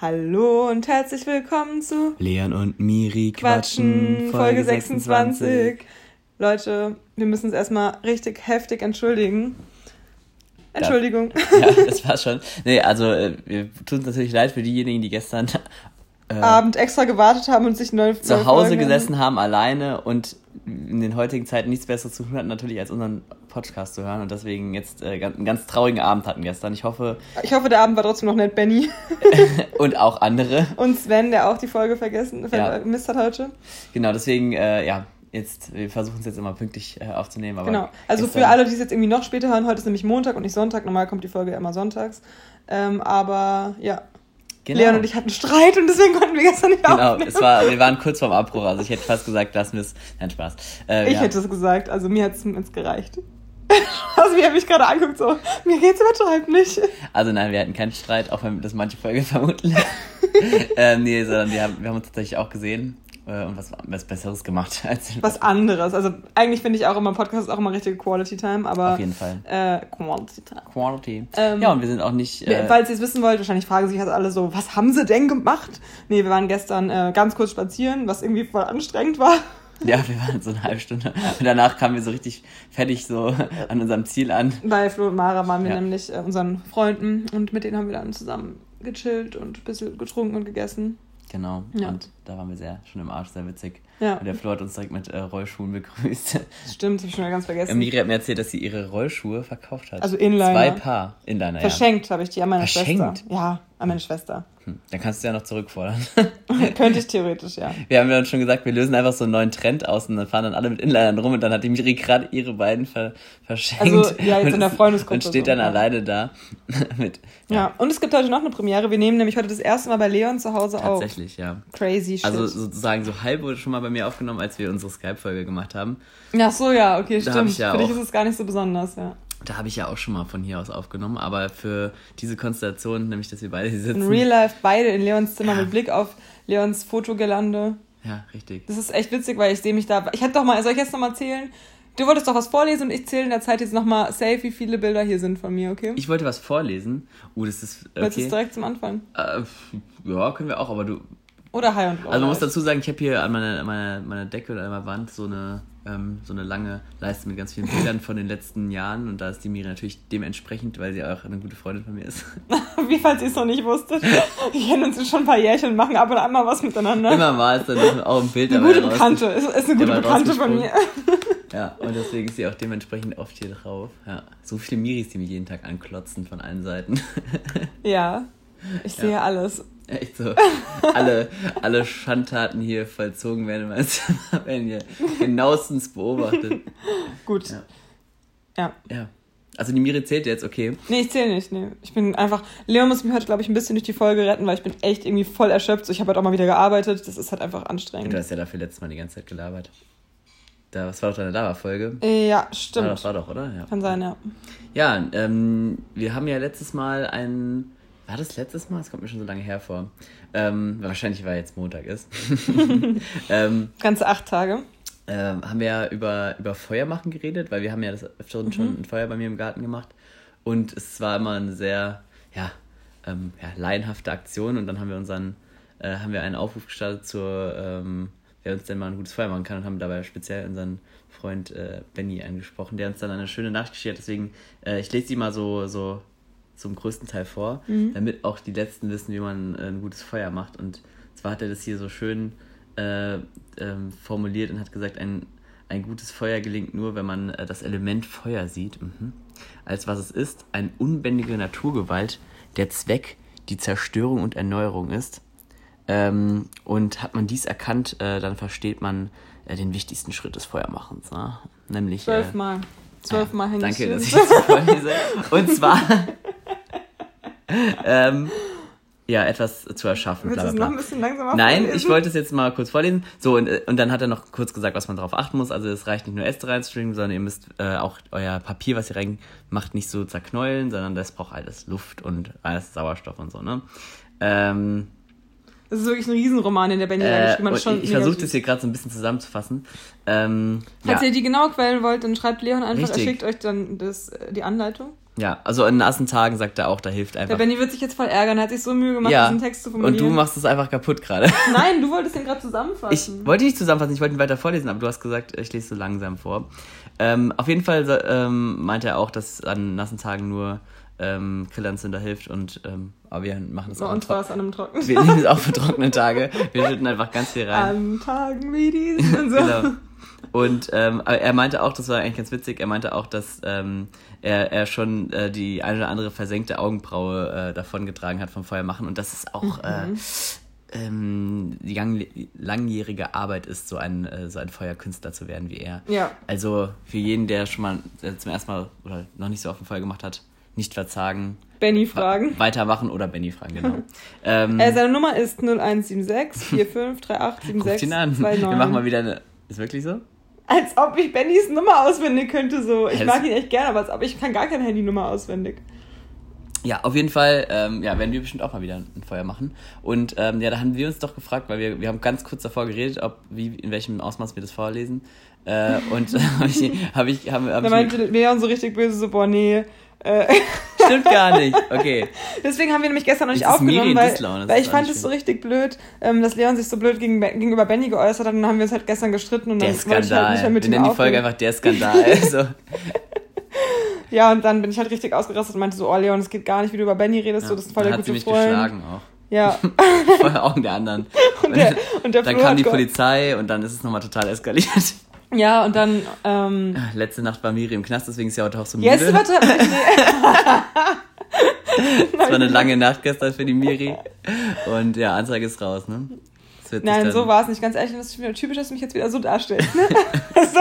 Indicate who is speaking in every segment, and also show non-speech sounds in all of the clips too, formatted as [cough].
Speaker 1: Hallo und herzlich willkommen zu
Speaker 2: Leon und Miri quatschen,
Speaker 1: Folge 26. Leute, wir müssen uns erstmal richtig heftig entschuldigen. Entschuldigung. [laughs]
Speaker 2: Ja, das war schon. Nee, also äh, wir tun uns natürlich leid für diejenigen, die gestern äh,
Speaker 1: Abend extra gewartet haben und sich neu
Speaker 2: zu Hause gesessen haben, alleine und in den heutigen Zeiten nichts Besseres zu tun hatten, natürlich als unseren Podcast zu hören und deswegen jetzt äh, einen ganz traurigen Abend hatten gestern. Ich hoffe.
Speaker 1: Ich hoffe, der Abend war trotzdem noch nett, Benny. [laughs]
Speaker 2: und auch andere.
Speaker 1: Und Sven, der auch die Folge vergessen, vermisst hat heute.
Speaker 2: Genau, deswegen, äh, ja, jetzt, wir versuchen es jetzt immer pünktlich äh, aufzunehmen. Aber
Speaker 1: genau, also für alle, die es jetzt irgendwie noch später hören, heute ist nämlich Montag und nicht Sonntag. Normal kommt die Folge ja immer sonntags. Ähm, aber ja, Genau. Leon und ich hatten Streit und deswegen konnten wir gestern nicht
Speaker 2: genau, aufnehmen. Genau, es war, wir waren kurz vorm Abbruch. Also ich hätte fast gesagt, lassen wir es. Nein, Spaß.
Speaker 1: Äh, ich ja. hätte es gesagt, also mir hat es gereicht. [laughs] Also wie habe ich gerade anguckt, so, mir geht's übertreibt nicht.
Speaker 2: Also nein, wir hatten keinen Streit, auch wenn das manche Folge [laughs] vermuten. ähm, nee, sondern wir haben, wir haben uns tatsächlich auch gesehen äh, und was, was Besseres gemacht [laughs] als
Speaker 1: was anderes. Also eigentlich finde ich auch immer Podcast ist auch immer richtige Quality Time, aber
Speaker 2: auf jeden Fall.
Speaker 1: Äh, Quality Time.
Speaker 2: Quality. Ähm, ja und wir sind auch nicht.
Speaker 1: Äh, falls ihr es wissen wollt, wahrscheinlich fragen sich halt alle so, was haben sie denn gemacht? Nee, wir waren gestern äh, ganz kurz spazieren, was irgendwie voll anstrengend war. [laughs]
Speaker 2: Ja, wir waren so eine halbe Stunde. Und danach kamen wir so richtig fertig so an unserem Ziel an.
Speaker 1: Bei Flo und Mara waren wir ja. nämlich äh, unseren Freunden und mit denen haben wir dann zusammen gechillt und ein bisschen getrunken und gegessen.
Speaker 2: Genau. Ja. Und da waren wir sehr schon im Arsch, sehr witzig. Ja. Und der Flo hat uns direkt mit äh, Rollschuhen begrüßt. [laughs]
Speaker 1: Stimmt, hab ich schon mal ganz vergessen.
Speaker 2: Miri hat mir erzählt, dass sie ihre Rollschuhe verkauft hat.
Speaker 1: Also Inliner.
Speaker 2: Zwei Paar Inliner,
Speaker 1: Verschenkt ja. habe ich die an meine Verschenkt? Schwester. Ja, an meine Schwester.
Speaker 2: Hm. Dann kannst du ja noch zurückfordern. [laughs]
Speaker 1: Könnte ich theoretisch, ja.
Speaker 2: Wir haben ja schon gesagt, wir lösen einfach so einen neuen Trend aus und dann fahren dann alle mit Inlinern rum und dann hat die Miri gerade ihre beiden ver verschenkt. Also, ja, jetzt in der Freundesgruppe. Und steht dann so, alleine da [laughs] mit.
Speaker 1: Ja. ja. und es gibt heute noch eine Premiere. Wir nehmen nämlich heute das erste Mal bei Leon zu Hause
Speaker 2: auf. Tatsächlich, ja.
Speaker 1: Crazy shit.
Speaker 2: Also sozusagen so halb wurde schon mal bei mir aufgenommen, als wir unsere Skype-Folge gemacht haben.
Speaker 1: Ach so, ja, okay, da stimmt. Ja Für dich ist es gar nicht so besonders, ja.
Speaker 2: Da habe ich ja auch schon mal von hier aus aufgenommen, aber für diese Konstellation, nämlich dass wir beide hier sitzen.
Speaker 1: In Real Life beide in Leons Zimmer ja. mit Blick auf Leons Fotogelande.
Speaker 2: Ja, richtig.
Speaker 1: Das ist echt witzig, weil ich sehe mich da. Ich hätte doch mal, soll ich jetzt nochmal zählen? Du wolltest doch was vorlesen und ich zähle in der Zeit jetzt nochmal safe, wie viele Bilder hier sind von mir, okay?
Speaker 2: Ich wollte was vorlesen. Uh, das ist.
Speaker 1: Okay. Willst du es direkt zum Anfang?
Speaker 2: Äh, ja, können wir auch, aber du.
Speaker 1: Oder High und Low.
Speaker 2: Also man muss dazu sagen, ich habe hier an meiner, meiner, meiner Decke oder an meiner Wand so eine ähm, so eine lange Leiste mit ganz vielen Bildern von den letzten Jahren und da ist die Miri natürlich dementsprechend, weil sie auch eine gute Freundin von mir ist. [laughs]
Speaker 1: Wie falls ihr es noch nicht wusstet. Wir kennen uns schon ein paar Jährchen und machen aber einmal was miteinander.
Speaker 2: Immer mal ist dann auch ein Bild
Speaker 1: Eine gute Bekannte, ist, ist eine gute Bekannte von mir.
Speaker 2: Ja, und deswegen ist sie auch dementsprechend oft hier drauf. Ja, so viele Miris, die mich jeden Tag anklotzen von allen Seiten.
Speaker 1: Ja, [laughs] ich sehe ja. alles. [laughs]
Speaker 2: Echt so. Alle, alle Schandtaten hier vollzogen werden, weil es [laughs] werden hier genauestens beobachtet. [laughs]
Speaker 1: Gut.
Speaker 2: Ja.
Speaker 1: ja.
Speaker 2: Ja. Also die Miri zählt jetzt, okay.
Speaker 1: Nee, ich zähle nicht. Nee. Ich bin einfach. Leon muss mich heute, glaube ich, ein bisschen durch die Folge retten, weil ich bin echt irgendwie voll erschöpft. Ich habe heute auch mal wieder gearbeitet. Das ist halt einfach anstrengend.
Speaker 2: Du hast ja dafür letztes Mal die ganze Zeit gelabert. Da, was war doch deine Lava-Folge?
Speaker 1: Ja, stimmt.
Speaker 2: Das war doch, oder? Ja.
Speaker 1: Kann sein, ja.
Speaker 2: Ja, ähm, wir haben ja letztes Mal einen war das letztes Mal? Das kommt mir schon so lange her vor. Ähm, wahrscheinlich, weil jetzt Montag ist. [laughs]
Speaker 1: ähm, Ganze acht Tage.
Speaker 2: Ähm, haben wir ja über, über Feuermachen geredet, weil wir haben ja das öfteren mhm. schon ein Feuer bei mir im Garten gemacht. Und es war immer eine sehr, ja, ähm, ja laienhafte Aktion. Und dann haben wir unseren, äh, haben wir einen Aufruf gestartet zur, ähm, wer uns denn mal ein gutes Feuer machen kann und haben dabei speziell unseren Freund äh, Benny angesprochen, der uns dann eine schöne Nachricht geschickt hat. Deswegen, äh, ich lese sie mal so, so zum größten Teil vor, mhm. damit auch die Letzten wissen, wie man äh, ein gutes Feuer macht. Und zwar hat er das hier so schön äh, ähm, formuliert und hat gesagt, ein, ein gutes Feuer gelingt nur, wenn man äh, das Element Feuer sieht, mhm. als was es ist, eine unbändige Naturgewalt, der Zweck die Zerstörung und Erneuerung ist. Ähm, und hat man dies erkannt, äh, dann versteht man äh, den wichtigsten Schritt des Feuermachens. Ne? Nämlich.
Speaker 1: Äh, Zwölfmal. Zwölfmal hänge
Speaker 2: Danke, dass ich das vorlese. [laughs] Und zwar [laughs] ähm, ja, etwas zu erschaffen.
Speaker 1: Willst bla, bla, bla. noch ein bisschen langsamer
Speaker 2: Nein, vorlesen? ich wollte es jetzt mal kurz vorlesen. So, und, und dann hat er noch kurz gesagt, was man darauf achten muss. Also es reicht nicht nur Äste reinzustringen, sondern ihr müsst äh, auch euer Papier, was ihr reinmacht, nicht so zerknäulen, sondern das braucht alles Luft und alles Sauerstoff und so, ne? Ähm,
Speaker 1: das ist wirklich ein Riesenroman, den der Benny äh, geschrieben hat.
Speaker 2: Schon ich versuche das hier gerade so ein bisschen zusammenzufassen. Ähm,
Speaker 1: Falls ja. ihr die genau quälen wollt, dann schreibt Leon einfach, Richtig. er schickt euch dann das, die Anleitung.
Speaker 2: Ja, also in nassen Tagen sagt er auch, da hilft einfach.
Speaker 1: Der Benny wird sich jetzt voll ärgern, er hat sich so Mühe gemacht,
Speaker 2: ja.
Speaker 1: diesen Text zu formulieren.
Speaker 2: Und du machst es einfach kaputt gerade. [laughs]
Speaker 1: Nein, du wolltest den gerade zusammenfassen.
Speaker 2: Ich wollte nicht zusammenfassen, ich wollte ihn weiter vorlesen, aber du hast gesagt, ich lese so langsam vor. Ähm, auf jeden Fall ähm, meinte er auch, dass an nassen Tagen nur ähm, Grillanzünder hilft und ähm, aber wir machen das
Speaker 1: Bei
Speaker 2: auch.
Speaker 1: war es an einem trockenen
Speaker 2: Wir nehmen es auch für trockene Tage. Wir schütten einfach ganz viel rein.
Speaker 1: An Tagen wie diesen und so.
Speaker 2: genau. Und ähm, er meinte auch, das war eigentlich ganz witzig, er meinte auch, dass ähm, er, er schon äh, die eine oder andere versenkte Augenbraue äh, davongetragen hat vom Feuermachen und dass es auch äh, ähm, die lang, langjährige Arbeit ist, so ein, äh, so ein Feuerkünstler zu werden wie er.
Speaker 1: Ja.
Speaker 2: Also für jeden, der schon mal äh, zum ersten Mal oder noch nicht so auf dem Feuer gemacht hat, nicht verzagen.
Speaker 1: Benny fragen.
Speaker 2: Weitermachen oder Benny fragen, genau. [laughs] ähm,
Speaker 1: Äh, seine Nummer ist 0176 45 38
Speaker 2: Guckt ihn an.
Speaker 1: 76
Speaker 2: Wir machen mal wieder eine. Ist wirklich so?
Speaker 1: Als ob ich Bennys Nummer auswendig könnte, so. Ich mag ihn echt gerne, aber als ob ich kann gar keine Handynummer auswendig.
Speaker 2: Ja, auf jeden Fall, ähm, ja, werden wir bestimmt auch mal wieder ein Feuer machen. Und ähm, ja, da haben wir uns doch gefragt, weil wir, wir haben ganz kurz davor geredet, ob wie in welchem Ausmaß wir das vorlesen. Äh, und [laughs] habe ich, hab ich, hab, hab
Speaker 1: Da
Speaker 2: ich
Speaker 1: meinte Leon so richtig böse, so, boah, nee. [laughs]
Speaker 2: Stimmt gar nicht. Okay.
Speaker 1: Deswegen haben wir nämlich gestern noch nicht aufgenommen, weil, weil ich fand es so richtig blöd, ähm, dass Leon sich so blöd gegen, gegenüber Benny geäußert hat und dann haben wir uns halt gestern gestritten und
Speaker 2: Der
Speaker 1: dann wollte ich
Speaker 2: Skandal.
Speaker 1: halt nicht mehr mit
Speaker 2: wir nennen die Folge einfach der Skandal. Also, [laughs]
Speaker 1: Ja, und dann bin ich halt richtig ausgerastet und meinte so, oh Leon, es geht gar nicht, wie du über Benny redest, so, das ist voll
Speaker 2: dann
Speaker 1: der
Speaker 2: hat sie
Speaker 1: gute
Speaker 2: mich
Speaker 1: Freund.
Speaker 2: geschlagen auch.
Speaker 1: Ja. [laughs]
Speaker 2: Vor den Augen der anderen.
Speaker 1: Und der, und der
Speaker 2: dann
Speaker 1: Flo
Speaker 2: kam die Polizei und dann ist es nochmal total eskaliert.
Speaker 1: Ja, und dann, ähm,
Speaker 2: Letzte Nacht war Miri im Knast, deswegen ist sie heute auch so müde.
Speaker 1: jetzt übertreibt nee.
Speaker 2: Es war eine lange Nacht gestern für die Miri. Und ja, Anzeige ist raus, ne? Das
Speaker 1: Nein, so war es nicht. Ganz ehrlich, das ist typisch, dass du mich jetzt wieder so darstellst. Ne? [laughs] so.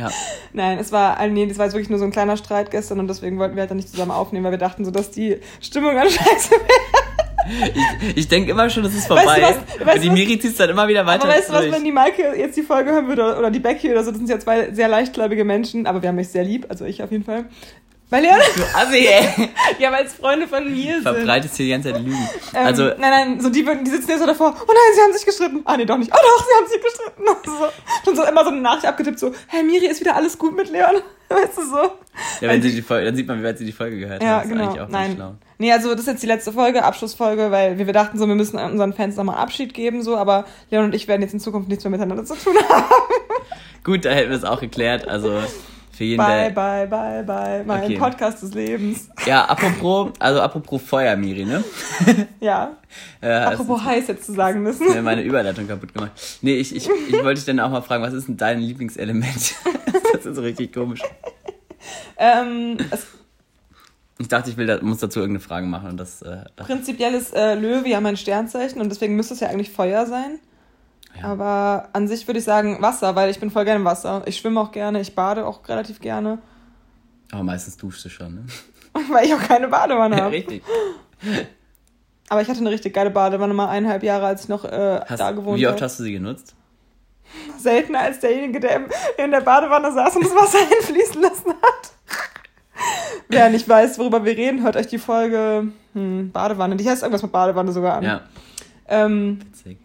Speaker 2: Ja. [laughs]
Speaker 1: Nein, es war, äh, nee, das war jetzt wirklich nur so ein kleiner Streit gestern und deswegen wollten wir halt dann nicht zusammen aufnehmen, weil wir dachten so, dass die Stimmung an Scheiße wäre.
Speaker 2: Ich, ich denke immer schon, es ist
Speaker 1: Weißt du
Speaker 2: vorbei.
Speaker 1: was- weißt
Speaker 2: und die Miri zieht dann immer wieder weiter
Speaker 1: Aber weißt du was, wenn die Maike jetzt die Folge hören würde oder die Becky oder so, das sind ja zwei sehr leichtgläubige Menschen, aber wir haben euch sehr lieb, also ich auf jeden Fall. Weil Leon,
Speaker 2: Du Assi, ey.
Speaker 1: ja, weil es Freunde von mir sind.
Speaker 2: Verbreitest hier die ganze Zeit Lügen.
Speaker 1: Ähm,
Speaker 2: also,
Speaker 1: nein, nein, so die, die sitzen jetzt so davor, oh nein, sie haben sich gestritten. Ah, nee, doch nicht. Oh doch, sie haben sich gestritten. [laughs] Also, schon so immer so eine Nachricht abgetippt, so, hey, Miri, ist wieder alles gut mit Leon? [laughs] Weißt du so?
Speaker 2: ja, wenn sie die Folge, dann sieht man, wie weit sie die Folge gehört
Speaker 1: Ja,
Speaker 2: hat. Das ist
Speaker 1: genau.
Speaker 2: eigentlich auch nicht
Speaker 1: Nein.
Speaker 2: schlau.
Speaker 1: Nee, also das ist jetzt die letzte Folge, Abschlussfolge, weil wir, wir dachten so, wir müssen unseren Fans nochmal Abschied geben, so, aber Leon und ich werden jetzt in Zukunft nichts mehr miteinander zu tun [laughs] haben.
Speaker 2: Gut, da hätten wir es auch geklärt. Also, für jeden,
Speaker 1: Bye, bye, bye, bye. Mein
Speaker 2: Okay.
Speaker 1: Podcast des Lebens.
Speaker 2: Ja, apropos, also apropos Feuer, Miri, ne? [laughs]
Speaker 1: Ja. [laughs]
Speaker 2: Äh,
Speaker 1: Apropos heiß jetzt zu sagen müssen.
Speaker 2: du mir meine Überleitung kaputt gemacht. Nee, ich, ich, ich wollte dich dann auch mal fragen, was ist denn dein Lieblingselement? [laughs] das ist so richtig komisch.
Speaker 1: Ähm,
Speaker 2: Ich dachte, ich will da, muss dazu irgendeine Frage machen und das. Äh,
Speaker 1: prinzipiell ist äh, Löwe ja mein Sternzeichen und deswegen müsste es ja eigentlich Feuer sein.
Speaker 2: Ja.
Speaker 1: Aber an sich würde ich sagen Wasser, weil ich bin voll gerne im Wasser. Ich schwimme auch gerne, ich bade auch relativ gerne,
Speaker 2: aber meistens duschst du schon, ne? [laughs]
Speaker 1: weil ich auch keine Badewanne
Speaker 2: Ja,
Speaker 1: habe.
Speaker 2: richtig. [laughs]
Speaker 1: Aber ich hatte eine richtig geile Badewanne mal eineinhalb Jahre, als ich noch äh,
Speaker 2: Hast,
Speaker 1: da gewohnt
Speaker 2: wie oft
Speaker 1: habe.
Speaker 2: hast du sie genutzt?
Speaker 1: Seltener als derjenige, der in der Badewanne saß und das Wasser [laughs] einfließen lassen hat. Wer nicht weiß, worüber wir reden, hört euch die Folge hm, Badewanne. Die heißt irgendwas mit Badewanne sogar an.
Speaker 2: Ja,
Speaker 1: Ähm,
Speaker 2: witzig.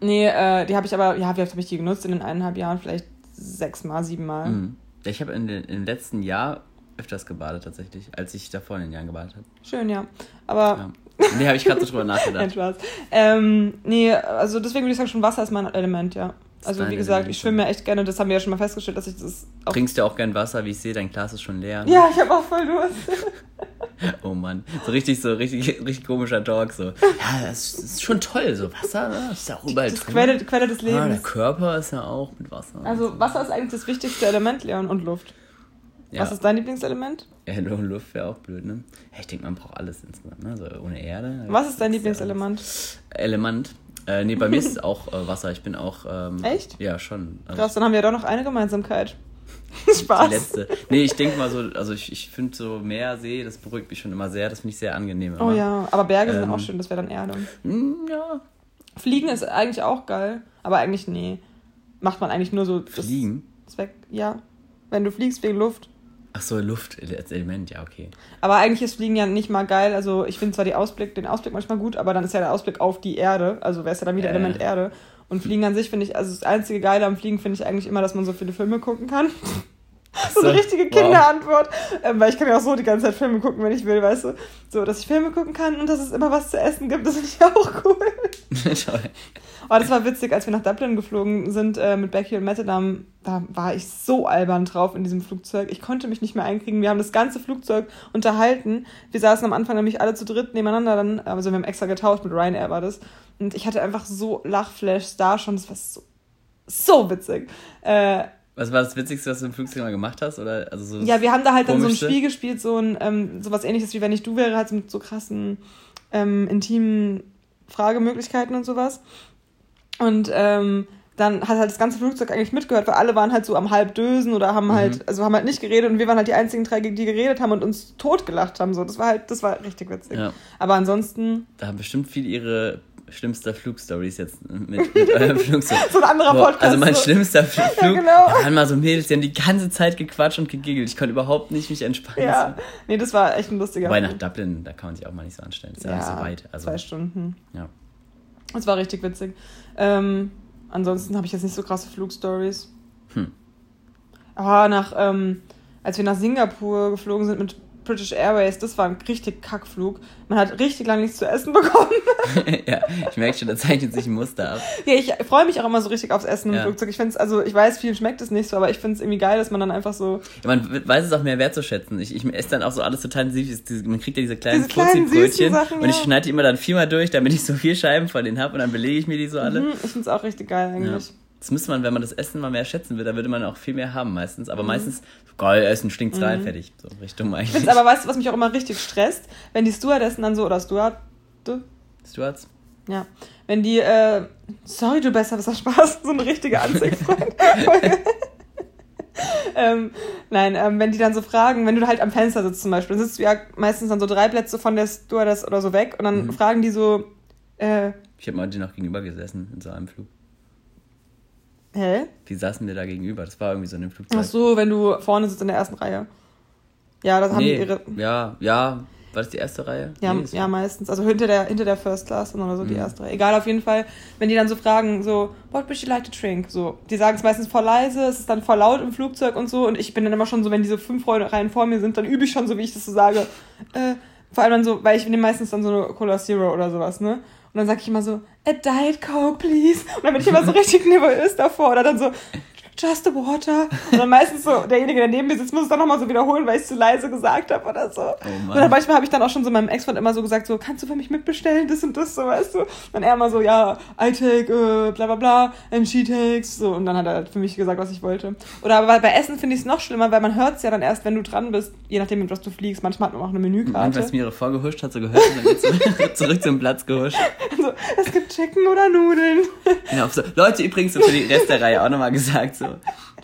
Speaker 1: Nee, äh, die habe ich aber, ja, wie oft habe ich die genutzt in den eineinhalb Jahren? Vielleicht sechsmal, siebenmal.
Speaker 2: Mhm. Ich habe in den, im letzten Jahr öfters gebadet tatsächlich, als ich davor in den Jahren gebadet habe.
Speaker 1: Schön, ja. Aber
Speaker 2: Ja. Nee, habe ich gerade so drüber nachgedacht. [laughs]
Speaker 1: Spaß. Ähm, nee, also deswegen würde ich sagen, schon Wasser ist mein Element, ja. Also wie gesagt,
Speaker 2: Element,
Speaker 1: ich schwimme ja echt gerne, das haben wir ja schon mal festgestellt, dass ich das auch.
Speaker 2: Trinkst du auch gern Wasser, wie ich sehe, dein Glas ist schon leer. ne?
Speaker 1: Ja, ich habe auch voll Durst. [laughs]
Speaker 2: Oh Mann. So richtig, so richtig, richtig komischer Talk. So. Ja, das ist schon toll, so Wasser, ne? Ist ja auch überall
Speaker 1: Das
Speaker 2: drin.
Speaker 1: Quelle, Quelle des
Speaker 2: Ah, der
Speaker 1: Lebens.
Speaker 2: Körper ist ja auch mit Wasser.
Speaker 1: Also Wasser ist eigentlich das wichtigste Element, Leon, und Luft.
Speaker 2: ja.
Speaker 1: Was ist dein Lieblingselement?
Speaker 2: Ja, nur Luft wäre auch blöd, ne? Ich denke, man braucht alles insgesamt, ne? Also ohne Erde.
Speaker 1: Was ist dein Lieblingselement?
Speaker 2: Element. Äh, nee, bei mir ist es [laughs] auch äh, Wasser. Ich bin auch. Ähm,
Speaker 1: Echt?
Speaker 2: Ja, schon. Also
Speaker 1: Krass, dann haben wir ja doch noch eine Gemeinsamkeit. [laughs]
Speaker 2: die
Speaker 1: Spaß.
Speaker 2: letzte. Nee, ich denke mal so, also ich, ich finde so Meer, See, das beruhigt mich schon immer sehr. Das finde ich sehr angenehm. Immer.
Speaker 1: Oh ja, aber Berge sind
Speaker 2: Ähm,
Speaker 1: auch schön, das wäre dann Erde.
Speaker 2: Hm, ja.
Speaker 1: Fliegen ist eigentlich auch geil, aber eigentlich nee. Macht man eigentlich nur so.
Speaker 2: Fliegen?
Speaker 1: Zweck, ja. Wenn du fliegst wegen Luft.
Speaker 2: Ach so, Luft als Element, ja, okay.
Speaker 1: Aber eigentlich ist Fliegen ja nicht mal geil. Also ich finde zwar die Ausblick, den Ausblick manchmal gut, aber dann ist ja der Ausblick auf die Erde. Also wäre es ja dann wieder
Speaker 2: Äh.
Speaker 1: Element Erde. Und Fliegen an sich finde ich, also das einzige Geile am Fliegen finde ich eigentlich immer, dass man so viele Filme gucken kann. So eine richtige Kinderantwort. Wow. Ähm, weil ich kann ja auch so die ganze Zeit Filme gucken, wenn ich will, weißt du. So, dass ich Filme gucken kann und dass es immer was zu essen gibt, das finde ich [laughs] auch cool. [laughs] Toll. Oh, das war witzig, als wir nach Dublin geflogen sind äh, mit Becky und Mette, da, war ich so albern drauf in diesem Flugzeug. Ich konnte mich nicht mehr einkriegen. Wir haben das ganze Flugzeug unterhalten. Wir saßen am Anfang nämlich alle zu dritt nebeneinander dann, also wir haben extra getauscht, mit Ryanair war das. Und ich hatte einfach so Lachflashs da schon, das war so, so witzig. Äh,
Speaker 2: was war das Witzigste, was du im Flugzeug mal gemacht hast? Oder, also so
Speaker 1: ja, wir haben da halt dann so ein Spiel gespielt, so ein ähm, sowas ähnliches wie wenn ich du wäre, halt mit so krassen, ähm, intimen Fragemöglichkeiten und sowas. Und ähm, dann hat halt das ganze Flugzeug eigentlich mitgehört, weil alle waren halt so am Halbdösen oder haben halt, mhm. also haben halt nicht geredet und wir waren halt die einzigen drei, die geredet haben und uns totgelacht haben. So, das war halt, das war richtig witzig. Ja. Aber ansonsten.
Speaker 2: Da haben bestimmt viele ihre schlimmster Flugstories jetzt mit, mit eurem [laughs] Flugzeug.
Speaker 1: so ein anderer Boah, Podcast.
Speaker 2: Also mein so. schlimmster [laughs] Flug. Ja, genau. Da waren mal so Mädels, die haben die ganze Zeit gequatscht und gegiggelt. Ich konnte überhaupt nicht mich entspannen.
Speaker 1: Ja, nee, das war echt ein lustiger
Speaker 2: Wobei nach Dublin, da kann man sich auch mal nicht so anstellen. Das ist ja, ja nicht so weit.
Speaker 1: Also, zwei Stunden.
Speaker 2: Ja.
Speaker 1: Das war richtig witzig. Ähm, ansonsten habe ich jetzt nicht so krasse Flugstories. Hm. Ah, nach, ähm, als wir nach Singapur geflogen sind mit British Airways, das war ein richtig Kackflug. Man hat richtig lange nichts zu essen [laughs] bekommen. [laughs]
Speaker 2: ja, ich merke schon, da zeichnet sich ein Muster ab.
Speaker 1: Ja, ich freue mich auch immer so richtig aufs Essen im ja. Flugzeug. Ich finde also ich weiß, vielen schmeckt es nicht so, aber ich finde es irgendwie geil, dass man dann einfach so.
Speaker 2: Ja, man weiß es auch mehr wertzuschätzen. Ich, ich esse dann auch so alles total süß. Man kriegt ja diese kleinen Fuzzi-Brötchen und ja. ich schneide die immer dann viermal durch, damit ich so vier Scheiben von denen habe und dann belege ich mir die so alle.
Speaker 1: Mhm, ich finde es auch richtig geil eigentlich.
Speaker 2: Das müsste man, wenn man das Essen mal mehr schätzen würde, dann würde man auch viel mehr haben meistens. Aber mhm. meistens, geil, Essen stinkt rein, mhm. fertig. So Richtung eigentlich.
Speaker 1: aber weißt du, was mich auch immer richtig stresst? Wenn die Stewardessen dann so, oder Steward, du?
Speaker 2: Stewards?
Speaker 1: Ja. Wenn die, äh, sorry, du besser, das Spaß, so eine richtige Anziehfreund. [laughs] ähm, nein, ähm, wenn die dann so fragen, wenn du halt am Fenster sitzt zum Beispiel, dann sitzt du ja meistens dann so drei Plätze von der Stewardess oder so weg und dann mhm. fragen die so, äh,
Speaker 2: Ich habe mal die noch gegenüber gesessen in so einem Flug.
Speaker 1: Hä?
Speaker 2: Die saßen dir da gegenüber. Das war irgendwie so in dem Flugzeug.
Speaker 1: Ach so, wenn du vorne sitzt in der ersten Reihe. Ja, das haben nee, die ihre.
Speaker 2: Ja, ja. War das die erste Reihe?
Speaker 1: Ja, nee, ja meistens. Also hinter der, hinter der First Class oder so mhm. die erste Reihe. Egal, auf jeden Fall, wenn die dann so fragen, so, what would you like to drink? So, die sagen es meistens voll leise, es ist dann voll laut im Flugzeug und so. Und ich bin dann immer schon so, wenn diese fünf Reihen vor mir sind, dann übe ich schon so, wie ich das so sage. Äh, vor allem dann so, weil ich nehme meistens dann so eine Cola Zero oder sowas, ne? Und dann sage ich immer so, a Diet Coke, please. Und dann bin ich immer so richtig nervös davor. Oder dann so, just a water. Und dann meistens so, derjenige, der neben mir sitzt, muss es dann nochmal so wiederholen, weil ich es zu leise gesagt habe oder so. Oh oder manchmal habe ich dann auch schon so meinem Ex-Freund immer so gesagt, so, kannst du für mich mitbestellen, das und das, so, weißt du. Und er immer so, ja, I take, äh, bla bla bla, and she takes, so. Und dann hat er für mich gesagt, was ich wollte. Oder aber bei Essen finde ich es noch schlimmer, weil man hört es ja dann erst, wenn du dran bist, je nachdem, mit was du fliegst. Manchmal hat man auch eine Menükarte.
Speaker 2: Manchmal ist mir ihre vorgehuscht, hat so gehört und dann geht's zurück [laughs] zum Platz gehuscht. [laughs]
Speaker 1: Also, es gibt Chicken oder Nudeln.
Speaker 2: Genau, so. Leute, übrigens, so für die Rest der Reihe auch nochmal gesagt, so.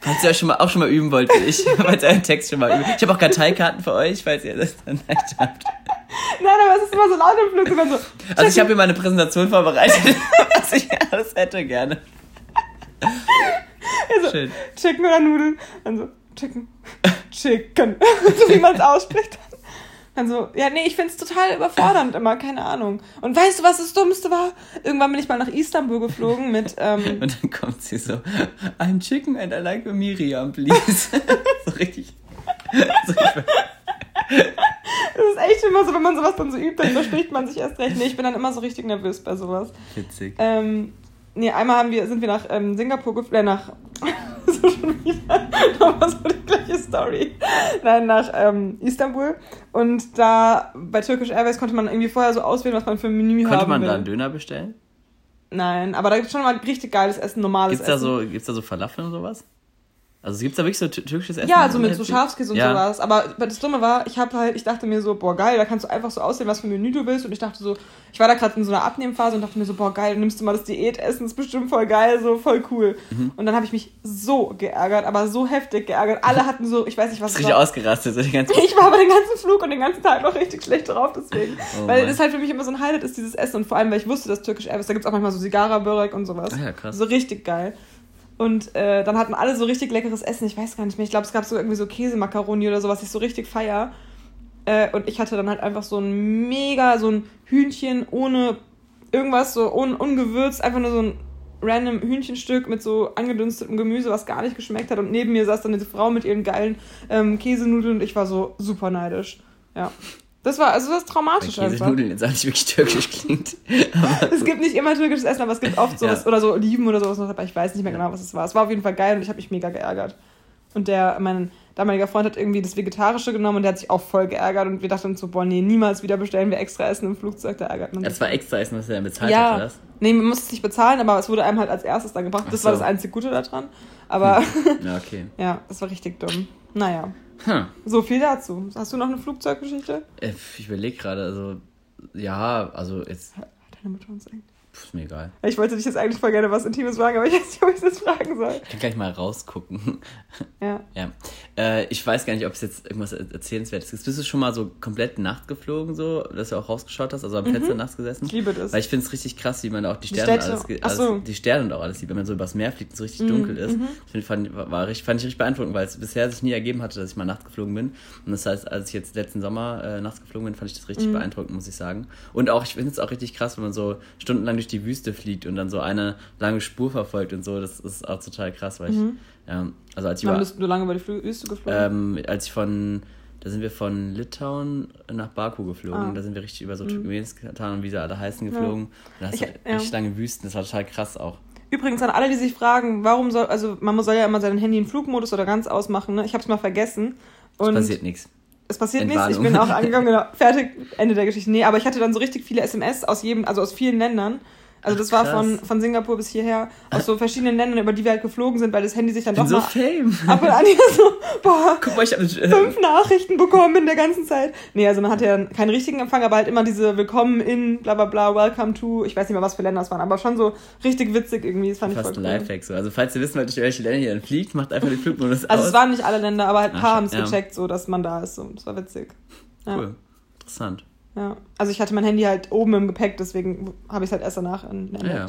Speaker 2: Falls ihr euch schon mal, auch schon mal üben wollt, wie ich, [laughs] falls ihr einen Text schon mal üben. Ich habe auch Karteikarten für euch, falls ihr das dann leicht habt.
Speaker 1: Nein, aber es ist immer so laut im Flug. Immer so,
Speaker 2: also ich habe hier meine Präsentation vorbereitet, [laughs] was ich alles hätte gerne. [laughs]
Speaker 1: Also, Schön. Chicken oder Nudeln? Also, Chicken. Chicken. so wie man es ausspricht. Also, ja, nee, ich find's total überfordernd immer, keine Ahnung. Und weißt du, was das Dummste war? Irgendwann bin ich mal nach Istanbul geflogen mit. Ähm, [laughs]
Speaker 2: und dann kommt sie so: I'm chicken and I like Miriam, please. [laughs] so richtig. So,
Speaker 1: das ist echt immer so, wenn man sowas dann so übt, dann verspricht man sich erst recht. Nee, ich bin dann immer so richtig nervös bei sowas.
Speaker 2: Witzig.
Speaker 1: Ähm, nee, einmal haben wir, sind wir nach ähm, Singapur geflogen, äh, nach [laughs] so schon wieder [laughs] nochmal so die gleiche Story. Nein, nach ähm, Istanbul. Und da bei Turkish Airways konnte man irgendwie vorher so auswählen, was man für ein Menü
Speaker 2: konnte
Speaker 1: haben
Speaker 2: man will. da einen Döner bestellen?
Speaker 1: Nein, aber da gibt es schon mal richtig geiles Essen, normales
Speaker 2: gibt's
Speaker 1: Essen.
Speaker 2: Da so, gibt's da so Falafel und sowas? Also gibt es da wirklich so türkisches Essen?
Speaker 1: Ja, so mit so Schafskäse und ja. sowas. Aber das Dumme war, ich habe halt, ich dachte mir so, boah geil, da kannst du einfach so aussehen, was für ein Menü du willst. Und ich dachte so, ich war da gerade in so einer Abnehmphase und dachte mir so, boah geil, nimmst du mal das Diätessen, ist bestimmt voll geil, so voll cool. Mhm. Und dann habe ich mich so geärgert, aber so heftig geärgert. Alle [laughs] hatten so, ich weiß nicht was.
Speaker 2: Richtig war. ausgerastet, so
Speaker 1: die ganze [laughs] Ich war aber den ganzen Flug und den ganzen Tag noch richtig schlecht drauf, deswegen. Oh weil das halt für mich immer so ein Highlight ist, dieses Essen. Und vor allem, weil ich wusste, dass Türkisch Airways, da gibt es auch manchmal so Sigara-Börek und sowas.
Speaker 2: Ah ja, krass.
Speaker 1: So richtig geil. Und äh, dann hatten alle so richtig leckeres Essen. Ich weiß gar nicht mehr. Ich glaube, es gab so irgendwie so Käsemakaroni oder so, was ich so richtig feier. Äh, und ich hatte dann halt einfach so ein mega, so ein Hühnchen ohne irgendwas, so un ungewürzt, einfach nur so ein random Hühnchenstück mit so angedünstetem Gemüse, was gar nicht geschmeckt hat. Und neben mir saß dann diese Frau mit ihren geilen ähm, Käsenudeln und ich war so super neidisch. Ja. Das war, also das ist traumatisch
Speaker 2: Weil Käsenudeln jetzt auch nicht wirklich türkisch klingt. [laughs]
Speaker 1: es gibt nicht immer türkisches Essen, aber es gibt oft [laughs] sowas, ja. oder so Oliven oder sowas noch, aber ich weiß nicht mehr genau, was es war. Es war auf jeden Fall geil und ich habe mich mega geärgert. Und der, mein damaliger Freund hat irgendwie das Vegetarische genommen und der hat sich auch voll geärgert und wir dachten so, boah, nee, niemals wieder bestellen wir extra Essen im Flugzeug, da ärgert man
Speaker 2: sich. Das war extra Essen, was er dann bezahlt
Speaker 1: ja.
Speaker 2: hat, oder?
Speaker 1: Nee, man musste es nicht bezahlen, aber es wurde einem halt als erstes dann gebracht. Das so. war das einzige Gute daran. Aber
Speaker 2: hm. [laughs] ja, okay.
Speaker 1: ja, das war richtig dumm. Naja. Hm. So viel dazu. Hast du noch eine Flugzeuggeschichte?
Speaker 2: Äh, ich überlege gerade, also ja, also jetzt.
Speaker 1: Hat deine Mutter uns eigentlich?
Speaker 2: Ist mir egal.
Speaker 1: Ich wollte dich jetzt eigentlich voll gerne was Intimes fragen, aber ich weiß nicht, ob ich das fragen soll.
Speaker 2: Ich kann gleich mal rausgucken.
Speaker 1: Ja. [laughs]
Speaker 2: ja. Äh, ich weiß gar nicht, ob es jetzt irgendwas Erzählenswertes ist. Bist du schon mal so komplett Nacht geflogen, so, dass du auch rausgeschaut hast, also am Fenster mhm. nachts gesessen?
Speaker 1: Ich liebe das.
Speaker 2: Weil ich finde es richtig krass, wie man auch die Sterne, die alles, alles so. die Sterne und auch alles sieht, wenn man so übers Meer fliegt und es richtig mhm. dunkel ist. Mhm. Das fand, war, war, fand ich richtig beeindruckend, weil es bisher sich nie ergeben hatte, dass ich mal nachts geflogen bin. Und das heißt, als ich jetzt letzten Sommer äh, nachts geflogen bin, fand ich das richtig mhm. beeindruckend, muss ich sagen. Und auch, ich finde es auch richtig krass, wenn man so stundenlang durch die Wüste fliegt und dann so eine lange Spur verfolgt und so. Das ist auch total krass, weil ich, mhm. ja, also als ich
Speaker 1: Wann bist du lange über die Wüste
Speaker 2: geflogen? Ähm, als ich von, da sind wir von Litauen nach Baku geflogen. Ah. Da sind wir richtig über so mhm. Turkmenistan und wie sie alle heißen geflogen. Ja. Da hast du ja. richtig lange Wüsten. Das war total krass auch.
Speaker 1: Übrigens an alle, die sich fragen, warum soll, also man soll ja immer sein Handy in Flugmodus oder ganz ausmachen, ne? Ich hab's mal vergessen.
Speaker 2: Und es passiert nichts.
Speaker 1: Es passiert nichts, ich bin auch angegangen, [laughs] genau, fertig, Ende der Geschichte. Nee, aber ich hatte dann so richtig viele SMS aus jedem, also aus vielen Ländern. Also das war von, von Singapur bis hierher aus so verschiedenen Ländern, über die wir halt geflogen sind, weil das Handy sich dann doch
Speaker 2: so
Speaker 1: mal
Speaker 2: fame.
Speaker 1: ab und an hier so, boah,
Speaker 2: Guck mal, ich hab, äh,
Speaker 1: fünf Nachrichten bekommen in der ganzen Zeit. Nee, also man hatte ja keinen richtigen Empfang, aber halt immer diese Willkommen in, bla bla bla, Welcome to, ich weiß nicht mehr, was für Länder es waren, aber schon so richtig witzig irgendwie, das fand
Speaker 2: Fast
Speaker 1: ich voll
Speaker 2: ein Lifehack so. Also falls ihr wissen wollt, durch welche Länder ihr dann fliegt, macht einfach den Flugmodus
Speaker 1: aus. Also es waren nicht alle Länder, aber halt ein paar haben es ja. gecheckt, so, dass man da ist, so, das war witzig.
Speaker 2: Ja. Cool, interessant.
Speaker 1: Ja, also ich hatte mein Handy halt oben im Gepäck, deswegen habe ich es halt erst danach entdeckt. Ja.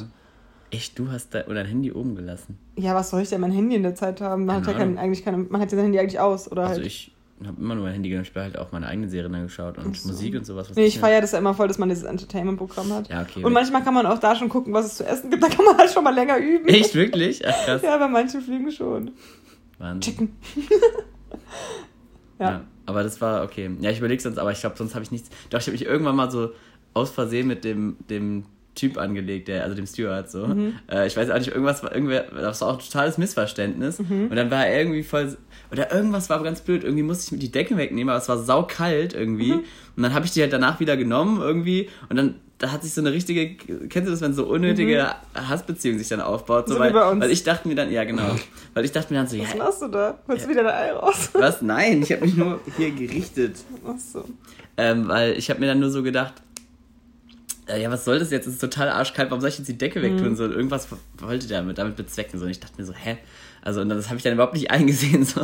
Speaker 2: Echt, du hast da dein Handy oben gelassen?
Speaker 1: Ja, was soll ich denn mein Handy in der Zeit haben? Man keine hat ja kein, eigentlich keine, man hat ja sein Handy eigentlich aus, oder
Speaker 2: also
Speaker 1: halt.
Speaker 2: ich habe immer nur mein Handy genommen, ich habe halt auch meine eigenen Serien angeschaut und so. Musik und sowas.
Speaker 1: nee, ich feiere das ja immer voll, dass man dieses Entertainment-Programm hat.
Speaker 2: Ja, okay.
Speaker 1: Und manchmal kann man auch da schon gucken, was es zu essen gibt, [laughs] da kann man halt schon mal länger üben.
Speaker 2: Echt, wirklich? Ach, krass.
Speaker 1: Ja, bei manchen Flügen schon.
Speaker 2: Wahnsinn.
Speaker 1: Chicken. [laughs]
Speaker 2: ja. ja. Aber das war okay. Ja, ich überlege sonst, aber ich glaube, sonst habe ich nichts. Doch, ich habe mich irgendwann mal so aus Versehen mit dem, dem Typ angelegt, der, also dem Steward so. Mhm. Äh, ich weiß auch nicht, irgendwas war irgendwer, das war auch ein totales Missverständnis. Mhm. Und dann war er irgendwie voll. Oder irgendwas war ganz blöd. Irgendwie musste ich mir die Decke wegnehmen, aber es war saukalt irgendwie. Mhm. Und dann habe ich die halt danach wieder genommen irgendwie. Und dann da hat sich so eine richtige, kennst du das, wenn so unnötige mhm. Hassbeziehung sich dann aufbaut? So, so weil, weil ich dachte mir dann, ja genau, weil ich dachte mir dann so,
Speaker 1: Was
Speaker 2: ja.
Speaker 1: Was machst du da? Holst du wieder dein Ei raus?
Speaker 2: Was? Nein, ich habe mich nur hier gerichtet.
Speaker 1: Ach so.
Speaker 2: Ähm, weil ich habe mir dann nur so gedacht, äh, ja, was soll das jetzt? Es ist total arschkalt, warum soll ich jetzt die Decke wegtun? Mhm. So, irgendwas wollte der damit, damit bezwecken. So. Und ich dachte mir so, hä? Also, und das habe ich dann überhaupt nicht [laughs] eingesehen. So.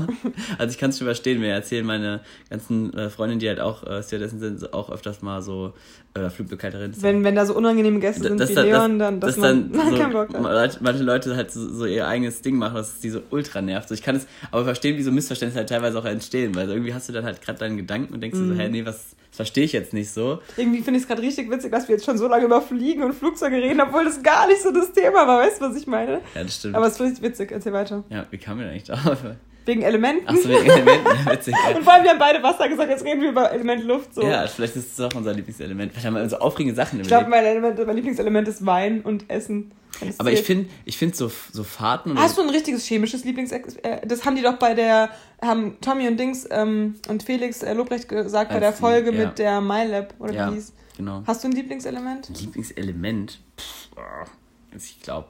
Speaker 2: Also, ich kann es schon verstehen. Mir erzählen meine ganzen äh, Freundinnen, die halt auch äh, Stewardessen sind, auch öfters mal so, äh, Flugbegleiterinnen.
Speaker 1: Wenn, wenn da so unangenehme Gäste sind das, wie Leon, dann, dass das man,
Speaker 2: dann [laughs] so, keinen Bock hat. Manche Leute halt so, so, ihr eigenes Ding machen, dass es die so ultra nervt. So, ich kann es aber verstehen, wie so Missverständnisse halt teilweise auch entstehen, weil irgendwie hast du dann halt gerade deinen Gedanken und denkst mhm. so, hä, nee, was, verstehe ich jetzt nicht so.
Speaker 1: Irgendwie finde ich es gerade richtig witzig, dass wir jetzt schon so lange über Fliegen und Flugzeuge reden, obwohl das gar nicht so das Thema war. Weißt du, was ich meine?
Speaker 2: Ja, das stimmt.
Speaker 1: Aber es ist richtig witzig. Erzähl weiter.
Speaker 2: Ja, wie kam wir denn eigentlich drauf?
Speaker 1: Wegen Elementen.
Speaker 2: Achso, wegen Elementen, ja, witzig. Ja.
Speaker 1: Und vor allem, wir haben beide Wasser gesagt, jetzt reden wir über Element Luft. So.
Speaker 2: Ja, vielleicht ist es auch unser Lieblingselement. Vielleicht haben wir so aufregende Sachen
Speaker 1: Ich glaube, mein, Element, mein Lieblingselement ist Wein und Essen.
Speaker 2: Aber ich finde ich find so, so Fahrten.
Speaker 1: Hast du ein richtiges chemisches Lieblings... Äh, das haben die doch bei der... Haben Tommy und Dings ähm, und Felix äh, Lobrecht gesagt bei der Folge ja. mit der MyLab, oder
Speaker 2: ja,
Speaker 1: wie hieß.
Speaker 2: genau.
Speaker 1: Hast du ein Lieblingselement?
Speaker 2: Lieblingselement? Pff, oh, ich glaube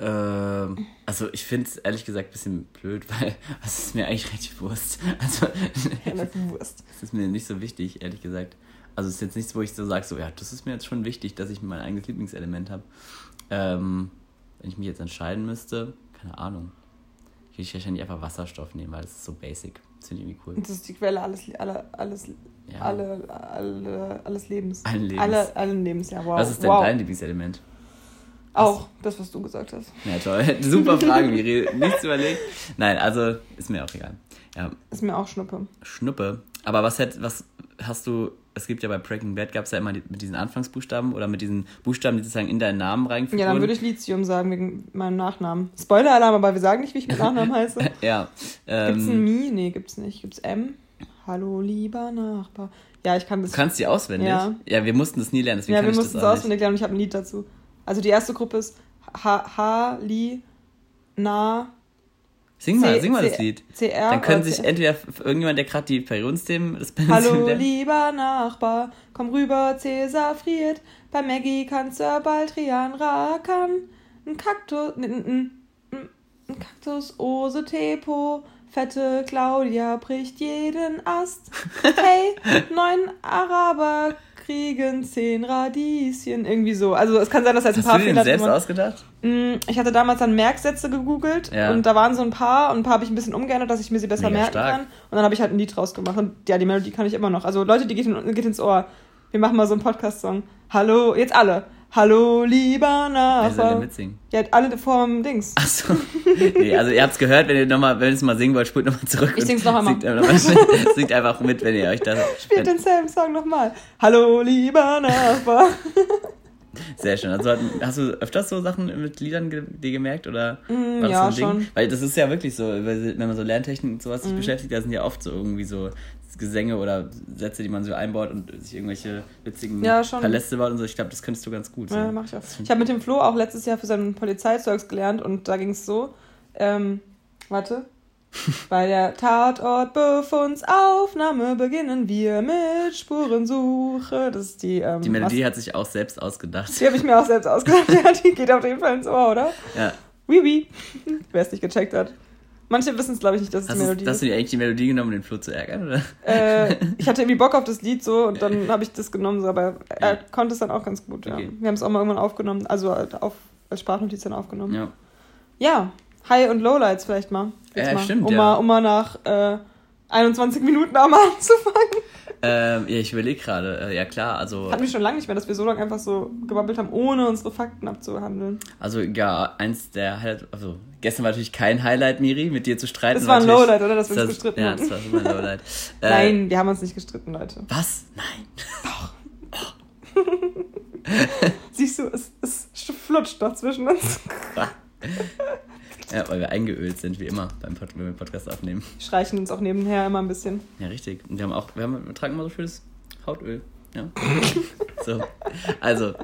Speaker 2: ähm, also ich finde es ehrlich gesagt ein bisschen blöd, [laughs] weil es ist mir eigentlich recht Wurst. Also
Speaker 1: Wurst. [laughs]
Speaker 2: Es ist mir nicht so wichtig, ehrlich gesagt. Also es ist jetzt nichts, wo ich so sage, so ja, das ist mir jetzt schon wichtig, dass ich mein eigenes Lieblingselement habe. Ähm, wenn ich mich jetzt entscheiden müsste, keine Ahnung. Ich würde wahrscheinlich einfach Wasserstoff nehmen, weil es ist so basic. Das finde ich irgendwie cool.
Speaker 1: Das ist die Quelle alles, alle, alles, ja. alle, alle, alles Lebens.
Speaker 2: Allen Lebens.
Speaker 1: Alle, allen Lebens, ja, wow.
Speaker 2: Was ist denn
Speaker 1: wow.
Speaker 2: dein Lieblingselement?
Speaker 1: Auch das, was du gesagt hast.
Speaker 2: Ja, toll. [laughs] Super Frage, Miri. Nichts überlegt. Nein, also ist mir auch egal. Ja.
Speaker 1: Ist mir auch Schnuppe.
Speaker 2: Schnuppe. Aber was hätte, was, hast du, es gibt ja bei Breaking Bad, gab es ja immer die, mit diesen Anfangsbuchstaben oder mit diesen Buchstaben, die sozusagen in deinen Namen reingefügt
Speaker 1: Ja, dann würde ich Lithium sagen, wegen meinem Nachnamen. Spoiler-Alarm, aber wir sagen nicht, wie ich mit Nachnamen [laughs] heiße.
Speaker 2: ja.
Speaker 1: Gibt's ein
Speaker 2: Ähm,
Speaker 1: Mi? Nee, gibt's nicht. Gibt's M? Hallo, lieber Nachbar. Ja, ich kann das.
Speaker 2: du kannst die auswendig?
Speaker 1: Ja.
Speaker 2: Ja, wir mussten das nie lernen, deswegen
Speaker 1: ja,
Speaker 2: kann
Speaker 1: wir
Speaker 2: ich
Speaker 1: mussten
Speaker 2: das
Speaker 1: es
Speaker 2: auch nicht.
Speaker 1: auswendig lernen und ich habe ein Lied dazu. Also die erste Gruppe ist H, H Li, Na,
Speaker 2: Sing mal,
Speaker 1: C-
Speaker 2: sing mal das
Speaker 1: C-
Speaker 2: Lied.
Speaker 1: CR.
Speaker 2: Dann können sich
Speaker 1: C-
Speaker 2: entweder irgendjemand, der gerade die Periodensthemen des Bands
Speaker 1: Hallo, lieber Nachbar, komm rüber, Cäsar friert. Bei Maggie kannst du Baldrian rakan. Ein Kaktus, ein, ein, ein, ein Kaktus, Ose Tepo. Fette Claudia bricht jeden Ast. [laughs] Hey, neun Araber kriegen zehn Radieschen. Irgendwie so. Also es kann sein, dass da jetzt ein
Speaker 2: Hast
Speaker 1: paar
Speaker 2: du den
Speaker 1: Fehler
Speaker 2: selbst ausgedacht?
Speaker 1: Mm, Ich hatte damals dann Merksätze gegoogelt
Speaker 2: Ja.
Speaker 1: und da waren so ein paar und ein paar habe ich ein bisschen umgeändert, dass ich mir sie besser
Speaker 2: Mega
Speaker 1: merken
Speaker 2: stark.
Speaker 1: kann. Und dann habe ich halt ein Lied draus gemacht. Und ja, die Melodie kann ich immer noch. Also Leute, die geht, in, geht ins Ohr. Wir machen mal so einen Podcast-Song. Hallo, jetzt alle. Hallo, lieber
Speaker 2: Wer soll denn
Speaker 1: Nachbar.
Speaker 2: mitsingen?
Speaker 1: Ja, alle vorm Dings.
Speaker 2: Achso. Nee, also ihr habt's gehört, wenn ihr nochmal, wenn ihr es mal singen wollt, spult nochmal zurück.
Speaker 1: Ich sing's noch einmal.
Speaker 2: Singt, einfach singt einfach mit, wenn ihr euch da.
Speaker 1: Spielt denselben Song nochmal. Hallo, lieber Nachbar. [laughs]
Speaker 2: Sehr schön. Also hast du öfters so Sachen mit Liedern ge dir gemerkt oder
Speaker 1: Mm,
Speaker 2: war das
Speaker 1: ja,
Speaker 2: so ein Ding?
Speaker 1: schon.
Speaker 2: Weil das ist ja wirklich so, wenn man so Lerntechnik und sowas sich
Speaker 1: Mhm.
Speaker 2: beschäftigt, da sind ja oft so irgendwie so Gesänge oder Sätze, die man so einbaut und sich irgendwelche witzigen
Speaker 1: Ja.
Speaker 2: Paläste baut und so. Ich glaube, das könntest du ganz gut. So.
Speaker 1: Ja, mach ich auch. Ich habe mit dem Flo auch letztes Jahr für seinen Polizeizeugs gelernt und da ging es so. Ähm, warte. [laughs] Bei der Tatortbefundsaufnahme beginnen wir mit Spurensuche. Das ist die. Ähm,
Speaker 2: Die Melodie hat sich auch selbst ausgedacht.
Speaker 1: was- Die habe ich mir auch selbst ausgedacht. [laughs] Ja, die geht auf jeden Fall ins Ohr, oder?
Speaker 2: Ja.
Speaker 1: Oui, oui. [laughs] Wer es nicht gecheckt hat. Manche wissen es, glaube ich, nicht, dass es
Speaker 2: Hast,
Speaker 1: die Melodie
Speaker 2: hast
Speaker 1: ist.
Speaker 2: du dir eigentlich die Melodie genommen, um den Flo zu ärgern? Oder?
Speaker 1: Äh, ich hatte irgendwie Bock auf das Lied so und dann habe ich das genommen, so, aber er
Speaker 2: Ja.
Speaker 1: konnte es dann auch ganz gut. Ja.
Speaker 2: Okay.
Speaker 1: Wir haben es auch mal irgendwann aufgenommen, also halt auf, als Sprachnotiz dann aufgenommen.
Speaker 2: Ja.
Speaker 1: Ja, High- und Lowlights vielleicht mal. Jetzt
Speaker 2: Ja,
Speaker 1: mal.
Speaker 2: stimmt,
Speaker 1: Um,
Speaker 2: ja.
Speaker 1: mal. um mal nach äh, 21 Minuten einmal anzufangen.
Speaker 2: Ähm, ja, ich überlege gerade. Äh, ja, klar, also.
Speaker 1: Hatten wir schon lange nicht mehr, dass wir so lange einfach so gebabbelt haben, ohne unsere Fakten abzuhandeln.
Speaker 2: Also, ja, eins der Highlight. Also, gestern war natürlich kein Highlight, Miri, mit dir zu streiten.
Speaker 1: Das war ein Lowlight, oder? Dass wir uns
Speaker 2: das-
Speaker 1: gestritten
Speaker 2: Ja,
Speaker 1: haben.
Speaker 2: das war super ein Lowlight. [laughs] Äh,
Speaker 1: Nein, wir haben uns nicht gestritten, Leute.
Speaker 2: Was? Nein. [laughs]
Speaker 1: Siehst du, es, es flutscht doch zwischen uns. [laughs]
Speaker 2: Ja, weil wir eingeölt sind, wie immer, beim Pod wenn wir Podcast aufnehmen.
Speaker 1: Wir streichen uns auch nebenher immer ein bisschen.
Speaker 2: Ja, richtig. Und wir haben auch, wir, haben, wir tragen immer so schönes Hautöl. Ja. [laughs] so. Also.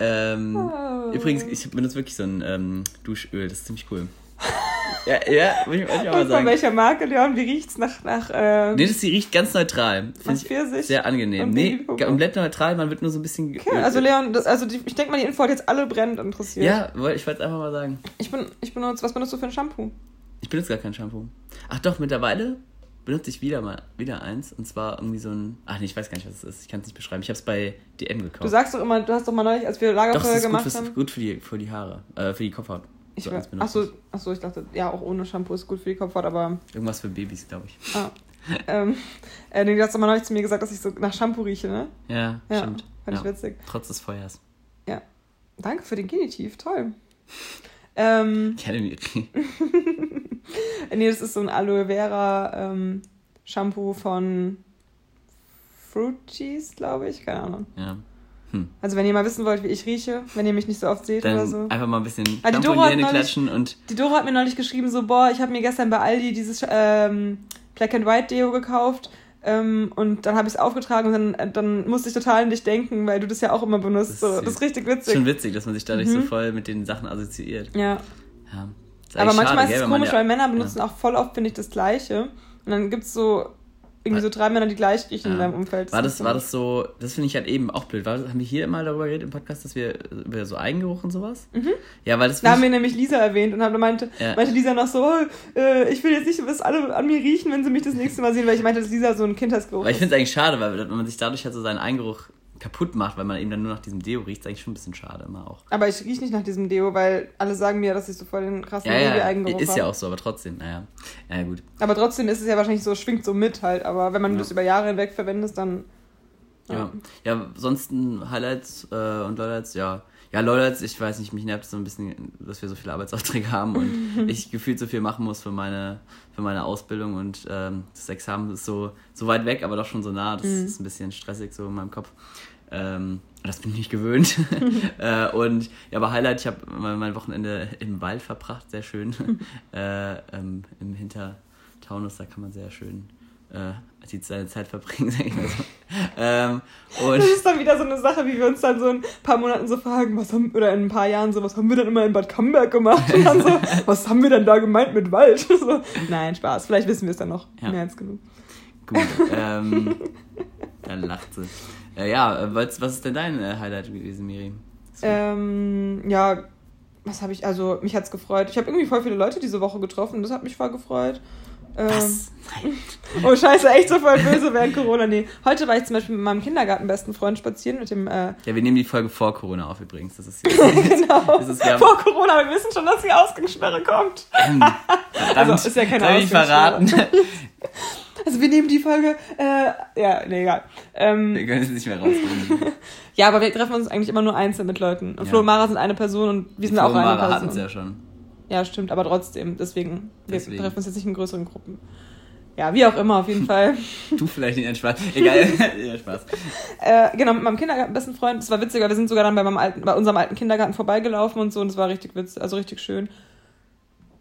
Speaker 2: Ähm,
Speaker 1: Oh.
Speaker 2: Übrigens, ich benutze wirklich so ein ähm, Duschöl, das ist ziemlich cool. [laughs] Ja, ja, muss ich, ich auch mal
Speaker 1: Und von
Speaker 2: sagen.
Speaker 1: welcher Marke, Leon? Wie riecht's nach, nach äh,
Speaker 2: Nee, das die riecht ganz neutral. Finde ich
Speaker 1: Pfirsich
Speaker 2: sehr angenehm. Nee, komplett neutral, man wird nur so ein bisschen
Speaker 1: Okay, also Leon, das, also die, ich denke mal, die Info hat jetzt alle brennend interessiert.
Speaker 2: Ja, ich wollte es einfach mal sagen.
Speaker 1: Ich, bin, ich benutze, was benutzt du für ein Shampoo?
Speaker 2: Ich benutze gar kein Shampoo. Ach doch, mittlerweile benutze ich wieder mal wieder eins. Und zwar irgendwie so ein. Ach nee, ich weiß gar nicht, was es ist. Ich kann es nicht beschreiben. Ich habe es bei DM gekauft.
Speaker 1: Du sagst doch immer, du hast doch mal neulich, als wir
Speaker 2: doch,
Speaker 1: Lagerfeuer
Speaker 2: es ist gut,
Speaker 1: gemacht
Speaker 2: fürs,
Speaker 1: haben.
Speaker 2: gut für, die, für die Haare. Äh, für die Kopfhaut.
Speaker 1: Ich
Speaker 2: es benutzen.
Speaker 1: achso, achso, ich dachte, ja, auch ohne Shampoo ist gut für die Kopfhaut, aber.
Speaker 2: Irgendwas für Babys, glaube ich.
Speaker 1: Ah, ähm, äh, nee, du hast mal neulich zu mir gesagt, dass ich so nach Shampoo rieche, ne?
Speaker 2: Ja,
Speaker 1: Ja,
Speaker 2: stimmt.
Speaker 1: fand ich
Speaker 2: Ja.
Speaker 1: witzig.
Speaker 2: Trotz des Feuers.
Speaker 1: Ja. Danke für den Genitiv, toll. Ähm,
Speaker 2: Ja, den-
Speaker 1: äh, nee, das ist so ein Aloe Vera ähm, Shampoo von Fruities, glaube ich, keine Ahnung.
Speaker 2: ja.
Speaker 1: Also wenn ihr mal wissen wollt, wie ich rieche, wenn ihr mich nicht so oft seht
Speaker 2: Dann
Speaker 1: oder so.
Speaker 2: einfach mal ein bisschen
Speaker 1: Ah, die Doro hat neulich-
Speaker 2: klatschen und
Speaker 1: Die Dora hat mir neulich geschrieben, so, boah, ich habe mir gestern bei Aldi dieses ähm, Black and White Deo gekauft ähm, und dann habe ich es aufgetragen und dann, äh, dann musste ich total an dich denken, weil du das ja auch immer benutzt.
Speaker 2: Das ist
Speaker 1: so. das ist richtig witzig.
Speaker 2: schon witzig, dass man sich dadurch so
Speaker 1: Mhm.
Speaker 2: voll mit den Sachen assoziiert.
Speaker 1: Ja,
Speaker 2: Ja.
Speaker 1: Aber manchmal
Speaker 2: schade,
Speaker 1: ist
Speaker 2: gell,
Speaker 1: es
Speaker 2: man
Speaker 1: komisch,
Speaker 2: ja-
Speaker 1: weil Männer benutzen auch voll oft, finde ich, das Gleiche. Und dann gibt es so irgendwie so drei Männer, die gleich riechen in
Speaker 2: Ja.
Speaker 1: deinem Umfeld.
Speaker 2: War das,
Speaker 1: nicht
Speaker 2: war
Speaker 1: so-
Speaker 2: das so, das finde ich halt eben auch blöd. War, haben wir hier immer darüber geredet im Podcast, dass wir über so Eigengeruch und sowas? Mhm. Ja, weil das
Speaker 1: Da haben wir nämlich Lisa erwähnt und haben, meinte,
Speaker 2: Ja.
Speaker 1: meinte Lisa noch so, äh, ich will jetzt nicht, dass alle an mir riechen, wenn sie mich das nächste Mal sehen, weil ich meinte, dass Lisa so ein Kindheitsgeruch
Speaker 2: weil ich finde es eigentlich schade, weil wenn man sich dadurch halt so seinen Eigengeruch kaputt macht, weil man eben dann nur nach diesem Deo riecht, ist eigentlich schon ein bisschen schade immer auch.
Speaker 1: Aber ich rieche nicht nach diesem Deo, weil alle sagen mir, dass ich so voll den krassen
Speaker 2: Ja, ja,
Speaker 1: Baby-Eigengeruch
Speaker 2: ist ja auch so, aber trotzdem, naja. Ja, gut.
Speaker 1: Aber trotzdem ist es ja wahrscheinlich so, schwingt so mit halt. Aber wenn man
Speaker 2: Ja.
Speaker 1: das über Jahre hinweg verwendest, dann
Speaker 2: Ja, ja, sonst Highlights äh, und Lowlights, ja. Ja, Lowlights, ich weiß nicht, mich nervt so ein bisschen, dass wir so viele Arbeitsaufträge haben und [laughs] ich gefühlt so viel machen muss für meine, für meine Ausbildung und ähm, das Examen ist so, so weit weg, aber doch schon so nah. Das mhm. ist ein bisschen stressig so in meinem Kopf. Ähm, das bin ich nicht gewöhnt. [laughs] äh, und ja, aber Highlight, ich habe mein Wochenende im Wald verbracht, sehr schön. [laughs] äh, ähm, Im Hintertaunus, da kann man sehr schön äh, die seine Zeit verbringen, [laughs] sag ich mal so. Ähm,
Speaker 1: und das ist dann wieder so eine Sache, wie wir uns dann so ein paar Monaten so fragen, was haben, oder in ein paar Jahren so, was haben wir denn immer in Bad Camberg gemacht? Und dann so, was haben wir denn da gemeint mit Wald? So, nein, Spaß, vielleicht wissen wir es dann noch ja. mehr als genug.
Speaker 2: Gut, ähm, dann lacht sie. Äh, ja, was, was ist denn dein äh, Highlight gewesen, Miri?
Speaker 1: Ähm, ja, was habe ich, also mich hat es gefreut. Ich habe irgendwie voll viele Leute diese Woche getroffen, das hat mich voll gefreut. Ähm, Was? Nein. [laughs] Oh scheiße, echt so voll böse während Corona. Nee. Heute war ich zum Beispiel mit meinem Kindergartenbesten Freund spazieren mit dem. Äh
Speaker 2: ja, wir nehmen die Folge vor Corona auf übrigens. Das ist [laughs]
Speaker 1: genau. Das ist, vor Corona, wir wissen schon, dass die Ausgangssperre kommt. Ähm, [laughs] also ist ja keine Ausgangssperre. verraten. Also wir nehmen die Folge, äh, ja, nee, egal. Ähm, wir können es nicht mehr rausnehmen. [laughs] ja, aber wir treffen uns eigentlich immer nur einzeln mit Leuten. Und ja. Flo und Mara sind eine Person und wir sind Flo auch eine Mara Person. Und hatten es ja schon. Ja, stimmt, aber trotzdem, deswegen, deswegen. wir treffen uns jetzt nicht in größeren Gruppen. Ja, wie auch immer, auf jeden Fall. [laughs]
Speaker 2: du vielleicht nicht, Spaß. Egal, [laughs] ja, Spaß.
Speaker 1: Äh, genau, mit meinem Kindergarten besten Freund, das war witziger, wir sind sogar dann bei, meinem alten, bei unserem alten Kindergarten vorbeigelaufen und so und das war richtig witzig, also richtig schön.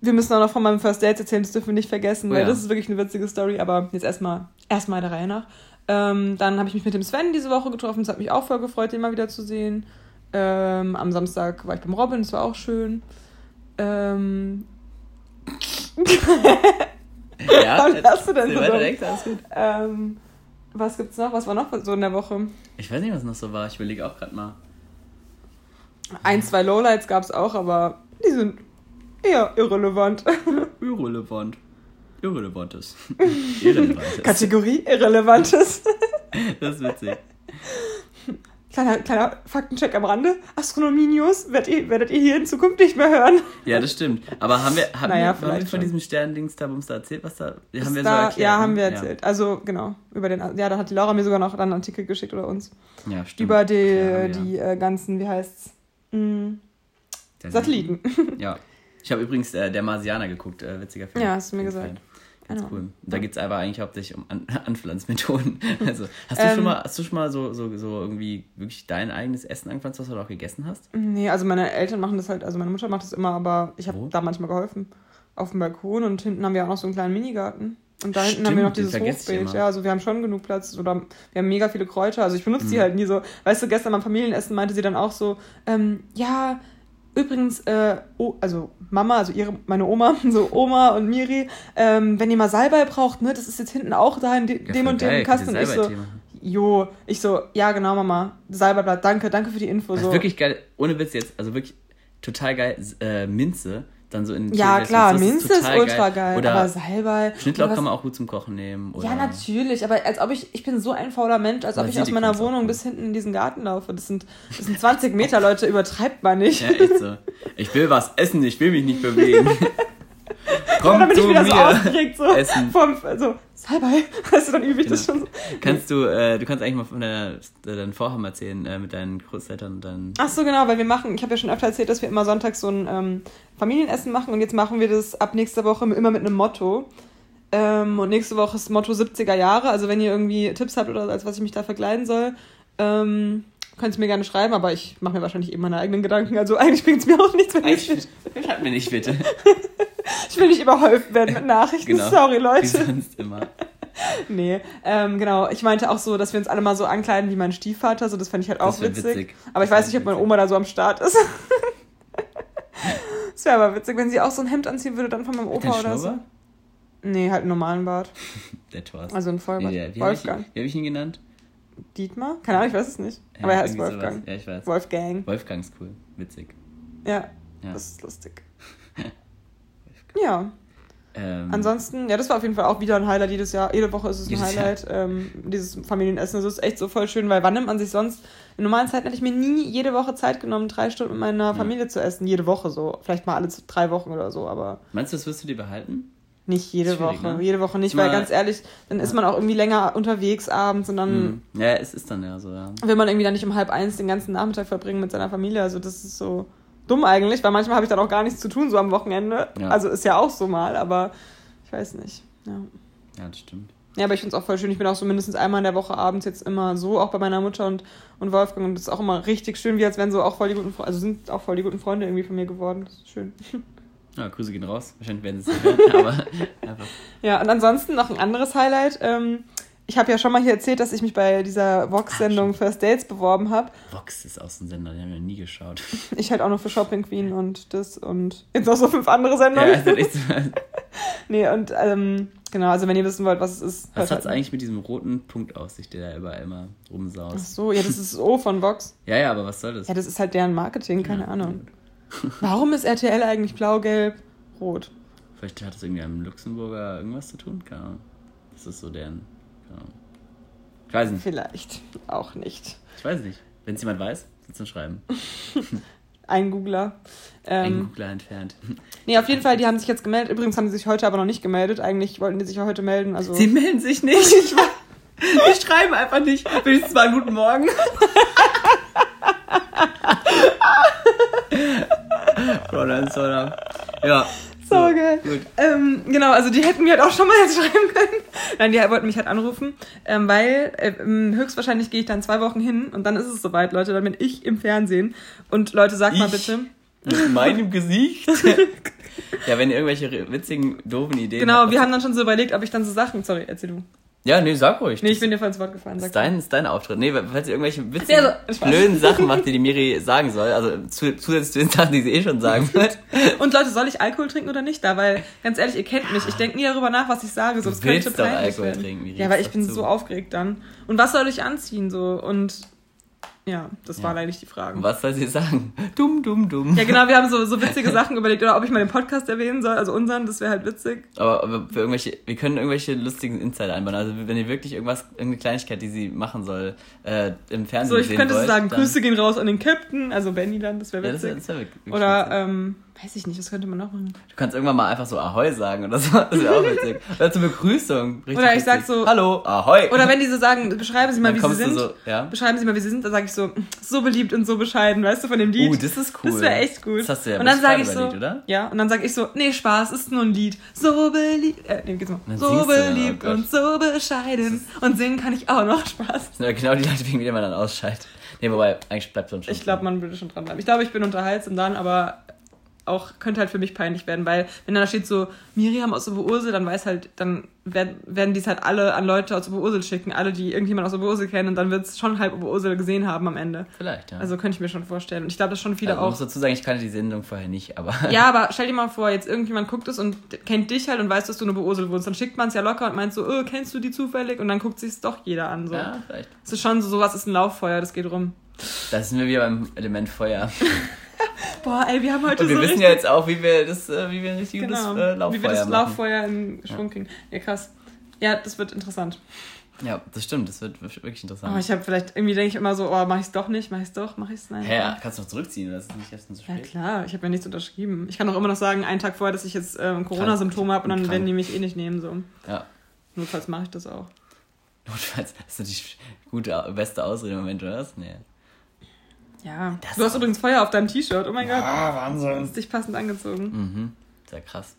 Speaker 1: Wir müssen auch noch von meinem First Date erzählen, das dürfen wir nicht vergessen, oh, weil ja. das ist wirklich eine witzige Story, aber jetzt erstmal erstmal der Reihe nach. Ähm, dann habe ich mich mit dem Sven diese Woche getroffen, das hat mich auch voll gefreut, den mal wieder zu sehen. Ähm, am Samstag war ich beim Robin, das war auch schön. Ähm. [laughs] ja, [laughs] was hast du denn so? Direkt, alles gut. Ähm, was gibt's noch? Was war noch so in der Woche?
Speaker 2: Ich weiß nicht, was noch so war. Ich überlege auch gerade mal.
Speaker 1: Ein, zwei Lowlights gab es auch, aber die sind eher irrelevant. [laughs]
Speaker 2: Irrelevant. Irrelevantes. [laughs] Irrelevantes.
Speaker 1: Kategorie Irrelevantes. [laughs]
Speaker 2: das ist witzig.
Speaker 1: Kleiner, kleiner Faktencheck am Rande. Astronomie-News werdet ihr, werdet ihr hier in Zukunft nicht mehr hören.
Speaker 2: Ja, das stimmt. Aber haben wir, haben naja, wir, haben wir von diesem Sterndings da da erzählt, was da, haben wir
Speaker 1: da, so erklärt? Ja, haben ne? wir erzählt. Ja. Also, genau. Über den, ja, da hat die Laura mir sogar noch einen Artikel geschickt oder uns. Ja, stimmt. Über die, ja, die äh, ganzen, wie heißt's? Mh, Satelliten.
Speaker 2: Ja. Ich habe übrigens äh, der Marsianer geguckt, äh, witziger Film. Ja, hast du mir gesagt. Fan. Ganz cool. Da geht es aber eigentlich hauptsächlich um An [laughs] Anpflanzmethoden. [laughs] Also, hast du, ähm, schon mal, hast du schon mal so, so, so irgendwie wirklich dein eigenes Essen angepflanzt, was du auch gegessen hast?
Speaker 1: Nee, also meine Eltern machen das halt, also meine Mutter macht das immer, aber ich habe da manchmal geholfen. Auf dem Balkon und hinten haben wir auch noch so einen kleinen Minigarten. Und da hinten haben wir noch dieses Hochbeet. Ja, also wir haben schon genug Platz oder wir haben mega viele Kräuter. Also ich benutze mhm. die halt nie so. Weißt du, gestern beim Familienessen meinte sie dann auch so, ähm, ja, Übrigens, äh, oh, also Mama, also ihre, meine Oma, [laughs] so Oma und Miri, ähm, wenn ihr mal Salbei braucht, ne, das ist jetzt hinten auch da in de dem und dem Kasten. Und ich so, jo, ich so, ja genau, Mama, Salbeiblatt, danke, danke für die Info.
Speaker 2: Das so. ist wirklich geil, ohne Witz jetzt, also wirklich total geil, äh, Minze dann so in
Speaker 1: Ja, klar, Minze ist, ist ultra geil. geil oder aber Salbei.
Speaker 2: Schnittlauch kann man auch gut zum Kochen nehmen.
Speaker 1: Oder ja, natürlich, aber als ob ich, ich bin so ein fauler Mensch, als ob ich aus meiner Wohnung bis hinten in diesen Garten laufe. Das sind, das sind 20 Meter, Leute, übertreibt man nicht.
Speaker 2: Ja, echt so. Ich will was essen, ich will mich nicht bewegen. [laughs] Komm dann bin ich wieder
Speaker 1: so aufgeregt, so. Essen. Vom, so, Salbei. [laughs] Weißt du, dann übe ich genau. das schon so.
Speaker 2: Kannst du, äh, du kannst eigentlich mal von deiner, deinen Vorhaben erzählen äh, mit deinen Großeltern und dann.
Speaker 1: Ach so, genau, weil wir machen, ich habe ja schon öfter erzählt, dass wir immer sonntags so ein ähm, Familienessen machen und jetzt machen wir das ab nächster Woche immer mit einem Motto. Ähm, und nächste Woche ist Motto 70er Jahre. Also wenn ihr irgendwie Tipps habt oder als was ich mich da verkleiden soll, ähm, könnt ihr mir gerne schreiben, aber ich mache mir wahrscheinlich eben meine eigenen Gedanken. Also eigentlich bringt es mir auch nichts, wenn ich.
Speaker 2: Schreibt mir nicht, bitte. [laughs]
Speaker 1: ich will nicht überhäuft werden mit Nachrichten. Genau. Sorry, Leute. Wie sonst immer. [laughs] nee, ähm, genau. Ich meinte auch so, dass wir uns alle mal so ankleiden wie mein Stiefvater. So, das fand ich halt auch witzig. witzig. Aber ich weiß nicht, ob meine Oma da so am Start ist. [laughs] Es wäre aber witzig, wenn sie auch so ein Hemd anziehen würde, dann von meinem Opa oder so. Nee, halt einen normalen Bart. Der Thorsten. Also ein Vollbart.
Speaker 2: Nee, wie Wolfgang. Hab wie habe ich ihn genannt?
Speaker 1: Dietmar? Keine Ahnung, ich weiß es nicht. Ja, aber er heißt Wolfgang.
Speaker 2: Sowas. Ja, ich weiß.
Speaker 1: Wolfgang.
Speaker 2: Wolfgang ist cool. Witzig.
Speaker 1: Ja, ja. das ist lustig. [laughs] ja. Ähm, Ansonsten, ja, das war auf jeden Fall auch wieder ein Highlight jedes Jahr. Jede Woche ist es ein Highlight, ähm, dieses Familienessen. Das ist echt so voll schön, weil wann nimmt man sich sonst? In normalen Zeiten hätte ich mir nie jede Woche Zeit genommen, drei Stunden mit meiner Familie ja. zu essen. Jede Woche so. Vielleicht mal alle drei Wochen oder so, aber.
Speaker 2: Meinst du, das wirst du dir behalten?
Speaker 1: Nicht jede Woche. Ne? Jede Woche nicht, weil ganz ehrlich, dann ja. ist man auch irgendwie länger unterwegs abends und dann.
Speaker 2: Hm. Ja, es ist dann ja so, ja.
Speaker 1: Will man irgendwie dann nicht um halb eins den ganzen Nachmittag verbringen mit seiner Familie. Also das ist so dumm eigentlich, weil manchmal habe ich dann auch gar nichts zu tun, so am Wochenende. Ja. Also ist ja auch so mal, aber ich weiß nicht. Ja,
Speaker 2: ja das stimmt.
Speaker 1: Ja, aber ich finde es auch voll schön. Ich bin auch so mindestens einmal in der Woche abends jetzt immer so, auch bei meiner Mutter und, und Wolfgang. Und das ist auch immer richtig schön, wie als wären so auch voll die guten Freunde, also sind auch voll die guten Freunde irgendwie von mir geworden. Das ist schön. [laughs]
Speaker 2: Ja, Grüße gehen raus. Wahrscheinlich werden sie es nicht hören, [laughs] aber
Speaker 1: einfach. Ja, und ansonsten noch ein anderes Highlight. Ähm, ich habe ja schon mal hier erzählt, dass ich mich bei dieser Vox-Sendung First Dates beworben habe.
Speaker 2: Vox ist aus dem Sender, den haben wir nie geschaut. [laughs]
Speaker 1: Ich halt auch noch für Shopping Queen und das und jetzt noch so fünf andere Sendungen. Ja, also echt. [laughs] nee, und ähm, Genau, also wenn ihr wissen wollt, was es ist.
Speaker 2: Was hat es eigentlich mit diesem roten Punkt aus sich, der da überall immer rumsaust?
Speaker 1: Ach so, ja, das ist das O von Vox.
Speaker 2: ja, ja, aber was soll das?
Speaker 1: Ja, das ist halt deren Marketing, keine ja, Ahnung. Warum ist RTL eigentlich blau, gelb, rot?
Speaker 2: Vielleicht hat es irgendwie am Luxemburger irgendwas zu tun, keine Ahnung. Das ist so deren, keine Ahnung. Ich weiß nicht.
Speaker 1: Vielleicht auch nicht.
Speaker 2: Ich weiß nicht. Wenn es jemand weiß, soll es schreiben. [laughs]
Speaker 1: ein Googler.
Speaker 2: Ähm, ein Googler entfernt. [laughs]
Speaker 1: Nee, auf jeden Fall, die haben sich jetzt gemeldet. Übrigens haben sie sich heute aber noch nicht gemeldet. Eigentlich wollten die sich ja heute melden. Also
Speaker 2: sie melden sich nicht. [laughs] die schreiben einfach nicht. Wenigstens mal guten Morgen. [laughs] Ja.
Speaker 1: So geil. Ähm, genau, also die hätten mir halt auch schon mal jetzt [laughs] schreiben können. Nein, die wollten mich halt anrufen, ähm, weil äh, höchstwahrscheinlich gehe ich dann zwei Wochen hin und dann ist es soweit, Leute. Dann bin ich im Fernsehen. Und Leute, sagt mal bitte.
Speaker 2: Mit [laughs] meinem Gesicht? ja, wenn ihr irgendwelche witzigen, doofen Ideen
Speaker 1: Genau, habt, wir haben dann schon so überlegt, ob ich dann so Sachen. Sorry, erzähl du.
Speaker 2: Ja, nee, sag ruhig.
Speaker 1: Nee, ich bin dir voll ins Wort gefallen.
Speaker 2: Sag ist dein, ist dein Auftritt. Nee, falls ihr irgendwelche witzigen, ja, so, blöden Sachen macht, die die Miri [laughs] sagen soll, also zu, zusätzlich zu den Sachen, die sie eh schon sagen wird. [laughs]
Speaker 1: Und Leute, soll ich Alkohol trinken oder nicht? Da, weil, ganz ehrlich, ihr kennt mich. Ich denke nie darüber nach, was ich sage. So, das
Speaker 2: du willst könnte doch Alkohol werden. trinken,
Speaker 1: Miri. Ja, weil ich bin zu. so aufgeregt dann. Und was soll ich anziehen, so? Und ja, das ja. waren eigentlich die Fragen.
Speaker 2: Was soll sie sagen? Dumm, dumm, dumm.
Speaker 1: Ja, genau, wir haben so, so witzige [laughs] Sachen überlegt, oder ob ich mal den Podcast erwähnen soll, also unseren, das wäre halt witzig.
Speaker 2: Aber, aber für irgendwelche, wir können irgendwelche lustigen Insider einbauen. Also wenn ihr wirklich irgendwas, irgendeine Kleinigkeit, die sie machen soll, äh, im Fernsehen So,
Speaker 1: ich sehen könnte wollt, sagen, Grüße gehen raus an den Captain, also Benny dann, das wäre witzig. Ja, das wär, das wär oder, ähm, Weiß ich nicht, was könnte man noch machen?
Speaker 2: Du kannst irgendwann mal einfach so Ahoi sagen oder so. Das wäre auch witzig. [laughs] Oder zur Begrüßung.
Speaker 1: Richtig oder ich witzig. sag so.
Speaker 2: Hallo, Ahoi.
Speaker 1: Oder wenn die so sagen, beschreiben Sie mal, dann wie Sie sind. So, ja? Beschreiben Sie mal, wie Sie sind. Dann sage ich so, so beliebt und so bescheiden, weißt du, von dem Lied.
Speaker 2: Uh, das ist cool.
Speaker 1: Das wäre echt gut.
Speaker 2: Das hast du ja
Speaker 1: Und dann sage ich so, Lied, oder? ja, und dann sage ich so, nee, Spaß, ist nur ein Lied. So beliebt, äh, nee, geht's mal. So beliebt oh und so bescheiden. Und singen kann ich auch noch Spaß. Das
Speaker 2: sind ja genau die Leute, wegen denen man dann ausscheidet. Nee, wobei, eigentlich bleibt
Speaker 1: so schon. Ich glaube, man würde schon dran bleiben. Ich glaube, ich bin unterhaltsam dann, aber auch, könnte halt für mich peinlich werden, weil wenn da steht so Miriam aus Oberursel, dann weiß halt, dann werden, werden die es halt alle an Leute aus Oberursel schicken, alle, die irgendjemand aus Oberursel kennen und dann wird es schon halb Oberursel gesehen haben am Ende.
Speaker 2: Vielleicht, ja.
Speaker 1: Also könnte ich mir schon vorstellen. Und ich glaube, dass schon viele
Speaker 2: also,
Speaker 1: auch.
Speaker 2: Ich muss dazu sagen, ich kannte die Sendung vorher nicht, aber. [laughs]
Speaker 1: ja, aber [laughs] stell dir mal vor, jetzt irgendjemand guckt es und kennt dich halt und weiß, dass du in Oberursel wohnst. Dann schickt man es ja locker und meint so, oh, kennst du die zufällig? Und dann guckt sich es doch jeder an. So.
Speaker 2: Ja, vielleicht.
Speaker 1: Es ist schon so, sowas ist ein Lauffeuer, das geht rum.
Speaker 2: Da sind wir wieder beim Element Feuer. [laughs] [laughs]
Speaker 1: Boah, ey, wir haben heute
Speaker 2: Und wir so wissen ja jetzt auch, wie wir das, äh, wie wir ein richtig genau, gutes äh, Lauffeuer
Speaker 1: Wie wir das Lauffeuer in Schwung kriegen. Ja. krass. Ja, das wird interessant.
Speaker 2: Ja, das stimmt, das wird wirklich interessant.
Speaker 1: Oh, ich habe vielleicht, irgendwie denke ich immer so, oh, mach ich es doch nicht, mach ich es doch, mach ich es nein.
Speaker 2: Hä, ja, kannst du noch zurückziehen, oder ist nicht erst
Speaker 1: zu spät? Ja klar, ich habe ja nichts unterschrieben. Ich kann auch immer noch sagen, einen Tag vorher, dass ich jetzt ähm, Corona-Symptome habe und dann krank. werden die mich eh nicht nehmen, so.
Speaker 2: Ja.
Speaker 1: Notfalls mache ich das auch. [laughs]
Speaker 2: Notfalls, das ist natürlich gute, beste Ausrede im Moment, oder was? Nee.
Speaker 1: Ja. Das du hast übrigens Feuer auf deinem T-Shirt. Oh mein
Speaker 2: ja,
Speaker 1: Gott.
Speaker 2: Ah, Wahnsinn. Du
Speaker 1: hast dich passend angezogen.
Speaker 2: Mhm. Sehr krass.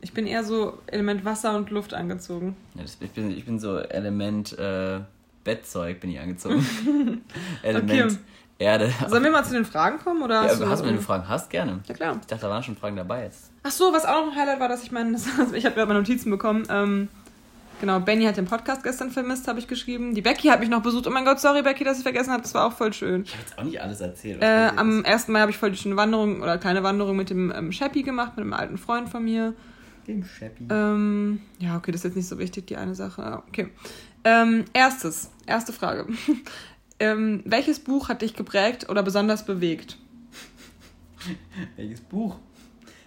Speaker 1: Ich bin eher so Element Wasser und Luft angezogen.
Speaker 2: Ja, das, ich, bin, ich bin so Element äh, Bettzeug bin ich angezogen. [laughs] Element okay. Erde.
Speaker 1: Sollen wir mal zu den Fragen kommen? Oder
Speaker 2: ja, hast du, hast, wenn du Fragen hast, gerne.
Speaker 1: Ja, klar.
Speaker 2: Ich dachte, da waren schon Fragen dabei jetzt.
Speaker 1: Ach so, was auch noch ein Highlight war, dass ich meine, [laughs] ich habe ja meine Notizen bekommen. Ähm, Genau, Benny hat den Podcast gestern vermisst, habe ich geschrieben. Die Becky hat mich noch besucht. Oh mein Gott, sorry Becky, dass ich vergessen habe. Das war auch voll schön.
Speaker 2: Ich habe jetzt auch nicht alles erzählt.
Speaker 1: Äh, am 1. Mai habe ich voll die schöne Wanderung oder kleine Wanderung mit dem ähm, Sheppy gemacht, mit einem alten Freund von mir.
Speaker 2: Dem Sheppy.
Speaker 1: Ähm, ja, okay, das ist jetzt nicht so wichtig, die eine Sache. Okay. Ähm, erstes, erste Frage. [laughs] ähm, welches Buch hat dich geprägt oder besonders bewegt? [laughs]
Speaker 2: welches Buch?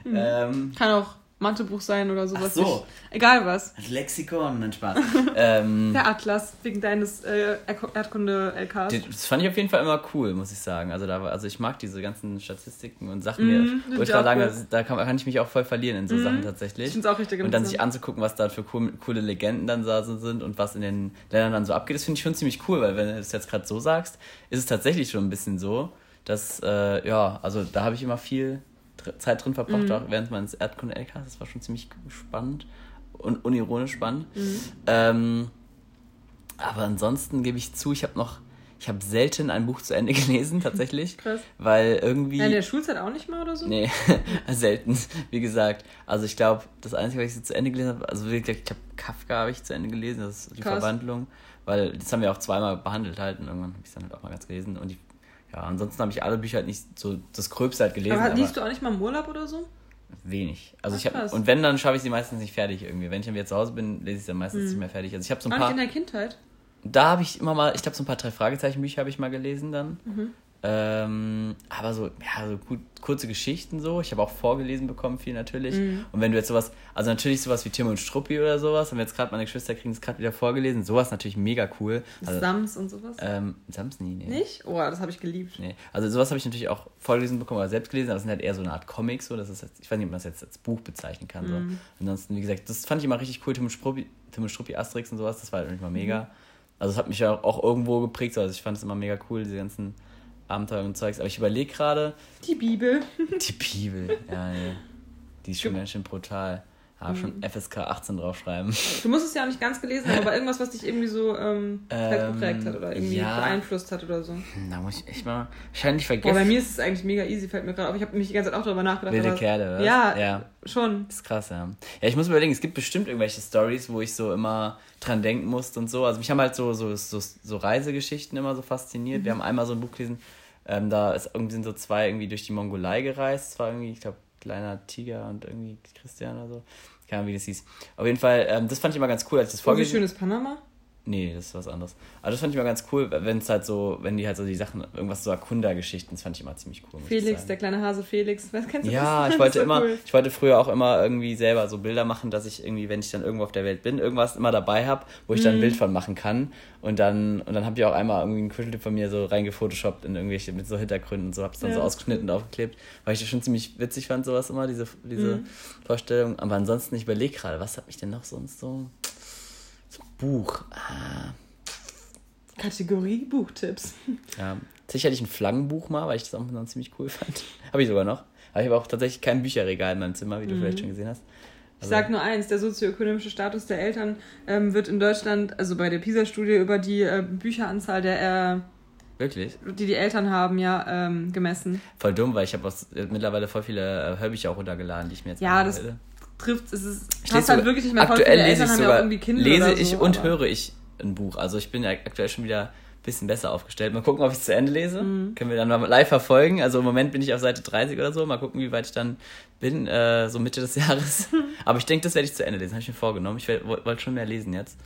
Speaker 1: Mhm. Ähm, Kann auch Mathebuch sein oder sowas. Ach so. Ich, egal was.
Speaker 2: Das Lexikon, nein, Spaß. [laughs]
Speaker 1: ähm, Der Atlas, wegen deines äh, Erdkunde-LKs.
Speaker 2: Das fand ich auf jeden Fall immer cool, muss ich sagen. Also, da war, also ich mag diese ganzen Statistiken und Sachen, mm, mir ultra lange, cool. da kann, kann, ich mich auch voll verlieren in so mm, Sachen tatsächlich. Ich finde es auch richtig Und dann sich anzugucken, was da für cool, coole Legenden dann da sind und was in den Ländern dann so abgeht, das finde ich schon ziemlich cool, weil wenn du das jetzt gerade so sagst, ist es tatsächlich schon ein bisschen so, dass, äh, ja, also da habe ich immer viel Zeit drin verbracht, mhm. auch während meines Erdkunde-LKs. Das war schon ziemlich spannend und unironisch spannend. Mhm. Ähm, aber ansonsten gebe ich zu, ich habe noch, ich habe selten ein Buch zu Ende [laughs] gelesen, tatsächlich. Krass. Weil irgendwie.
Speaker 1: in der Schulzeit auch nicht mal oder so?
Speaker 2: Nee, [laughs] selten, wie gesagt. Also ich glaube, das Einzige, was ich zu Ende gelesen habe, also wirklich, ich habe Kafka habe ich zu Ende gelesen, das ist die Krass. Verwandlung. Weil das haben wir auch zweimal behandelt halt und irgendwann habe ich es dann halt auch mal ganz gelesen. Und die ja, ansonsten habe ich alle Bücher halt nicht so das Gröbste halt gelesen.
Speaker 1: Aber liest du auch nicht mal im Urlaub oder so?
Speaker 2: Wenig. Also Ach, ich habe und wenn dann schaffe ich sie meistens nicht fertig irgendwie. Wenn ich dann wieder zu Hause bin, lese ich sie dann meistens hm. nicht mehr fertig. Also ich habe so ein
Speaker 1: paar. in der Kindheit.
Speaker 2: Da habe ich immer mal, ich glaube so ein paar drei Fragezeichen Bücher habe ich mal gelesen dann. Mhm. Ähm, aber so, ja, so gut, kurze Geschichten so. Ich habe auch vorgelesen bekommen, viel natürlich. Mhm. Und wenn du jetzt sowas, also natürlich sowas wie Tim und Struppi oder sowas, haben wir jetzt gerade meine Geschwister kriegen es gerade wieder vorgelesen, sowas natürlich mega cool. Also,
Speaker 1: Sams und sowas?
Speaker 2: Ähm, Sams nie,
Speaker 1: nee. Nicht? Oh, das habe ich geliebt.
Speaker 2: Nee. Also sowas habe ich natürlich auch vorgelesen bekommen oder selbst gelesen, aber das sind halt eher so eine Art Comics, so. Das ist ich weiß nicht, ob man das jetzt als Buch bezeichnen kann. Mhm. So. Ansonsten, wie gesagt, das fand ich immer richtig cool, Tim und Struppi, Tim und Struppi Asterix und sowas, das war halt immer mega. Mhm. Also es hat mich ja auch irgendwo geprägt, so. also ich fand es immer mega cool, diese ganzen Abenteuer und Zeugs. Aber ich überlege gerade.
Speaker 1: Die Bibel.
Speaker 2: Die Bibel, ja, ja. Die ist schon ganz schön brutal. Mhm. schon FSK 18 draufschreiben.
Speaker 1: Du musst es ja auch nicht ganz gelesen haben, aber irgendwas, was dich irgendwie so ähm, ähm, geprägt hat oder irgendwie ja, beeinflusst hat oder so.
Speaker 2: Da muss ich echt mal wahrscheinlich vergessen.
Speaker 1: Aber bei mir ist es eigentlich mega easy, fällt mir gerade auf. Ich habe mich die ganze Zeit auch darüber nachgedacht.
Speaker 2: Wilde Kerle,
Speaker 1: was? Ja, ja, schon.
Speaker 2: Das ist krass, ja. Ja, ich muss überlegen, es gibt bestimmt irgendwelche Stories, wo ich so immer dran denken musste und so. Also mich haben halt so, so, so, so Reisegeschichten immer so fasziniert. Mhm. Wir haben einmal so ein Buch gelesen, ähm, da ist, irgendwie sind so zwei irgendwie durch die Mongolei gereist. Es war irgendwie, ich glaube, kleiner Tiger und irgendwie Christian oder so. Keine Ahnung, wie das hieß. Auf jeden Fall, ähm, das fand ich immer ganz cool, als ich das
Speaker 1: vorgelesen habe. Wie schön ist Panama?
Speaker 2: Nee, das ist was anderes. Aber das fand ich immer ganz cool, wenn es halt so, wenn die halt so die Sachen, irgendwas so Erkundergeschichten, das fand ich immer ziemlich cool.
Speaker 1: Felix, der kleine Hase Felix, was kennst du
Speaker 2: Ja, das? ich [laughs] wollte immer, cool. ich wollte früher auch immer irgendwie selber so Bilder machen, dass ich irgendwie, wenn ich dann irgendwo auf der Welt bin, irgendwas immer dabei habe, wo ich dann ein mhm. Bild von machen kann. Und dann, und dann habe ich auch einmal irgendwie einen Kuscheltipp von mir so reingefotoshoppt in irgendwelche, mit so Hintergründen und so, hab's dann ja. so ausgeschnitten und aufgeklebt, weil ich das schon ziemlich witzig fand, sowas immer, diese, diese mhm. Vorstellung. Aber ansonsten, ich überlege gerade, was hat mich denn noch sonst so, so Buch, ah
Speaker 1: Kategorie Buchtipps.
Speaker 2: Ja, sicherlich ein Flaggenbuch mal, weil ich das auch dann ziemlich cool fand. [laughs] habe ich sogar noch. Aber ich habe auch tatsächlich kein Bücherregal in meinem Zimmer, wie du mhm. vielleicht schon gesehen hast.
Speaker 1: Also ich sage nur eins, der sozioökonomische Status der Eltern ähm, wird in Deutschland, also bei der PISA-Studie über die äh, Bücheranzahl der äh,
Speaker 2: Wirklich?
Speaker 1: Die die Eltern haben, ja, ähm, gemessen.
Speaker 2: Voll dumm, weil ich habe mittlerweile voll viele äh, Hörbücher auch runtergeladen, die ich mir jetzt
Speaker 1: Ja, das trifft, es ist, passt halt wirklich nicht mehr voll viele Eltern haben ja auch irgendwie
Speaker 2: Kinder Lese ich so, und höre ich ein Buch. Also ich bin ja aktuell schon wieder ein bisschen besser aufgestellt. Mal gucken, ob ich es zu Ende lese. Mhm. Können wir dann mal live verfolgen. Also im Moment bin ich auf Seite 30 oder so. Mal gucken, wie weit ich dann bin, äh, so Mitte des [laughs] Jahres. Aber ich denke, das werde ich zu Ende lesen. Habe ich mir vorgenommen. Ich wollte schon mehr lesen jetzt.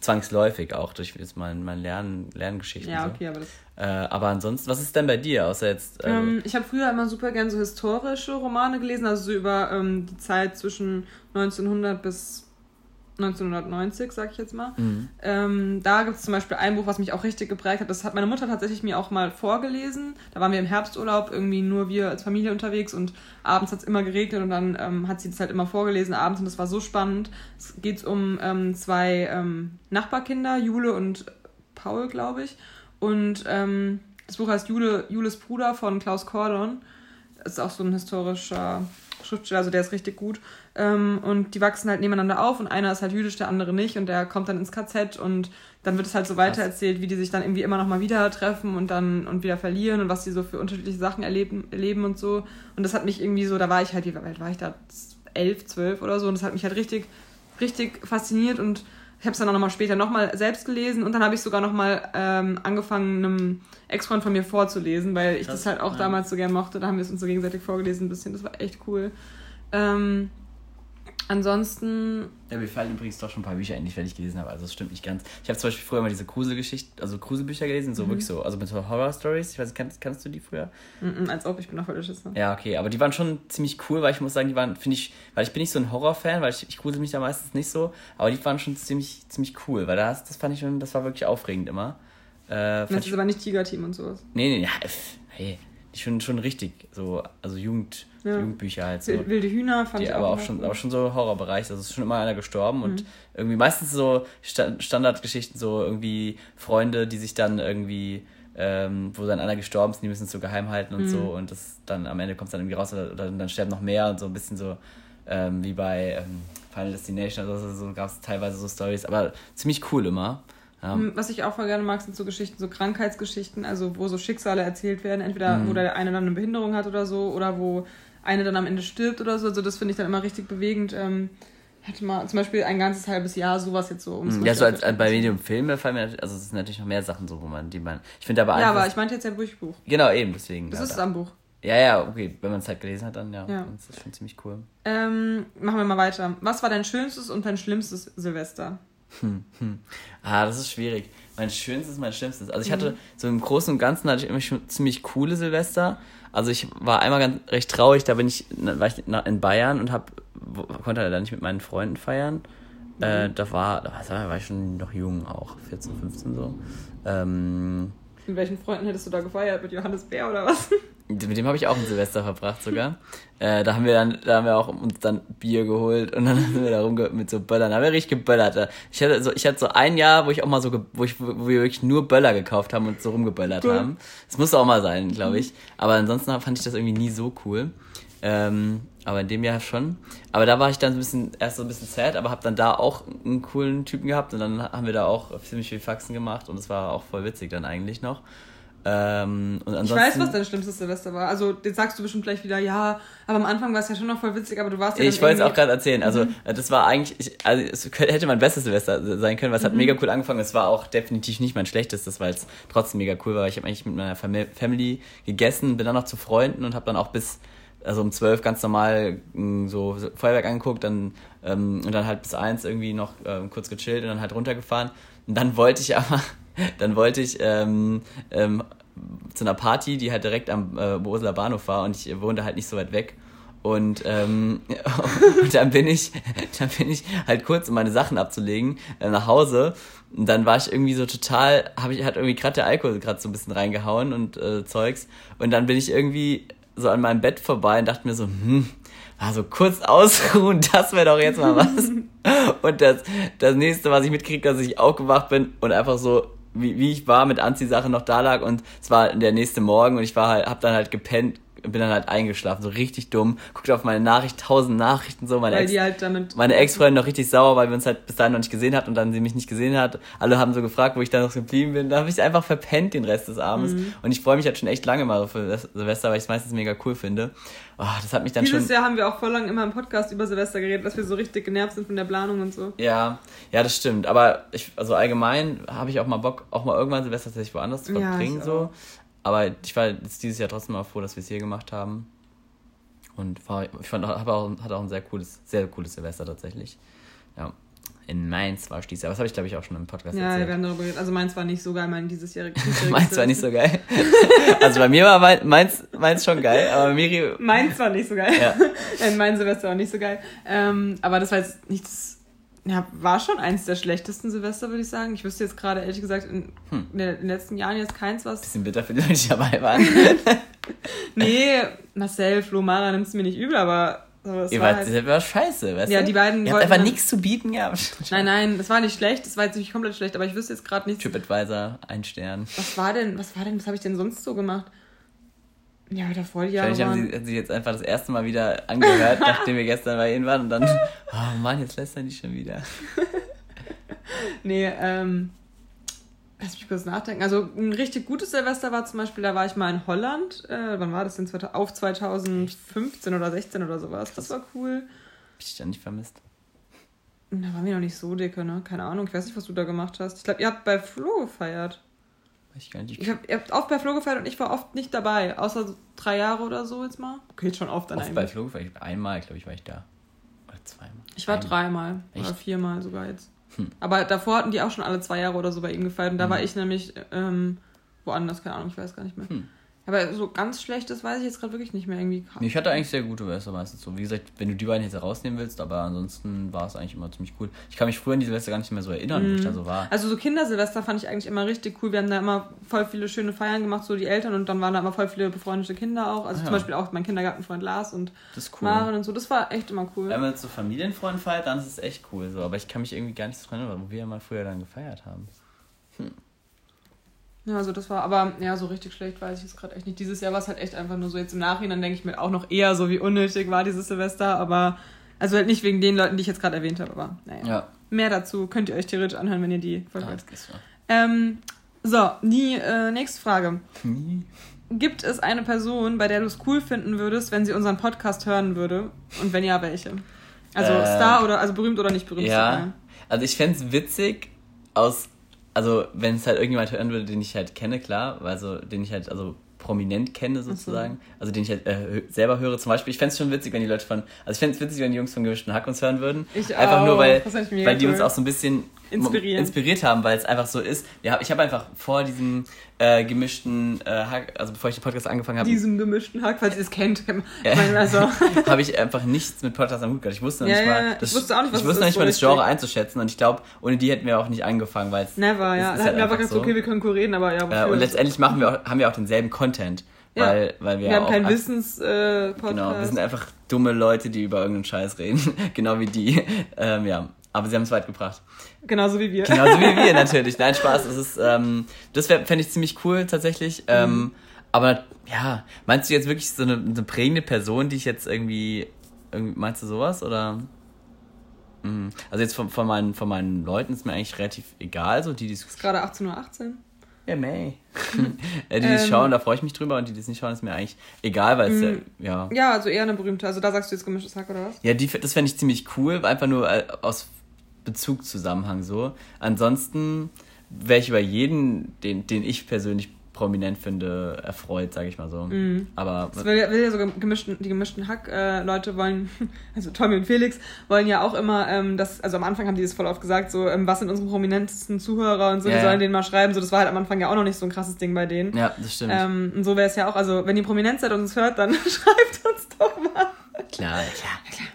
Speaker 2: Zwangsläufig auch durch jetzt mein, mein Lernen, Lerngeschichten. Ja, okay, so. aber das. Äh, aber ansonsten, was ist denn bei dir, außer jetzt.
Speaker 1: Also ähm, ich habe früher immer super gern so historische Romane gelesen, also so über ähm, die Zeit zwischen 1900 bis 1990, sag ich jetzt mal. Mhm. Ähm, da gibt es zum Beispiel ein Buch, was mich auch richtig geprägt hat. Das hat meine Mutter tatsächlich mir auch mal vorgelesen. Da waren wir im Herbsturlaub, irgendwie nur wir als Familie unterwegs und abends hat es immer geregnet und dann ähm, hat sie das halt immer vorgelesen abends und das war so spannend. Es geht um ähm, zwei ähm, Nachbarkinder, Jule und Paul, glaube ich. Und ähm, das Buch heißt Jule, Jules Bruder von Klaus Kordon. Das ist auch so ein historischer Schriftsteller, also der ist richtig gut. Ähm, und die wachsen halt nebeneinander auf und einer ist halt jüdisch, der andere nicht und der kommt dann ins KZ und dann wird es halt so weitererzählt, wie die sich dann irgendwie immer noch mal wieder treffen und dann und wieder verlieren und was die so für unterschiedliche Sachen erleben, erleben und so. Und das hat mich irgendwie so, da war ich halt, wie weit war ich da? Elf, zwölf oder so und das hat mich halt richtig, richtig fasziniert und habe es dann auch nochmal später nochmal selbst gelesen und dann habe ich sogar nochmal ähm, angefangen, einem Ex-Freund von mir vorzulesen, weil ich Krass, das halt auch ja. damals so gern mochte. Da haben wir es uns so gegenseitig vorgelesen ein bisschen. Das war echt cool. Ähm, Ansonsten.
Speaker 2: Ja, mir fallen übrigens doch schon ein paar Bücher ein, die ich fertig gelesen habe. Also das stimmt nicht ganz. Ich habe zum Beispiel früher mal diese Gruselgeschichten, also Gruselbücher gelesen, so mhm. wirklich so, also mit so Horror-Stories. Ich weiß nicht, kannst, kannst du die früher?
Speaker 1: Mm als ob, ich bin auch voll Schisser.
Speaker 2: Ja, okay, aber die waren schon ziemlich cool, weil ich muss sagen, die waren, finde ich, weil ich bin nicht so ein Horror-Fan, weil ich, ich grusel mich da meistens nicht so, aber die waren schon ziemlich, ziemlich cool, weil das, das fand ich schon, das war wirklich aufregend immer.
Speaker 1: Äh, das ist aber nicht Tiger-Team und sowas.
Speaker 2: Nee, nee, ja, hey, schon, schon richtig, so, also Jugend, ja. Jugendbücher halt so.
Speaker 1: Wilde Hühner fand
Speaker 2: die,
Speaker 1: ich
Speaker 2: aber auch. schon, aber schon so Horrorbereich, also ist schon immer einer gestorben mhm. und irgendwie meistens so Standardgeschichten, so irgendwie Freunde, die sich dann irgendwie, ähm, wo dann einer gestorben ist, die müssen es so geheim halten und mhm. so und das dann am Ende kommt es dann irgendwie raus oder, oder, dann sterben noch mehr und so ein bisschen so ähm, wie bei ähm, Final Destination, also so gab es teilweise so Stories, aber ziemlich cool immer.
Speaker 1: Ja. Was ich auch voll gerne mag, sind so Geschichten, so Krankheitsgeschichten, also wo so Schicksale erzählt werden, entweder mhm. wo der eine dann eine Behinderung hat oder so, oder wo eine dann am Ende stirbt oder so. Also das finde ich dann immer richtig bewegend. Ähm, hatte mal zum Beispiel ein ganzes halbes Jahr sowas jetzt so
Speaker 2: ums Ja, so als, als bei Medium Filme fallen mir, also es sind natürlich noch mehr Sachen so, wo man, die man, ich finde aber
Speaker 1: Ja, aber ich meinte jetzt ja Buchbuch.
Speaker 2: Genau, eben, deswegen.
Speaker 1: Das ja, ist da. am Buch.
Speaker 2: Ja, ja, okay, wenn man es halt gelesen hat, dann ja, ja. das ist schon ziemlich cool.
Speaker 1: Ähm, machen wir mal weiter. Was war dein schönstes und dein schlimmstes Silvester?
Speaker 2: Hm, hm. Ah, das ist schwierig. Mein schönstes, mein schlimmstes. Also ich hatte mhm. so im Großen und Ganzen hatte ich immer schon ziemlich coole Silvester. Also ich war einmal ganz recht traurig, da bin ich, war ich in Bayern und hab, konnte leider nicht mit meinen Freunden feiern. Mhm. Äh, da war, da war ich schon noch jung auch, 14, 15 so. Ähm,
Speaker 1: mit welchen Freunden hättest du da gefeiert? Mit Johannes Bär oder was?
Speaker 2: Mit dem habe ich auch ein Silvester verbracht sogar. Äh, da haben wir dann, da haben wir auch uns dann Bier geholt und dann [laughs] sind wir da rumge mit so Böllern. Da haben wir richtig geböllert. Ich hatte so, ich hatte so ein Jahr, wo ich auch mal so, wo, ich, wo wir wirklich nur Böller gekauft haben und so rumgeböllert cool. haben. Das musste auch mal sein, glaube ich. Aber ansonsten fand ich das irgendwie nie so cool. Ähm, aber in dem Jahr schon. Aber da war ich dann so ein bisschen, erst so ein bisschen sad, aber habe dann da auch einen coolen Typen gehabt und dann haben wir da auch ziemlich viel Faxen gemacht und es war auch voll witzig dann eigentlich noch. Ähm,
Speaker 1: ich weiß, was dein schlimmstes Silvester war. Also, jetzt sagst du bestimmt gleich wieder, ja, aber am Anfang war es ja schon noch voll witzig, aber du warst ja.
Speaker 2: Ich wollte es auch gerade erzählen. Also, mhm. das war eigentlich, ich, also, es hätte mein bestes Silvester sein können, weil es mhm. hat mega cool angefangen. Es war auch definitiv nicht mein schlechtestes, weil es trotzdem mega cool war. Ich habe eigentlich mit meiner Family gegessen, bin dann noch zu Freunden und habe dann auch bis also um zwölf ganz normal mm, so Feuerwerk angeguckt, dann ähm, und dann halt bis eins irgendwie noch ähm, kurz gechillt und dann halt runtergefahren. Und dann wollte ich aber [laughs] dann wollte ich ähm, ähm, zu einer Party, die halt direkt am äh, Boseler Bahnhof war und ich wohnte halt nicht so weit weg. Und, ähm, [laughs] und dann bin ich, [laughs] dann bin ich halt kurz, um meine Sachen abzulegen, äh, nach Hause. Und dann war ich irgendwie so total, habe ich hat irgendwie gerade der Alkohol gerade so ein bisschen reingehauen und äh, Zeugs. Und dann bin ich irgendwie so an meinem Bett vorbei und dachte mir so, hm, also kurz ausruhen, das wäre doch jetzt mal was. und das, das nächste, was ich mitkriege, dass ich aufgewacht bin und einfach so wie, wie ich war mit Anziehsachen noch da lag und es war der nächste Morgen und ich war halt, hab dann halt gepennt, bin dann halt eingeschlafen, so richtig dumm, guckte auf meine Nachricht, tausend Nachrichten so, meine Ex, halt meine Ex-Freundin noch richtig sauer, weil wir uns halt bis dahin noch nicht gesehen hat und dann sie mich nicht gesehen hat. Alle haben so gefragt, wo ich da noch geblieben bin. Da habe ich einfach verpennt den Rest des Abends mhm. und ich freue mich halt schon echt lange mal für Silvester, weil ich es meistens mega cool finde. Oh, das hat mich dann
Speaker 1: Dieses schon... Jahr haben wir auch voll lang immer im Podcast über Silvester geredet, dass wir so richtig genervt sind von der Planung und so.
Speaker 2: Ja, ja, das stimmt. Aber ich, also allgemein habe ich auch mal Bock, auch mal irgendwann Silvester tatsächlich woanders zu verbringen, ja, so. Aber ich war jetzt dieses Jahr trotzdem mal froh, dass wir es hier gemacht haben. Und war, ich fand, hab auch, hatte auch ein sehr cooles, sehr cooles Silvester tatsächlich. Ja. In Mainz war ich dieses Jahr. Was habe ich, glaube ich, auch schon im Podcast
Speaker 1: ja, erzählt. Ja, wir haben darüber geredet. Also Mainz war nicht so geil, mein dieses Jahr. [laughs] [laughs]
Speaker 2: Mainz war nicht so geil. [laughs] also bei mir war Mainz, Mainz schon geil, aber Miri...
Speaker 1: Mainz war nicht so geil. Ja. mein Silvester war nicht so geil. Ähm, aber das war jetzt nicht das ja, war schon eins der schlechtesten Silvester, würde ich sagen. Ich wüsste jetzt gerade, ehrlich gesagt, in, hm. in, den letzten Jahren jetzt keins, was.
Speaker 2: Bisschen bitter für die Leute, die dabei waren. [laughs]
Speaker 1: nee, Marcel, Flo, Mara nimmt es mir nicht übel, aber.
Speaker 2: Ihr wart, halt, war scheiße, weißt
Speaker 1: ja, du? die beiden
Speaker 2: Ihr habt einfach nichts zu bieten gehabt.
Speaker 1: Nein, nein, das war nicht schlecht, das war jetzt nicht komplett schlecht, aber ich wüsste jetzt gerade nicht.
Speaker 2: TripAdvisor, ein Stern.
Speaker 1: Was war denn, was war denn, was habe ich denn sonst so gemacht? Ja, davor die Jahre.
Speaker 2: Wahrscheinlich haben sie, haben sie jetzt einfach das erste Mal wieder angehört, [laughs] nachdem wir gestern bei ihnen waren und dann, oh Mann, jetzt lässt er nicht schon wieder. [laughs]
Speaker 1: nee, ähm, lass mich kurz nachdenken. Also ein richtig gutes Silvester war zum Beispiel, da war ich mal in Holland. Äh, wann war das denn? Auf 2015 oder 16 oder sowas. Das war cool.
Speaker 2: Hab ich dich da nicht vermisst?
Speaker 1: Da waren wir noch nicht so dicke, ne? Keine Ahnung, ich weiß nicht, was du da gemacht hast. Ich glaube, ihr habt bei Flo gefeiert. Weiß ich gar nicht. Ich hab, ihr habt oft bei Flo gefeiert und ich war oft nicht dabei. Außer so drei Jahre oder so jetzt mal. Okay, jetzt schon oft
Speaker 2: an oft einem. bei Flo gefeiert? Einmal, glaube ich, war ich da. Oder zweimal.
Speaker 1: Ich war
Speaker 2: Einmal.
Speaker 1: dreimal oder viermal sogar jetzt.
Speaker 2: Hm.
Speaker 1: Aber davor hatten die auch schon alle zwei Jahre oder so bei ihm gefeiert. Und da
Speaker 2: Mhm.
Speaker 1: war ich nämlich ähm, woanders, keine Ahnung, ich weiß gar nicht mehr.
Speaker 2: Hm.
Speaker 1: Aber so ganz schlechtes weiß ich jetzt gerade wirklich nicht mehr irgendwie.
Speaker 2: Nee, Ich hatte eigentlich sehr gute Silvester meistens so. Wie gesagt, wenn du die beiden jetzt rausnehmen willst, aber ansonsten war es eigentlich immer ziemlich cool. Ich kann mich früher an die Silvester gar nicht mehr so erinnern, wo ich da so war.
Speaker 1: Also so Kindersilvester fand ich eigentlich immer richtig cool. Wir haben da immer voll viele schöne Feiern gemacht, so die Eltern und dann waren da immer voll viele befreundete Kinder auch. Also
Speaker 2: Ah,
Speaker 1: zum
Speaker 2: ja.
Speaker 1: Beispiel auch mein Kindergartenfreund Lars und
Speaker 2: Das cool.
Speaker 1: Maren und so. Das war echt immer cool.
Speaker 2: Wenn man jetzt so Familienfreund feiert, dann ist es echt cool so. Aber ich kann mich irgendwie gar nicht so erinnern, wo wir ja mal früher dann gefeiert haben.
Speaker 1: Ja, also das war, aber ja, so richtig schlecht weiß ich es gerade echt nicht. Dieses Jahr war es halt echt einfach nur so. Jetzt im Nachhinein denke ich mir auch noch eher so, wie unnötig war dieses Silvester, aber also halt nicht wegen den Leuten, die ich jetzt gerade erwähnt habe, aber naja.
Speaker 2: Ja.
Speaker 1: Mehr dazu könnt ihr euch theoretisch anhören, wenn ihr die
Speaker 2: ist so.
Speaker 1: Ähm, so, die äh, nächste Frage.
Speaker 2: Nie.
Speaker 1: Gibt es eine Person, bei der du es cool finden würdest, wenn sie unseren Podcast hören würde? Und wenn ja, welche? Also
Speaker 2: Äh,
Speaker 1: Star oder also berühmt oder nicht berühmt?
Speaker 2: Ja, also ich fände es witzig aus, also wenn es halt irgendjemand hören würde, den ich halt kenne, klar, also den ich halt also prominent kenne sozusagen, also den ich halt äh, selber höre zum Beispiel. Ich fände es schon witzig, wenn die Leute von, also ich fände es witzig, wenn die Jungs von gemischten Hack uns hören würden.
Speaker 1: Ich
Speaker 2: einfach nur,
Speaker 1: auch.
Speaker 2: weil,
Speaker 1: ich mega
Speaker 2: weil die uns auch so ein bisschen inspiriert haben, weil es einfach so ist. Ja, ich habe einfach vor diesem äh, gemischten äh, Hack, also bevor ich den Podcast angefangen habe,
Speaker 1: Diesem gemischten Hack, falls ihr es kennt. [laughs] also, [laughs]
Speaker 2: habe ich einfach nichts mit Podcast am Hut gehabt. Ich wusste noch
Speaker 1: Ja,
Speaker 2: nicht mal, das,
Speaker 1: Ich wusste auch nicht, was
Speaker 2: ich wusste noch nicht mal
Speaker 1: so
Speaker 2: das Genre einzuschätzen und ich glaube, ohne die hätten wir auch nicht angefangen, weil es
Speaker 1: never, ja.
Speaker 2: es
Speaker 1: Da
Speaker 2: ist
Speaker 1: hatten wir
Speaker 2: halt
Speaker 1: aber gesagt,
Speaker 2: einfach
Speaker 1: okay, wir können reden, aber ja?
Speaker 2: Äh, und letztendlich machen wir auch, haben wir auch denselben Content,
Speaker 1: Ja.
Speaker 2: weil, weil wir,
Speaker 1: wir haben
Speaker 2: auch
Speaker 1: keinen Wissens-Podcast.
Speaker 2: Genau, wir sind einfach dumme Leute, die über irgendeinen Scheiß reden, [laughs] genau wie die. Ähm, ja, aber sie haben es weit gebracht.
Speaker 1: Genauso wie wir.
Speaker 2: Genauso wie wir [laughs] natürlich. Nein, Spaß. Das ist, ähm, das fände ich ziemlich cool tatsächlich. Ähm,
Speaker 1: Mhm.
Speaker 2: aber ja, meinst du jetzt wirklich so eine, eine prägende Person, die ich jetzt irgendwie, irgendwie meinst du sowas oder? Mhm. Also jetzt von, von, meinen, von meinen Leuten ist mir eigentlich relativ egal, so die, die es
Speaker 1: ist gerade 18.18 Uhr. 18.
Speaker 2: ja, May. [laughs] Die, die es
Speaker 1: Ähm.
Speaker 2: schauen, da freue ich mich drüber und die, die es nicht schauen, ist mir eigentlich egal, weil es
Speaker 1: Mhm.
Speaker 2: ja, ja.
Speaker 1: Ja, also eher eine berühmte. Also da sagst du jetzt gemischtes Hack oder was?
Speaker 2: Ja, die, das fände ich ziemlich cool, einfach nur äh, aus Bezugszusammenhang so. Ansonsten wäre ich über jeden, den, den ich persönlich prominent finde, erfreut, sage ich mal so. Aber
Speaker 1: Das will, ja- will ja so gemischten, die gemischten Hack-Leute wollen, [laughs] also Tommy und Felix, wollen ja auch immer, ähm, das, also am Anfang haben die das voll oft gesagt, so, ähm, was sind unsere prominentesten Zuhörer und so,
Speaker 2: Ja,
Speaker 1: die sollen denen mal schreiben. So, das war halt am Anfang ja auch noch nicht so ein krasses Ding bei denen.
Speaker 2: ja, das stimmt.
Speaker 1: Ähm, und so wäre es ja auch, also wenn ihr prominent seid und uns hört, dann [laughs] schreibt uns doch mal.
Speaker 2: klar, klar, klar.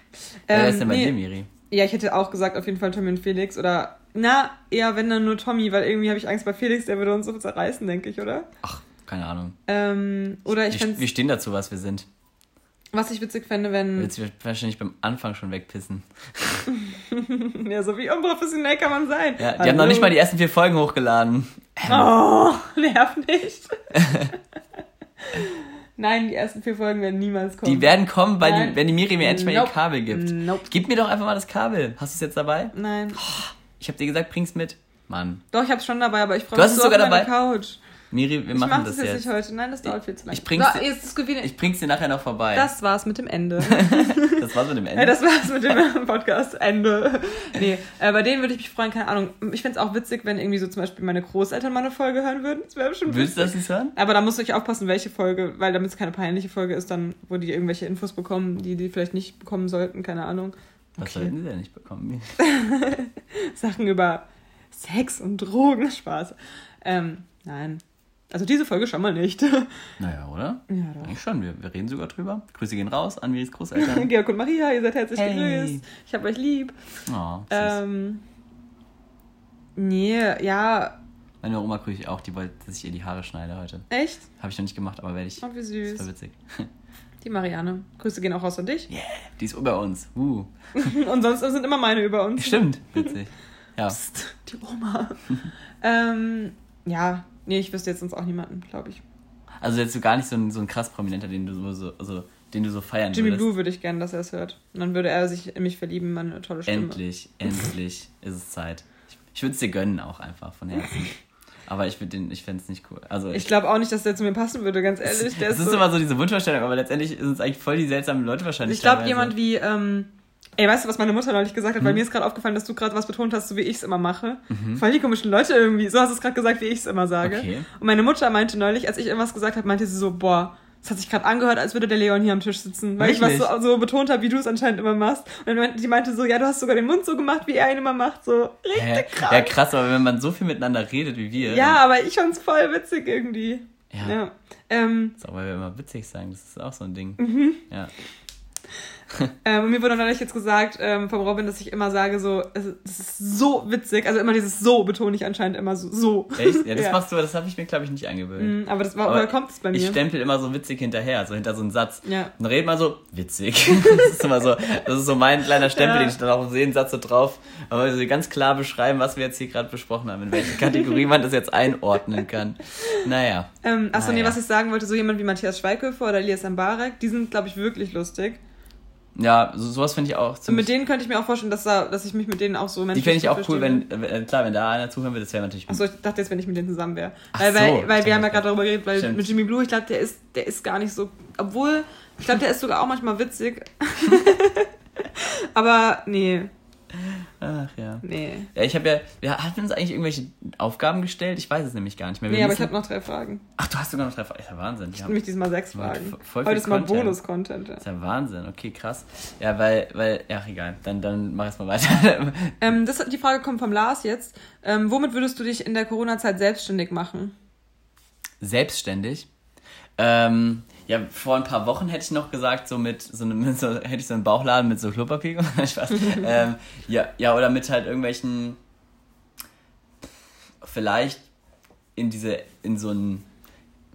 Speaker 2: Wer
Speaker 1: Ähm,
Speaker 2: ist denn bei
Speaker 1: nee.
Speaker 2: dir, Miri?
Speaker 1: Ja, ich hätte auch gesagt, auf jeden Fall Tommy und Felix oder, na, eher wenn dann nur Tommy, weil irgendwie habe ich Angst bei Felix, der würde uns so zerreißen, denke ich, oder?
Speaker 2: Ach, keine Ahnung.
Speaker 1: Ähm, oder ich
Speaker 2: wir, wir stehen dazu, was wir sind.
Speaker 1: was ich witzig fände,
Speaker 2: Du
Speaker 1: wenn,
Speaker 2: willst wir wahrscheinlich beim Anfang schon wegpissen. [laughs]
Speaker 1: ja, so wie unprofessionell kann man sein.
Speaker 2: Ja, die haben noch nicht mal die ersten vier Folgen hochgeladen.
Speaker 1: Oh, [laughs] nerv nicht. [laughs] Nein, die ersten vier Folgen werden niemals kommen.
Speaker 2: Die werden kommen, weil die, wenn die Miri mir endlich mal
Speaker 1: Nope.
Speaker 2: ihr Kabel gibt.
Speaker 1: Nope.
Speaker 2: Gib mir doch einfach mal das Kabel. Hast du es jetzt dabei?
Speaker 1: Nein.
Speaker 2: Ich habe dir gesagt, bring's mit. Mann.
Speaker 1: Doch, ich hab's schon dabei, aber ich freue
Speaker 2: Du hast
Speaker 1: mich
Speaker 2: es
Speaker 1: so
Speaker 2: sogar
Speaker 1: auf meine
Speaker 2: dabei?
Speaker 1: Couch.
Speaker 2: Miri, wir
Speaker 1: Ich
Speaker 2: machen
Speaker 1: mach
Speaker 2: das
Speaker 1: das jetzt
Speaker 2: jetzt.
Speaker 1: nicht heute. Nein, das dauert viel zu lange.
Speaker 2: ich bring's
Speaker 1: so,
Speaker 2: dir-. Ich bring's dir nachher noch vorbei.
Speaker 1: Das war's mit dem Ende. [laughs]
Speaker 2: Das war's mit dem Ende.
Speaker 1: das war's mit dem [laughs] Podcast. Ende. Nee, äh, bei denen würde ich mich freuen, keine Ahnung. Ich find's auch witzig, wenn irgendwie so zum Beispiel meine Großeltern mal eine Folge hören würden. Das wäre bestimmt
Speaker 2: Willst du das nicht hören?
Speaker 1: Aber da musst du euch aufpassen, welche Folge, weil damit es keine peinliche Folge ist, dann, wo die irgendwelche Infos bekommen, die die vielleicht nicht bekommen sollten, keine Ahnung.
Speaker 2: Was
Speaker 1: Okay.
Speaker 2: sollten sie denn nicht bekommen? [laughs]
Speaker 1: Sachen über Sex und Drogen, Spaß. Ähm, nein. Also diese Folge schon mal nicht. ja, [laughs]
Speaker 2: Naja, oder?
Speaker 1: doch.
Speaker 2: Eigentlich schon. Wir, wir reden sogar drüber. Grüße gehen raus an Miris Großeltern. [laughs]
Speaker 1: Georg und Maria, ihr seid herzlich
Speaker 2: Hey.
Speaker 1: gegrüßt. Ich hab euch lieb.
Speaker 2: Oh, süß.
Speaker 1: Ähm, nee, ja,
Speaker 2: Meine Oma grüße ich auch. Die wollte, dass ich ihr die Haare schneide heute.
Speaker 1: echt?
Speaker 2: Habe ich noch nicht gemacht, aber werde ich.
Speaker 1: Oh, wie
Speaker 2: Das
Speaker 1: süß.
Speaker 2: war witzig.
Speaker 1: Die Marianne. Grüße gehen auch raus an dich.
Speaker 2: Yeah, die ist über uns. Uh. [laughs]
Speaker 1: Und sonst sind immer meine über uns.
Speaker 2: Stimmt. Witzig. Ja.
Speaker 1: Psst, die Oma. ähm, ja, nee, ich wüsste jetzt sonst auch niemanden, glaube ich.
Speaker 2: Also jetzt so gar nicht so ein, so ein krass Prominenter, den du so, so, also, den du so feiern
Speaker 1: Jimmy
Speaker 2: würdest.
Speaker 1: Blue würde ich gerne, dass er es hört. Und dann würde er sich in mich verlieben, meine tolle Stimme.
Speaker 2: Endlich, endlich ist es Zeit. Ich, ich würde es dir gönnen auch einfach von Herzen. Aber ich ich fände es nicht cool. Also
Speaker 1: Ich glaube auch nicht, dass der zu mir passen würde, ganz ehrlich. Der
Speaker 2: Es
Speaker 1: ist so,
Speaker 2: immer so diese Wunschvorstellung, aber letztendlich sind es eigentlich voll die seltsamen Leute wahrscheinlich.
Speaker 1: ich glaube, jemand wie, ähm, ey, weißt du, was meine Mutter neulich gesagt hat? Weil mir ist gerade aufgefallen, dass du gerade was betont hast, so wie ich es immer mache. Voll die komischen Leute irgendwie. So hast du es gerade gesagt, wie ich es immer sage.
Speaker 2: Okay.
Speaker 1: Und meine Mutter meinte neulich, als ich irgendwas gesagt habe, meinte sie so, boah, Das hat sich gerade angehört, als würde der Leon hier am Tisch sitzen, weil ich was so, so betont habe, wie du es anscheinend immer machst. Und dann, die meinte so, ja, du hast sogar den Mund so gemacht, wie er ihn immer macht, so richtig krass.
Speaker 2: Ja, krass, aber wenn man so viel miteinander redet wie wir.
Speaker 1: Ja, aber ich fand's voll witzig irgendwie.
Speaker 2: Ja.
Speaker 1: Ja. Ähm,
Speaker 2: Ist auch, weil wir immer witzig sagen, das ist auch so ein Ding.
Speaker 1: Mhm.
Speaker 2: Ja. [laughs]
Speaker 1: ähm, mir wurde neulich jetzt gesagt ähm, vom Robin, dass ich immer sage, so, es, das ist so witzig. Also immer dieses so betone ich anscheinend immer so. so.
Speaker 2: Echt? Ja, das [laughs] machst du, das habe ich mir, glaube ich, nicht angewöhnt.
Speaker 1: Mm, Aber das war,
Speaker 2: Aber
Speaker 1: kommt es bei mir?
Speaker 2: Ich stempel immer so witzig hinterher, so hinter so einen Satz.
Speaker 1: Ja.
Speaker 2: Und red mal so, witzig. [laughs] das ist immer so, das ist so mein kleiner Stempel,
Speaker 1: Ja.
Speaker 2: den ich dann auch auf jeden Satz so drauf, aber so ganz klar beschreiben, was wir jetzt hier gerade besprochen haben, in welche Kategorie man das jetzt einordnen kann. Naja.
Speaker 1: Ähm, achso,
Speaker 2: Ah,
Speaker 1: nee,
Speaker 2: ja.
Speaker 1: was ich sagen wollte, so jemand wie Matthias Schweighöfer oder Elias Mbarek, die sind, glaube ich, wirklich lustig.
Speaker 2: Ja, so, sowas finde ich auch
Speaker 1: Und mit
Speaker 2: ziemlich.
Speaker 1: denen könnte ich mir auch vorstellen, dass, da, dass ich mich mit denen auch so
Speaker 2: Die
Speaker 1: menschlich
Speaker 2: fände ich auch cool,
Speaker 1: verstehe.
Speaker 2: wenn, äh, klar, wenn da einer zuhören würde, das wäre natürlich.
Speaker 1: Achso, ich dachte jetzt, wenn ich mit denen zusammen wäre. Weil,
Speaker 2: so,
Speaker 1: weil, weil wir haben ja gerade darüber geredet, weil
Speaker 2: stimmt.
Speaker 1: mit Jimmy Blue, ich glaube, der ist, der ist gar nicht so. Obwohl, ich glaube, der ist sogar auch manchmal witzig. [laughs] Aber nee,
Speaker 2: Ach ja.
Speaker 1: nee.
Speaker 2: Ja, ich habe ja, wir hatten uns eigentlich irgendwelche Aufgaben gestellt? Ich weiß es nämlich gar nicht mehr. Wir
Speaker 1: Nee, aber ich habe noch drei Fragen.
Speaker 2: Ach, du hast sogar noch drei Fragen. Ist ja Wahnsinn.
Speaker 1: Ich
Speaker 2: Ja.
Speaker 1: habe nämlich diesmal sechs Fragen.
Speaker 2: voll
Speaker 1: Heute ist mal
Speaker 2: Content.
Speaker 1: Bonus-Content. Ja.
Speaker 2: ist ja Wahnsinn. Okay, krass. Ja, weil, weil, ja, egal. Dann, dann mach erst mal weiter. [laughs]
Speaker 1: Ähm, das, die Frage kommt vom Lars jetzt. Ähm, womit würdest du dich in der Corona-Zeit selbstständig machen?
Speaker 2: Selbstständig. Ähm, ja, vor ein paar Wochen hätte ich noch gesagt, so mit so einem, mit [laughs] so, hätte ich so einen Bauchladen mit so Klopapier. [laughs] Spaß. [laughs] ähm, ja, ja, oder mit halt irgendwelchen, vielleicht in diese, in so ein,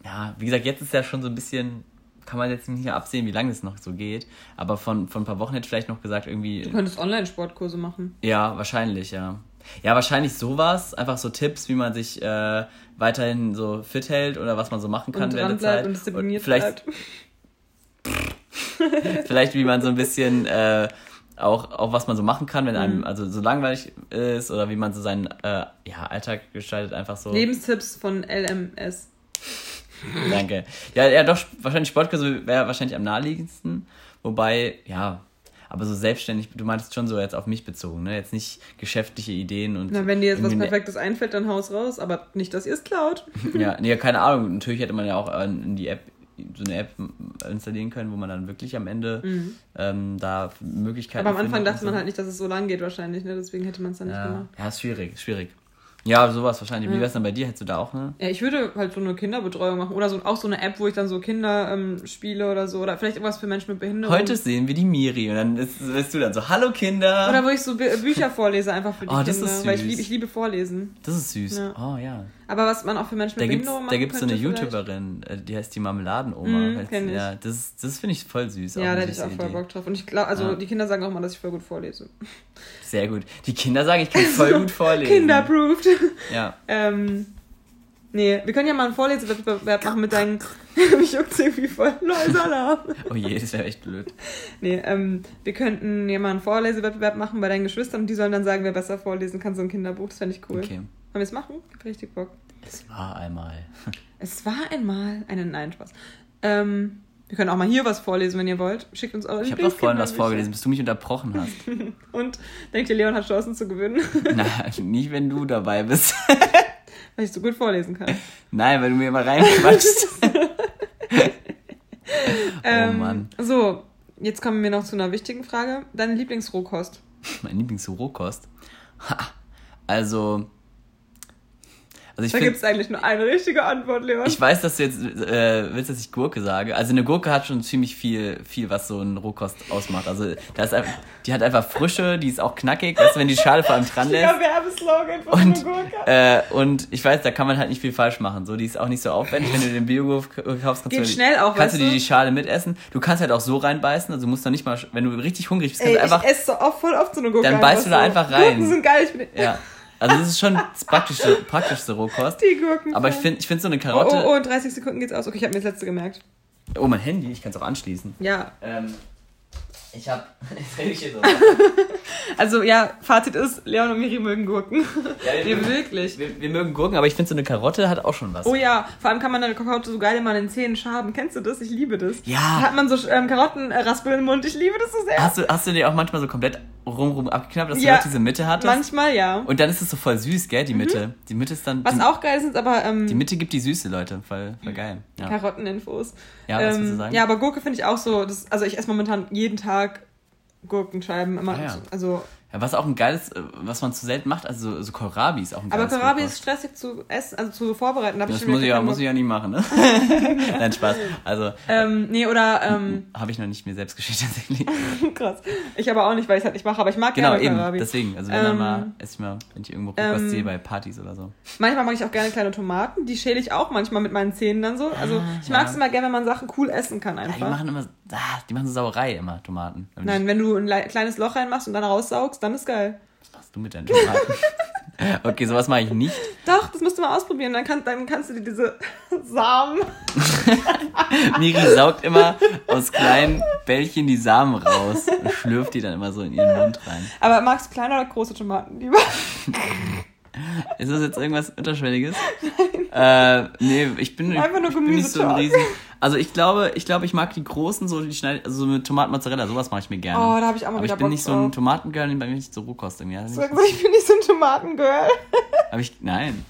Speaker 2: ja, wie gesagt, jetzt ist ja schon so ein bisschen, kann man jetzt nicht mehr absehen, wie lange das noch so geht. Aber von, von ein paar Wochen hätte ich vielleicht noch gesagt, irgendwie.
Speaker 1: Du könntest Online-Sportkurse machen.
Speaker 2: Ja, wahrscheinlich, ja. Ja, wahrscheinlich sowas. Einfach so Tipps, wie man sich äh, weiterhin so fit hält oder was man so machen kann
Speaker 1: Und
Speaker 2: während der Zeit.
Speaker 1: und diszipliniert
Speaker 2: vielleicht,
Speaker 1: bleibt. [laughs]
Speaker 2: vielleicht, wie man so ein bisschen äh, auch, auch was man so machen kann, wenn
Speaker 1: Mhm.
Speaker 2: einem also so langweilig ist oder wie man so seinen äh, ja, Alltag gestaltet, einfach so.
Speaker 1: Lebenstipps von LMS.
Speaker 2: Danke. Ja, ja, doch, wahrscheinlich Sportkurse wäre wahrscheinlich am naheliegendsten. Wobei, ja, aber so selbstständig, du meintest schon so jetzt auf mich bezogen, ne? Jetzt nicht geschäftliche Ideen und.
Speaker 1: Na, wenn dir jetzt was
Speaker 2: ne-
Speaker 1: Perfektes einfällt, dann haus raus. Aber nicht, dass ihr es klaut. [laughs]
Speaker 2: Ja, nee, keine Ahnung. [laughs] Natürlich hätte man ja auch in in die App so eine App installieren können, wo man dann wirklich am Ende ähm, da Möglichkeiten
Speaker 1: Mhm. Aber am Anfang dachte
Speaker 2: und
Speaker 1: man
Speaker 2: so.
Speaker 1: halt nicht, dass es so lang geht wahrscheinlich. Ne? Deswegen hätte man es dann nicht
Speaker 2: ja,
Speaker 1: gemacht.
Speaker 2: ja, ist schwierig, schwierig. Ja, sowas wahrscheinlich. Wie
Speaker 1: Ja.
Speaker 2: wär's dann bei dir? Hättest du da auch eine?
Speaker 1: Ja, ich würde halt so eine Kinderbetreuung machen. Oder so, auch so eine App, wo ich dann so Kinder ähm, spiele oder so. Oder vielleicht irgendwas für Menschen mit Behinderung.
Speaker 2: Heute sehen wir die Miri und dann ist, bist du dann so, hallo Kinder.
Speaker 1: Oder wo ich so Bü- Bücher vorlese einfach für die
Speaker 2: Oh, das
Speaker 1: Kinder.
Speaker 2: ist
Speaker 1: Weil ich
Speaker 2: süß.
Speaker 1: liebe, ich liebe Vorlesen.
Speaker 2: das ist süß.
Speaker 1: Ja.
Speaker 2: Oh ja.
Speaker 1: Aber was man auch für Menschen
Speaker 2: Da
Speaker 1: mit
Speaker 2: gibt's,
Speaker 1: Behinderung machen
Speaker 2: da gibt's so eine
Speaker 1: vielleicht-
Speaker 2: YouTuberin, äh, die heißt die Marmeladenoma.
Speaker 1: Kenn ich.
Speaker 2: Ja, das, das finde ich voll süß.
Speaker 1: Ja, da hätte ich auch voll
Speaker 2: Idee.
Speaker 1: Bock drauf. Und ich glaube, also
Speaker 2: Ja.
Speaker 1: die Kinder sagen auch mal, dass ich voll gut vorlese.
Speaker 2: Sehr gut. Die Kinder sagen, ich kann voll gut [laughs] vorlesen.
Speaker 1: Kinderproved.
Speaker 2: Ja.
Speaker 1: ähm, nee, wir können ja mal einen Vorlesewettbewerb machen mit deinen. [laughs] Mich juckt's irgendwie voll. Neues Alarm. [laughs]
Speaker 2: Oh je, das wäre echt blöd.
Speaker 1: Nee, ähm, wir könnten ja mal einen Vorlesewettbewerb machen bei deinen Geschwistern und die sollen dann sagen, wer besser vorlesen kann, so ein Kinderbuch. Das fände ich cool.
Speaker 2: Okay.
Speaker 1: Wir es machen? Ich hab richtig Bock.
Speaker 2: Es war einmal. [laughs]
Speaker 1: Es war einmal eine Nein, Spaß. Ähm, wir können auch mal hier was vorlesen, wenn ihr wollt. Schickt uns eure
Speaker 2: Ich habe doch vorhin was vorgelesen, bis du mich unterbrochen hast. [laughs]
Speaker 1: Und denkt ihr, Leon hat Chancen zu gewinnen, [laughs]
Speaker 2: Na, nicht wenn du dabei bist.
Speaker 1: weil ich so gut vorlesen kann.
Speaker 2: Nein, weil du mir mal reinquatschst.
Speaker 1: Ähm,
Speaker 2: oh Mann.
Speaker 1: So, jetzt kommen wir noch zu einer wichtigen Frage. Deine Lieblingsrohkost?
Speaker 2: Mein Lieblingsrohkost. Ha, Also. Also ich
Speaker 1: Da gibt es eigentlich nur eine richtige Antwort, Leon.
Speaker 2: Ich weiß, dass du jetzt äh, willst, dass ich Gurke sage. Also eine Gurke hat schon ziemlich viel, viel, was so ein Rohkost ausmacht. Also da ist einfach, die hat einfach Frische, die ist auch knackig, weißt du, wenn die Schale vor allem dran [laughs] lässt.
Speaker 1: ja, Werbeslogan von
Speaker 2: Und,
Speaker 1: Gurke.
Speaker 2: äh, und ich weiß, da kann man halt nicht viel falsch machen. So, die ist auch nicht so aufwendig, wenn du den Biogurk kaufst, kannst
Speaker 1: Geht
Speaker 2: du die,
Speaker 1: schnell auch,
Speaker 2: kannst du
Speaker 1: weißt
Speaker 2: dir
Speaker 1: du?
Speaker 2: die Schale mitessen. Du kannst halt auch so reinbeißen, also du musst noch nicht mal, wenn du richtig hungrig bist, kannst
Speaker 1: Ey,
Speaker 2: du einfach,
Speaker 1: ich esse so oft, voll oft so eine Gurke.
Speaker 2: Dann beißt du da einfach rein.
Speaker 1: Gurken sind geil. Ich bin
Speaker 2: ja. Also das ist schon das praktischste, praktischste Rohkost.
Speaker 1: die Gurken.
Speaker 2: Aber ich finde, ich finde so eine
Speaker 1: Oh,
Speaker 2: Karotte.
Speaker 1: oh, oh, in 30 Sekunden geht's aus. Okay, ich habe mir das letzte gemerkt.
Speaker 2: Oh, mein Handy, ich kann es auch anschließen.
Speaker 1: Ja.
Speaker 2: Ähm, ich habe. [laughs] Jetzt rede ich hier so. [laughs]
Speaker 1: Also ja, Fazit ist, Leon und Miri mögen Gurken.
Speaker 2: Ja, wir, [laughs]
Speaker 1: wir wirklich.
Speaker 2: Wir, wir, mögen Gurken, aber ich finde so eine Karotte hat auch schon was.
Speaker 1: Oh ja, vor allem kann man eine Karotte so geil immer in den Zähnen schaben. Kennst du das? Ich liebe das.
Speaker 2: Ja.
Speaker 1: Da hat man so ähm, Karottenraspel im Mund. Ich liebe das so sehr.
Speaker 2: Hast du, hast du dir auch manchmal so komplett rumrum abgeknappt, dass
Speaker 1: Ja.
Speaker 2: du noch diese Mitte hattest?
Speaker 1: Manchmal ja.
Speaker 2: Und dann ist es so voll süß, gell, die Mitte. Die Mitte ist dann.
Speaker 1: Was
Speaker 2: die,
Speaker 1: auch geil ist, aber ähm,
Speaker 2: die Mitte gibt die Süße, Leute. Voll, voll geil. Ja.
Speaker 1: Karotteninfos.
Speaker 2: Ja, was willst du
Speaker 1: ähm,
Speaker 2: sagen?
Speaker 1: Ja, aber Gurke finde ich auch so. Das, also ich esse momentan jeden Tag Gurkenscheiben. Immer,
Speaker 2: Ah, ja.
Speaker 1: Also,
Speaker 2: Ja, was auch ein geiles, äh, was man zu selten macht, also so Kohlrabi ist auch ein
Speaker 1: aber
Speaker 2: geiles
Speaker 1: Kohlrabi
Speaker 2: Gurkenhaus.
Speaker 1: ist stressig zu essen, also zu vorbereiten. Da
Speaker 2: Das
Speaker 1: schon
Speaker 2: muss ich, ja, muss ich ja nicht machen, ne? [laughs] Nein, Spaß. Also,
Speaker 1: Ähm, nee, oder, ähm,
Speaker 2: habe ich noch nicht mir selbst geschickt tatsächlich. [laughs]
Speaker 1: krass. Ich aber auch nicht, weil ich es halt nicht mache, aber ich mag
Speaker 2: Genau,
Speaker 1: gerne
Speaker 2: eben.
Speaker 1: Kohlrabi.
Speaker 2: Deswegen. Also wenn dann
Speaker 1: Ähm,
Speaker 2: mal, esse ich mal, wenn ich irgendwo
Speaker 1: ähm,
Speaker 2: sehe bei Partys oder so.
Speaker 1: Manchmal mag ich auch gerne kleine Tomaten, die schäle ich auch manchmal mit meinen Zähnen dann so. Also ich mag es
Speaker 2: Ah, ja.
Speaker 1: immer gerne, wenn man Sachen cool essen kann
Speaker 2: Ja, die
Speaker 1: einfach.
Speaker 2: machen immer, ah, die machen so Sauerei immer, Tomaten.
Speaker 1: Nein, wenn du ein le- kleines Loch reinmachst und dann raussaugst, dann ist geil.
Speaker 2: Ich, was machst du mit deinen Tomaten? [laughs] okay, sowas mache ich nicht.
Speaker 1: Doch, das musst du mal ausprobieren. Dann, kann, dann kannst du dir diese [laughs] Samen. [laughs]
Speaker 2: Miri saugt immer aus kleinen Bällchen die Samen raus und schlürft die dann immer so in ihren Mund rein.
Speaker 1: Aber magst du kleine oder große Tomaten lieber?
Speaker 2: Ist das jetzt irgendwas Unterschwelliges? Äh, nee, ich bin,
Speaker 1: Einfach nur
Speaker 2: ich bin nicht so ein. Riesen. Also ich glaube, ich glaube, ich mag die großen, so die schneid, also so mit Tomatenmozzarella, sowas mache ich mir gerne.
Speaker 1: Oh, da hab ich auch mal
Speaker 2: Aber
Speaker 1: wieder
Speaker 2: ich bin
Speaker 1: Bock
Speaker 2: nicht so ein
Speaker 1: drauf.
Speaker 2: Tomatengirl, bei mir nicht so Rohkost irgendwie.
Speaker 1: Sag mal, ich bin nicht so ein Tomatengirl. [laughs]
Speaker 2: Aber ich, nein.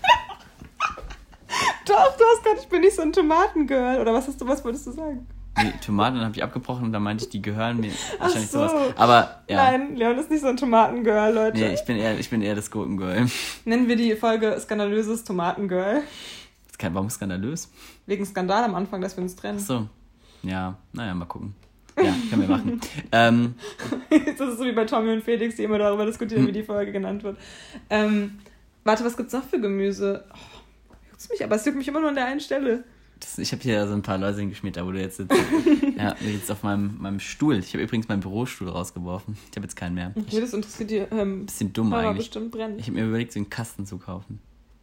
Speaker 1: Doch, du hast gerade, ich bin nicht so ein Tomatengirl. Oder was hast du, was wolltest du sagen?
Speaker 2: Nee, Tomaten habe ich abgebrochen und dann meinte ich, die gehören mir
Speaker 1: Ach
Speaker 2: wahrscheinlich
Speaker 1: so.
Speaker 2: sowas. Aber ja.
Speaker 1: Nein, Leon ist nicht so ein Tomatengirl, Leute.
Speaker 2: Nee, ich bin eher, ich bin eher das Gurkengirl.
Speaker 1: Nennen wir die Folge Skandalöses Tomatengirl.
Speaker 2: Warum skandalös?
Speaker 1: Wegen Skandal am Anfang, dass wir uns trennen.
Speaker 2: Ach so. Ja, naja, mal gucken. Ja, können wir machen. [laughs] ähm,
Speaker 1: Das ist so wie bei Tommy und Felix, die immer darüber diskutieren, wie die Folge genannt wird. Ähm, warte, was gibt's noch für Gemüse? Oh, juckt's mich, aber es juckt mich immer nur an der einen Stelle.
Speaker 2: das, ich habe hier so ein paar Läuse geschmiert, da wo du jetzt sitzt. [laughs] ja, jetzt auf meinem, meinem Stuhl. Ich habe übrigens meinen Bürostuhl rausgeworfen. Ich habe jetzt keinen mehr.
Speaker 1: Okay, das interessiert die ähm,
Speaker 2: Bisschen dumm eigentlich.
Speaker 1: bestimmt brennend.
Speaker 2: Ich habe mir überlegt, so einen Kasten zu kaufen.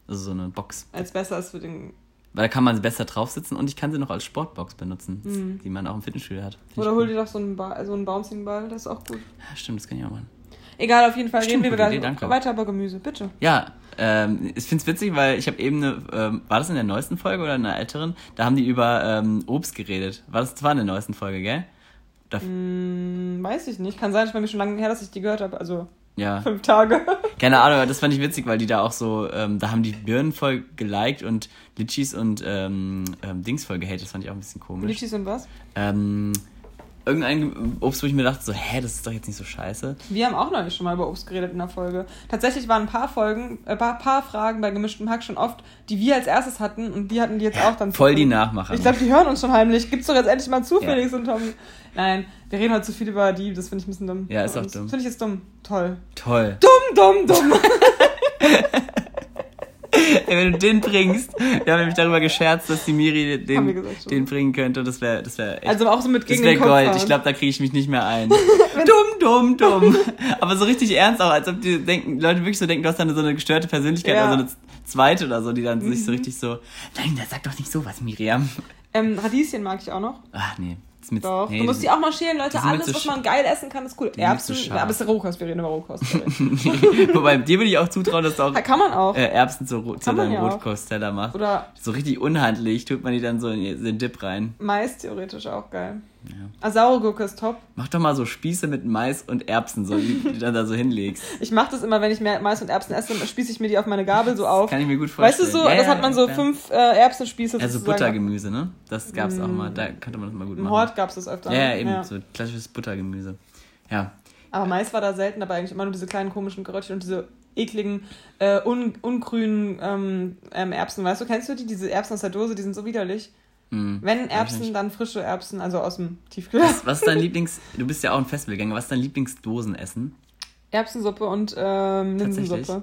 Speaker 2: Also so eine Box.
Speaker 1: Als besser ist für den.
Speaker 2: Weil da kann man besser drauf sitzen und ich kann sie noch als Sportbox benutzen, die man auch im Fitnessstudio hat. Find
Speaker 1: Mhm. Oder hol dir doch so einen, ba so einen Bouncing-Ball, das ist auch gut.
Speaker 2: Ja, stimmt, das kann ich auch machen.
Speaker 1: Egal, auf jeden Fall
Speaker 2: Stimmt,
Speaker 1: reden wir
Speaker 2: Idee, danke.
Speaker 1: weiter über Gemüse, bitte.
Speaker 2: Ja, ähm, ich find's witzig, weil ich habe eben eine, ähm, war das in der neuesten Folge oder in der älteren? Da haben die über ähm, Obst geredet. War das, das war in der neuesten Folge, gell? Da,
Speaker 1: Hm, weiß ich nicht. Kann sein, ich war mir schon lange her, dass ich die gehört habe. Also
Speaker 2: ja,
Speaker 1: fünf Tage.
Speaker 2: keine Ahnung, aber das fand ich witzig, weil die da auch so, ähm, da haben die Birnen voll geliked und Litchis und ähm, ähm, Dings voll gehatet. Das fand ich auch ein bisschen komisch.
Speaker 1: Litchis und was?
Speaker 2: Ähm, irgendein Obst, wo ich mir dachte, so, hä, das ist doch jetzt nicht so scheiße.
Speaker 1: Wir haben auch neulich schon mal über Obst geredet in der Folge. Tatsächlich waren ein paar Folgen, äh, paar, paar Fragen bei gemischtem Hack schon oft, die wir als erstes hatten und die hatten die jetzt auch dann.
Speaker 2: Voll die
Speaker 1: zufällig.
Speaker 2: Nachmacher.
Speaker 1: Ich glaube, die hören uns schon heimlich. Gibt's doch jetzt endlich mal zu,
Speaker 2: Ja.
Speaker 1: Felix und Tommy. Nein, wir reden heute zu viel über die, das finde ich ein bisschen dumm.
Speaker 2: Ja, ist auch dumm.
Speaker 1: Finde ich jetzt dumm. Toll.
Speaker 2: Toll.
Speaker 1: Dumm, dumm, dumm. [laughs]
Speaker 2: Ey, [laughs] wenn du den bringst, wir haben nämlich darüber gescherzt, dass die Miri den,
Speaker 1: gesagt
Speaker 2: den bringen könnte. Das wäre das wär echt.
Speaker 1: Also auch so mit
Speaker 2: das
Speaker 1: gegen
Speaker 2: wäre
Speaker 1: den Kopf
Speaker 2: Gold. Ich glaube, da kriege ich mich nicht mehr ein. [laughs] dumm, dumm, dumm. Aber so richtig ernst auch, als ob die denken, Leute wirklich so denken, du hast dann so eine gestörte Persönlichkeit
Speaker 1: Ja.
Speaker 2: oder so eine zweite oder so, die dann sich so richtig so, nein, der sagt doch nicht sowas, Miriam.
Speaker 1: Ähm, Radieschen mag ich auch noch.
Speaker 2: Ach nee. Mit,
Speaker 1: Doch.
Speaker 2: nee,
Speaker 1: du musst die auch mal schälen, Leute. Alles, was man geil essen kann, ist cool. Erbsen,
Speaker 2: scharf.
Speaker 1: aber es ist Rohkost, wir reden über Rohkost. sorry. [laughs]
Speaker 2: Wobei, dir würde ich auch zutrauen, dass du auch
Speaker 1: Kann man auch.
Speaker 2: äh, Erbsen zu, zu deinem
Speaker 1: ja.
Speaker 2: Rotkostteller machst.
Speaker 1: Oder
Speaker 2: So richtig unhandlich tut man die dann so in den Dip rein.
Speaker 1: Mais theoretisch auch geil.
Speaker 2: Ja.
Speaker 1: Ah, saure Gurke ist top.
Speaker 2: Mach doch mal so Spieße mit Mais und Erbsen, so, die, du dann da so hinlegst. [laughs]
Speaker 1: Ich mache das immer, wenn ich mehr Mais und Erbsen esse, dann spieße ich mir die auf meine Gabel so auf.
Speaker 2: Kann ich mir gut
Speaker 1: Weißt
Speaker 2: vorstellen.
Speaker 1: du so,
Speaker 2: Ja,
Speaker 1: das
Speaker 2: ja,
Speaker 1: hat man so fünf äh, Erbsenspieße
Speaker 2: Ja, so
Speaker 1: sozusagen.
Speaker 2: Buttergemüse, ne? Das gab's auch mal. Da könnte man das mal gut
Speaker 1: Im
Speaker 2: machen.
Speaker 1: Hort gab's das öfter.
Speaker 2: ja, eben. So klassisches Buttergemüse. Ja.
Speaker 1: Aber Mais war da selten, aber eigentlich immer nur diese kleinen komischen Geröttchen und diese ekligen, äh, un ungrünen ähm, ähm, Erbsen. Weißt du, kennst du die? Diese Erbsen aus der Dose, die sind so widerlich.
Speaker 2: Hm.
Speaker 1: Wenn Erbsen, dann frische Erbsen, also aus dem Tiefkühler.
Speaker 2: Was, was ist dein [laughs] Lieblings... Du bist ja auch ein Festivalgänger. Was ist dein Lieblingsdosenessen?
Speaker 1: Erbsensuppe und ähm, Linsensuppe.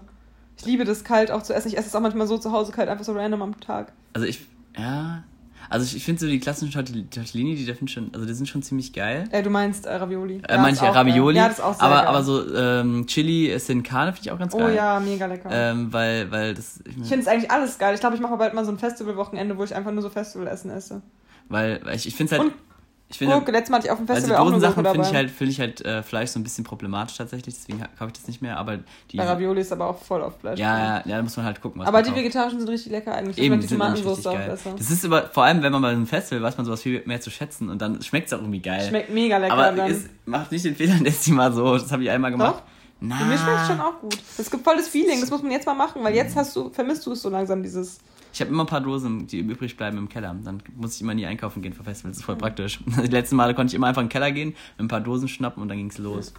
Speaker 1: Ich liebe das kalt auch zu essen. Ich esse es auch manchmal so zu Hause kalt, einfach so random am Tag.
Speaker 2: Also ich... Ja... Also ich, ich finde so die klassischen Tortell- Tortellini, die dürfen schon... Also die sind schon ziemlich geil.
Speaker 1: Äh, du meinst äh, Ravioli.
Speaker 2: Äh, manche
Speaker 1: ist auch
Speaker 2: Ravioli.
Speaker 1: Ja, das ist auch sehr
Speaker 2: aber,
Speaker 1: geil.
Speaker 2: aber so ähm, Chili Sin Carne finde ich auch ganz
Speaker 1: Oh
Speaker 2: geil.
Speaker 1: ja, mega lecker.
Speaker 2: Ähm, weil, weil das... Ich,
Speaker 1: ich finde es eigentlich alles geil. Ich glaube, ich mache bald mal so ein Festivalwochenende, wo ich einfach nur so Festivalessen esse.
Speaker 2: weil, weil ich, ich finde es halt...
Speaker 1: Und-
Speaker 2: Ich finde,
Speaker 1: Gurke, letztes Mal hatte ich auf dem Festival
Speaker 2: also
Speaker 1: auch eine Gurke
Speaker 2: finde ich halt, finde ich halt äh, Fleisch so ein bisschen problematisch tatsächlich, deswegen kaufe ich das nicht mehr, aber die.
Speaker 1: Bei Ravioli ist aber auch voll auf Fleisch.
Speaker 2: ja, ja, ja, da muss man halt gucken, was
Speaker 1: aber die vegetarischen sind richtig lecker eigentlich. Ich
Speaker 2: Eben, die
Speaker 1: die
Speaker 2: richtig
Speaker 1: auch besser.
Speaker 2: Das ist aber, vor allem, wenn man bei einem Festival weiß man sowas viel mehr zu schätzen und dann schmeckt es auch irgendwie geil.
Speaker 1: Schmeckt mega lecker
Speaker 2: aber
Speaker 1: dann.
Speaker 2: es macht nicht den Fehler, [laughs] das mal so, das habe ich einmal gemacht.
Speaker 1: Doch?
Speaker 2: Na,
Speaker 1: Für mich schmeckt es schon auch gut. Es gibt voll das Feeling, das muss man jetzt mal machen, weil jetzt hast du, vermisst du es so langsam, dieses.
Speaker 2: Ich habe immer ein paar Dosen, die übrig bleiben im Keller. Dann muss ich immer nie einkaufen gehen für Festivals. Das ist voll praktisch. [laughs] Die letzten Male konnte ich immer einfach in den Keller gehen, ein paar Dosen schnappen und dann ging's los.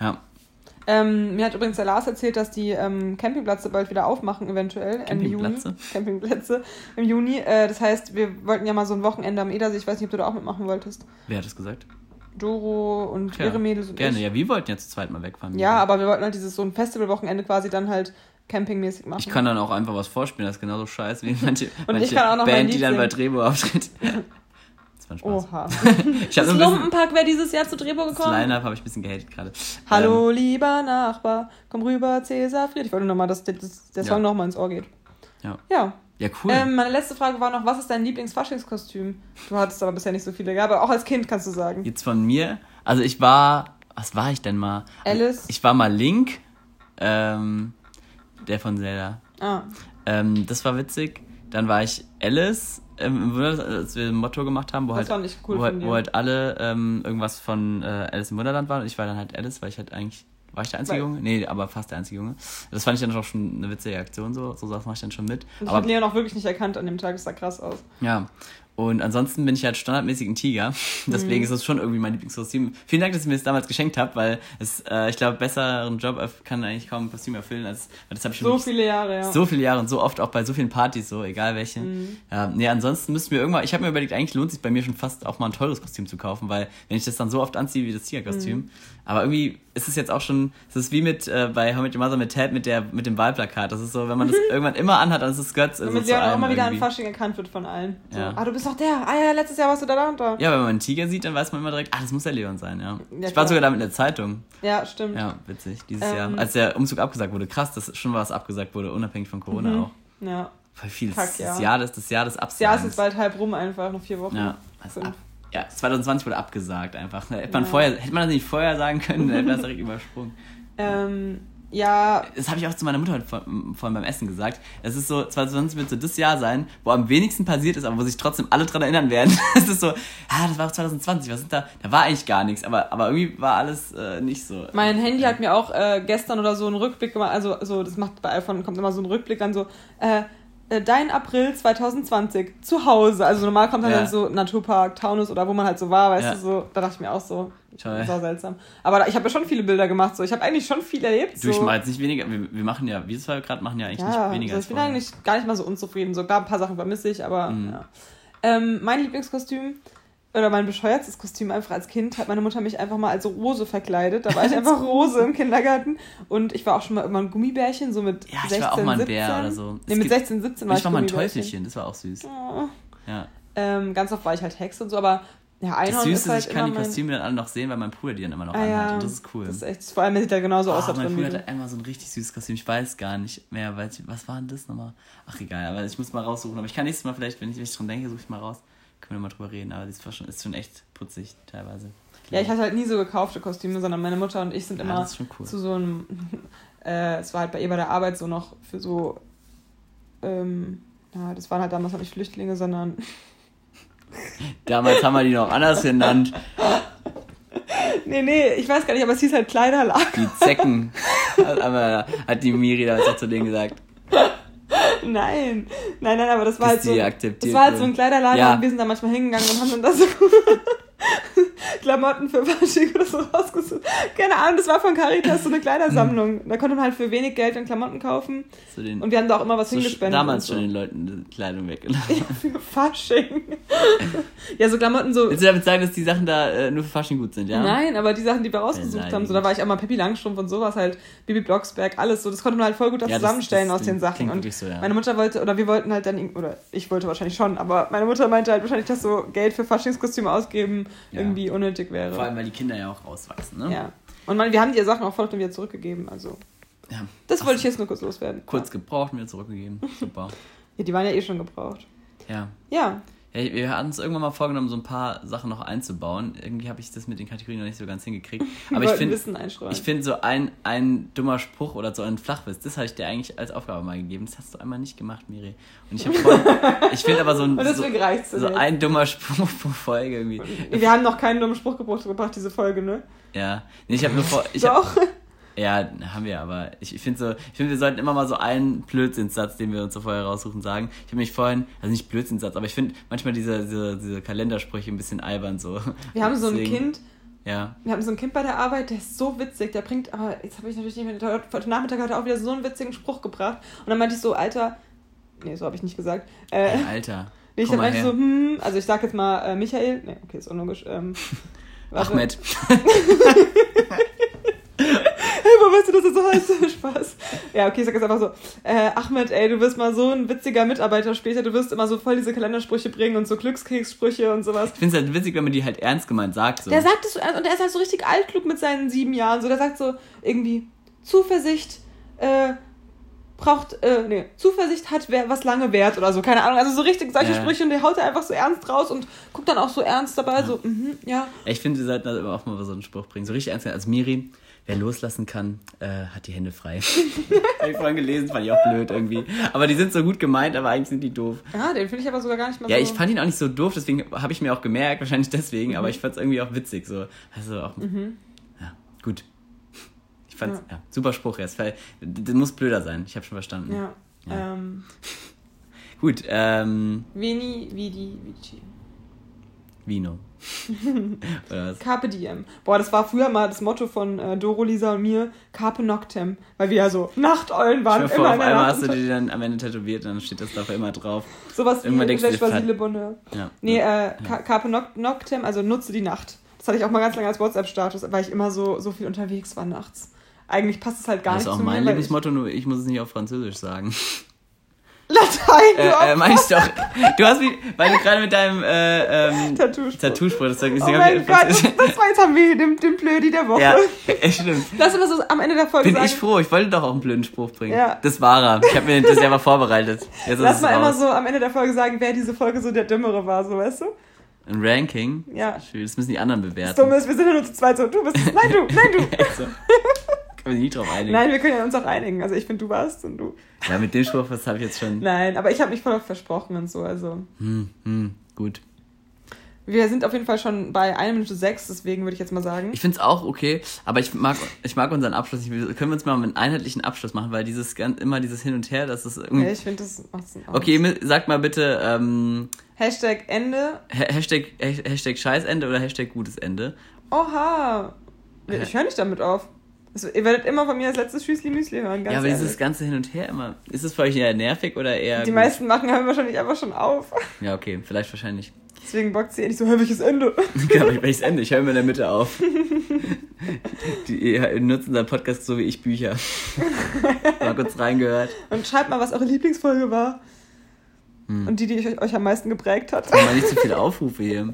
Speaker 2: Ja.
Speaker 1: Ähm, mir hat übrigens der Lars erzählt, dass die ähm, Campingplätze bald wieder aufmachen, eventuell. Ende Juni.
Speaker 2: Campingplätze? [laughs]
Speaker 1: Campingplätze im Juni. Äh, das heißt, wir wollten ja mal so ein Wochenende am Edersee. Ich weiß nicht, ob du da auch mitmachen wolltest.
Speaker 2: Wer hat das gesagt?
Speaker 1: Doro und
Speaker 2: Tja,
Speaker 1: ihre Mädels und
Speaker 2: Gerne,
Speaker 1: ich.
Speaker 2: ja, wir wollten ja zu zweit mal wegfahren.
Speaker 1: Ja, aber wir wollten halt dieses so ein Festivalwochenende quasi dann halt campingmäßig machen.
Speaker 2: Ich kann dann auch einfach was vorspielen, das ist genauso scheiße wie [laughs] manche,
Speaker 1: ich
Speaker 2: manche
Speaker 1: kann auch noch
Speaker 2: Band, die dann bei. Drehbuch auftritt. [laughs] Das war ein Spaß.
Speaker 1: Oha. [laughs]
Speaker 2: Ich
Speaker 1: Das Lumpenpack wäre dieses Jahr zu
Speaker 2: das
Speaker 1: gekommen.
Speaker 2: Line-Up habe ich ein bisschen gehatet gerade.
Speaker 1: Hallo, lieber Nachbar, komm rüber, Cäsar Fried. Ich wollte nochmal, dass der, dass der Song
Speaker 2: Ja.
Speaker 1: nochmal ins Ohr geht.
Speaker 2: Ja.
Speaker 1: Ja.
Speaker 2: Ja, cool.
Speaker 1: Ähm, meine letzte Frage war noch, was ist dein Lieblingsfaschingskostüm? Du hattest aber bisher nicht so viele, ja, aber auch als Kind kannst du sagen.
Speaker 2: Jetzt von mir. Also ich war, was war ich denn mal?
Speaker 1: Alice.
Speaker 2: Ich war mal Link, ähm, der von Zelda.
Speaker 1: Ah,
Speaker 2: Ähm, das war witzig. Dann war ich Alice, ähm, im Wunderland, als wir ein Motto gemacht haben, wo
Speaker 1: Das
Speaker 2: halt,
Speaker 1: cool
Speaker 2: wo, halt, wo halt alle ähm, irgendwas von äh, Alice im Wunderland waren. Und ich war dann halt Alice, weil ich halt eigentlich, war ich der einzige
Speaker 1: Weil-
Speaker 2: Junge? Nee, aber fast der einzige Junge. Das fand ich dann auch schon eine witzige Aktion, so, so Sachen mache ich dann schon mit.
Speaker 1: und ich habe Leon auch wirklich nicht erkannt an dem Tag, das sah krass aus.
Speaker 2: ja. Und ansonsten bin ich halt standardmäßig ein Tiger. Deswegen
Speaker 1: Mhm.
Speaker 2: ist das schon irgendwie mein Lieblingskostüm. Vielen Dank, dass ihr mir das damals geschenkt habt, weil es, äh, ich glaube, besseren Job kann eigentlich kaum ein Kostüm erfüllen, als das habe ich
Speaker 1: So viele Jahre, ja.
Speaker 2: so viele Jahre und so oft auch bei so vielen Partys, so egal welche.
Speaker 1: Mhm.
Speaker 2: Ja, nee, ansonsten müssten wir irgendwann, ich habe mir überlegt, eigentlich lohnt es sich bei mir schon fast auch mal ein teures Kostüm zu kaufen, weil wenn ich das dann so oft anziehe wie das Tigerkostüm,
Speaker 1: Mhm.
Speaker 2: Aber irgendwie ist es jetzt auch schon, es ist wie mit äh, bei How Met Your Mother mit Ted mit der mit dem Wahlplakat. Das ist so, wenn man das [laughs] irgendwann immer anhat, dann ist es Götz.
Speaker 1: Damit Leon auch immer wieder an. Fasching erkannt wird von allen. So,
Speaker 2: Ja.
Speaker 1: ah, du bist doch der. Ah ja, letztes Jahr warst du da darunter.
Speaker 2: Ja, wenn man einen Tiger sieht, dann weiß man immer direkt, ah, das muss der Leon sein, ja. ich war sogar da mit in der Zeitung.
Speaker 1: Ja, stimmt.
Speaker 2: Ja, witzig, dieses
Speaker 1: Ähm.
Speaker 2: Jahr. Als der Umzug abgesagt wurde. Krass, dass schon was abgesagt wurde, unabhängig von Corona
Speaker 1: Mhm.
Speaker 2: auch.
Speaker 1: Ja.
Speaker 2: Voll viel. Das,
Speaker 1: Kack,
Speaker 2: das
Speaker 1: ja.
Speaker 2: Jahr des, das Jahr des
Speaker 1: Das
Speaker 2: Absagens.
Speaker 1: Jahr ist jetzt bald halb rum, einfach noch vier Wochen.
Speaker 2: Ja, also
Speaker 1: Fünf.
Speaker 2: ab, ja, 2020 wurde abgesagt einfach. Hätte man,
Speaker 1: Ja.
Speaker 2: vorher, hätte man das nicht vorher sagen können, dann hätte man das direkt übersprungen.
Speaker 1: Ähm, ja,
Speaker 2: Das habe ich auch zu meiner Mutter vor- vorhin beim Essen gesagt. Es ist so, 2020 wird so das Jahr sein, wo am wenigsten passiert ist, aber wo sich trotzdem alle dran erinnern werden. [laughs] Es ist so, ah, das war auch 2020, was sind da? Da war eigentlich gar nichts, aber, aber irgendwie war alles äh, nicht so.
Speaker 1: mein Handy hat mir auch äh, gestern oder so einen Rückblick gemacht. Also, so, das macht bei iPhone kommt immer so ein Rückblick dann so, äh, dein April 2020 zu Hause. Also normal kommt dann,
Speaker 2: Ja.
Speaker 1: dann so Naturpark, Taunus oder wo man halt so war, weißt
Speaker 2: Ja.
Speaker 1: du, so, da dachte ich mir auch so,
Speaker 2: Toll.
Speaker 1: das war seltsam. Aber da, ich habe ja schon viele Bilder gemacht, so, ich habe eigentlich schon viel erlebt.
Speaker 2: Du, ich
Speaker 1: so.
Speaker 2: mache jetzt nicht weniger, wir, wir machen ja, wir zwei gerade machen ja eigentlich
Speaker 1: Ja,
Speaker 2: nicht weniger
Speaker 1: also
Speaker 2: als
Speaker 1: ich bin eigentlich gar nicht mal so unzufrieden. So, klar, ein paar Sachen vermisse ich, aber
Speaker 2: Mhm.
Speaker 1: ja. Ähm, mein Lieblingskostüm oder mein bescheuertstes Kostüm einfach als Kind hat meine Mutter mich einfach mal als Rose verkleidet. Da war ich [laughs] einfach Rose im Kindergarten und ich war auch schon mal irgendwann ein Gummibärchen, so mit
Speaker 2: Ja, ich
Speaker 1: 16,
Speaker 2: war auch mal ein
Speaker 1: 17.
Speaker 2: Bär oder so.
Speaker 1: Nee, mit
Speaker 2: gibt-
Speaker 1: 16, 17 war ich,
Speaker 2: Ich war mal ein. Teufelchen, das war auch süß.
Speaker 1: Oh.
Speaker 2: Ja.
Speaker 1: Ähm, ganz oft war ich halt Hexe und so, aber ja,
Speaker 2: Das
Speaker 1: Einhorn
Speaker 2: Süße
Speaker 1: ist halt
Speaker 2: ich kann die
Speaker 1: immer mein...
Speaker 2: Kostüme dann alle noch sehen, weil mein Bruder die dann immer noch
Speaker 1: Ah,
Speaker 2: anhat. Und das ist cool.
Speaker 1: Das ist echt, vor allem sieht er genauso aus
Speaker 2: Ah,
Speaker 1: da
Speaker 2: mein Bruder hatte einmal so ein richtig süßes Kostüm. Ich weiß gar nicht mehr, weil ich, was war denn das nochmal? Ach egal, aber ich muss mal raussuchen. Aber ich kann nächstes Mal vielleicht, wenn ich, wenn ich dran denke, suche ich mal raus. Können wir mal drüber reden. Aber das war schon, ist schon echt putzig teilweise.
Speaker 1: Ja, ich hatte halt nie so gekaufte Kostüme, sondern meine Mutter und ich sind
Speaker 2: Ja,
Speaker 1: immer
Speaker 2: cool.
Speaker 1: zu so einem, [laughs] äh, es war halt bei ihr bei der Arbeit so noch für so, ähm, ja, das waren halt damals noch nicht Flüchtlinge, sondern, [laughs]
Speaker 2: Damals haben wir die noch anders genannt. [laughs]
Speaker 1: nee, nee, ich weiß gar nicht, aber es hieß halt Kleiderlager.
Speaker 2: Die Zecken. Hat, aber, hat die Miri damals auch zu denen gesagt. [laughs]
Speaker 1: Nein, nein, nein, aber das war halt so, das war halt so ein Kleiderladen
Speaker 2: Ja.
Speaker 1: und wir sind da manchmal hingegangen und haben dann da so [laughs] [laughs] Klamotten für Fasching oder so rausgesucht. Keine Ahnung, das war von Caritas so eine Kleidersammlung. Da konnte man halt für wenig Geld dann Klamotten kaufen
Speaker 2: Zu den,
Speaker 1: und wir haben da auch immer was
Speaker 2: so
Speaker 1: hingespendet.
Speaker 2: damals
Speaker 1: so.
Speaker 2: schon den Leuten die Kleidung weggelassen.
Speaker 1: Für Fasching. [laughs] ja, so Klamotten so.
Speaker 2: Willst du damit sagen, dass die Sachen da äh, nur für Fasching gut sind, ja?
Speaker 1: Nein, aber die Sachen, die wir rausgesucht
Speaker 2: Beleidigend.
Speaker 1: haben, so da war ich auch mal Pippi Langstrumpf und sowas halt, Bibi Blocksberg, alles so, das konnte man halt voll gut
Speaker 2: Ja, das-
Speaker 1: zusammenstellen
Speaker 2: das
Speaker 1: aus den Sachen.
Speaker 2: klingt
Speaker 1: Und
Speaker 2: so, ja.
Speaker 1: meine Mutter wollte, oder wir wollten halt dann, oder ich wollte wahrscheinlich schon, aber meine Mutter meinte halt wahrscheinlich, dass so Geld für Faschingskostüme ausgeben
Speaker 2: Ja.
Speaker 1: irgendwie unnötig wäre.
Speaker 2: Vor allem, weil die Kinder ja auch rauswachsen, ne?
Speaker 1: ja. Und man, wir haben die Sachen auch voll wieder zurückgegeben, also.
Speaker 2: Ja.
Speaker 1: Das wollte ich jetzt nur kurz loswerden.
Speaker 2: Kurz gebraucht, mir zurückgegeben. Super. [laughs]
Speaker 1: Ja, die waren ja eh schon gebraucht.
Speaker 2: Ja.
Speaker 1: Ja.
Speaker 2: Ja, wir hatten uns irgendwann mal vorgenommen, so ein paar Sachen noch einzubauen. Irgendwie habe ich das mit den Kategorien noch nicht so ganz hingekriegt. [laughs] Aber ich finde, ich finde so ein, ein dummer Spruch oder so ein Flachwitz, das habe ich dir eigentlich als Aufgabe mal gegeben. Das hast du einmal nicht gemacht, Miri. Und ich habe voll, [laughs] ich finde aber so ein, so, so ein dummer Spruch pro Folge irgendwie.
Speaker 1: Wir haben noch keinen dummen Spruch gebracht, diese Folge, ne?
Speaker 2: Ja, nee, ich habe nur vor, ich [laughs] hab,
Speaker 1: Doch.
Speaker 2: Ja, haben wir, aber ich, ich finde so, ich finde, wir sollten immer mal so einen Blödsinnssatz, den wir uns so vorher raussuchen, sagen. Ich habe mich vorhin, also nicht Blödsinnssatz, aber ich finde manchmal diese, diese, diese Kalendersprüche ein bisschen albern so.
Speaker 1: Wir haben so ein Kind,
Speaker 2: Ja.
Speaker 1: wir haben so ein Kind bei der Arbeit, der ist so witzig, der bringt, aber jetzt habe ich natürlich nicht mehr, heute Nachmittag hat er auch wieder so einen witzigen Spruch gebracht. Und dann meinte ich so, Alter, nee, so habe ich nicht gesagt. Äh,
Speaker 2: Ey, Alter. [laughs]
Speaker 1: nee, ich dann meinte ich so,
Speaker 2: her.
Speaker 1: hm, also ich sag jetzt mal äh, Michael, nee, okay, ist unlogisch. Ähm, warte. [laughs] Wo weißt du, dass er so heißt? [laughs] Spaß. Ja, okay, ich sag jetzt einfach so, äh, Ahmed, ey, du wirst mal so ein witziger Mitarbeiter später, du wirst immer so voll diese Kalendersprüche bringen und so Glückskekssprüche und sowas.
Speaker 2: Ich finde es halt witzig, wenn man die halt ernst gemeint sagt. So.
Speaker 1: Der sagt es so, und der ist halt so richtig altklug mit seinen sieben Jahren. So, der sagt so irgendwie, Zuversicht, äh, braucht, äh, nee, Zuversicht hat wer, was lange wert oder so, keine Ahnung. Also so richtig solche
Speaker 2: Ja.
Speaker 1: Sprüche und der haut er einfach so ernst raus und guckt dann auch so ernst dabei, so, mhm, ja.
Speaker 2: Ich finde, wir sollten da immer auch mal so einen Spruch bringen. So richtig ernst. Also Miri, wer loslassen kann, äh, hat die Hände frei. [laughs] Habe ich vorhin gelesen, fand ich auch blöd irgendwie. Aber die sind so gut gemeint, aber eigentlich sind die doof.
Speaker 1: Ja, den finde ich aber sogar gar nicht mal
Speaker 2: Ja,
Speaker 1: so.
Speaker 2: ich fand ihn auch nicht so doof, deswegen habe ich mir auch gemerkt, wahrscheinlich deswegen,
Speaker 1: Mhm.
Speaker 2: aber ich fand es irgendwie auch witzig. So. Also auch, ja, gut. Ich fand's, ja. super Spruch jetzt. weil- Das muss blöder sein, ich habe schon verstanden.
Speaker 1: ja.
Speaker 2: Ja.
Speaker 1: Ähm,
Speaker 2: Gut, ähm,
Speaker 1: Veni, Vidi, Vici.
Speaker 2: Vino. Oder was?
Speaker 1: Carpe diem. Boah, das war früher mal das Motto von äh, Doro, Lisa und mir. Carpe noctem. Weil wir ja so Nachteulen waren.
Speaker 2: Dir vor, auf
Speaker 1: in der
Speaker 2: einmal hast du die dann am Ende tätowiert und dann steht das da für immer drauf.
Speaker 1: Sowas wie Lech Basile Bonheur.
Speaker 2: Ja.
Speaker 1: Nee, äh, Ca- Carpe Noc- Noctem, also nutze die Nacht. Das hatte ich auch mal ganz lange als WhatsApp-Status, weil ich immer so, so viel unterwegs war nachts. Eigentlich passt es halt gar
Speaker 2: Das ist
Speaker 1: nicht
Speaker 2: auch
Speaker 1: zu
Speaker 2: mein
Speaker 1: mir,
Speaker 2: Lebensmotto, nur ich muss es nicht auf Französisch sagen.
Speaker 1: Latein, du
Speaker 2: Äh, äh, mach ich doch. Du hast mich, weil du gerade mit deinem äh, ähm,
Speaker 1: Tattoo-Spruch.
Speaker 2: Tattoo-Spruch, deswegen
Speaker 1: Oh mein Gott, [laughs] das, das war jetzt haben wir den, den Blödi der Woche.
Speaker 2: Ja, [laughs] echt stimmt.
Speaker 1: Lass immer so am Ende der Folge
Speaker 2: Bin
Speaker 1: sagen.
Speaker 2: ich froh, ich wollte doch auch einen blöden Spruch bringen.
Speaker 1: Ja.
Speaker 2: Das war er. Ich habe mir das selber vorbereitet. Jetzt
Speaker 1: Lass mal immer so am Ende der Folge sagen, wer diese Folge so der Dümmere war, so weißt du?
Speaker 2: Ein Ranking.
Speaker 1: Ja.
Speaker 2: Schön, das müssen die anderen
Speaker 1: Das
Speaker 2: bewerten.
Speaker 1: Dumme ist, wir sind ja nur zu zweit so, du bist, nein du, nein du. [laughs]
Speaker 2: Können wir nicht drauf einigen.
Speaker 1: Nein, wir können ja uns auch einigen. Also ich finde, du warst und du.
Speaker 2: Ja, mit dem Spruch, das habe ich jetzt schon.
Speaker 1: Nein, aber ich habe mich voll oft versprochen und so. Also
Speaker 2: Hm, hm, gut.
Speaker 1: wir sind auf jeden Fall schon bei 1 Minute 6, deswegen würde ich jetzt mal sagen.
Speaker 2: Ich finde es auch okay, aber ich mag, ich mag unseren Abschluss. nicht. Können wir uns mal einen einheitlichen Abschluss machen, weil dieses immer dieses Hin und Her, das ist irgendwie.
Speaker 1: Ja, ich finde, das macht Sinn. aus.
Speaker 2: Okay, sag mal bitte ähm,
Speaker 1: Hashtag Ende.
Speaker 2: Ha- Hashtag, Ha- Hashtag Scheißende oder Hashtag gutes Ende.
Speaker 1: Oha. Ich höre nicht damit auf. Das, ihr werdet immer von mir als letztes Schüssli Müsli hören, ganz
Speaker 2: ja, aber
Speaker 1: ehrlich.
Speaker 2: dieses ganze Hin und Her immer. Ist es für euch eher nervig oder eher.
Speaker 1: Die
Speaker 2: gut?
Speaker 1: meisten machen haben wahrscheinlich einfach schon auf.
Speaker 2: Ja, okay, vielleicht wahrscheinlich.
Speaker 1: Deswegen bockt sie eh nicht so, hör welches Ende. [laughs]
Speaker 2: genau, welches Ende? Ich höre immer in der Mitte auf. [laughs] Die ihr nutzt unseren Podcast so wie ich Bücher. [laughs] Mal kurz reingehört.
Speaker 1: Und schreibt mal, was eure Lieblingsfolge war.
Speaker 2: Hm.
Speaker 1: Und die, die euch, euch am meisten geprägt hat.
Speaker 2: Mal nicht zu viele Aufrufe hier.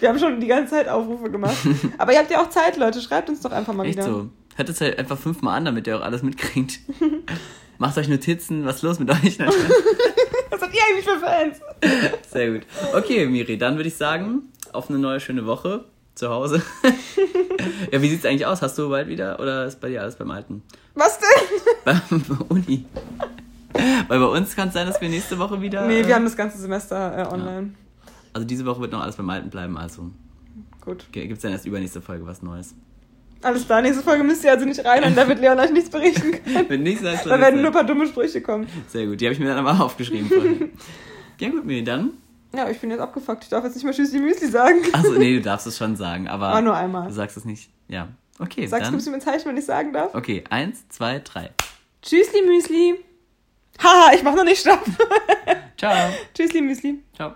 Speaker 1: Wir haben schon die ganze Zeit Aufrufe gemacht. Aber ihr habt ja auch Zeit, Leute. Schreibt uns doch einfach mal
Speaker 2: Echt
Speaker 1: wieder.
Speaker 2: so. Hört es halt einfach fünfmal an, damit ihr auch alles mitkriegt. [laughs] Macht euch Notizen, was ist los mit euch? [laughs]
Speaker 1: Was habt ihr eigentlich für Fans?
Speaker 2: Sehr gut. Okay, Miri, dann würde ich sagen, auf eine neue schöne Woche zu Hause. [laughs] ja, wie sieht's eigentlich aus? Hast du bald wieder oder ist bei dir alles beim Alten?
Speaker 1: Was denn?
Speaker 2: Beim Uni. Weil bei uns kann es sein, dass wir nächste Woche wieder.
Speaker 1: Nee, wir haben das ganze Semester äh, online.
Speaker 2: Also diese Woche wird noch alles beim Alten bleiben, also
Speaker 1: Gut.
Speaker 2: gibt es dann erst übernächste Folge was Neues.
Speaker 1: Alles klar, nächste Folge müsst ihr also nicht rein und da wird Leon euch nichts berichten können.
Speaker 2: Wenn nicht, dann
Speaker 1: Da werden nur ein paar dumme Sprüche kommen.
Speaker 2: Sehr gut, die habe ich mir dann aber aufgeschrieben vorhin. [laughs] Ja gut, Miri, dann.
Speaker 1: Ja, ich bin jetzt abgefuckt. Ich darf jetzt nicht mehr Tschüssi Müsli sagen.
Speaker 2: Achso, nee, du darfst es schon sagen, aber.
Speaker 1: Aber nur einmal.
Speaker 2: Du sagst es nicht. Ja. Okay,
Speaker 1: Sagst du,
Speaker 2: dann.
Speaker 1: gibst du mir ein Zeichen, wenn ich sagen darf?
Speaker 2: Okay, eins, zwei, drei.
Speaker 1: Tschüssli Müsli. Haha, ich mach noch nicht Stopp. [laughs]
Speaker 2: Ciao.
Speaker 1: Tschüssli Müsli.
Speaker 2: Ciao.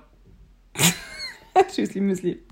Speaker 2: [laughs]
Speaker 1: Tschüssli Müsli.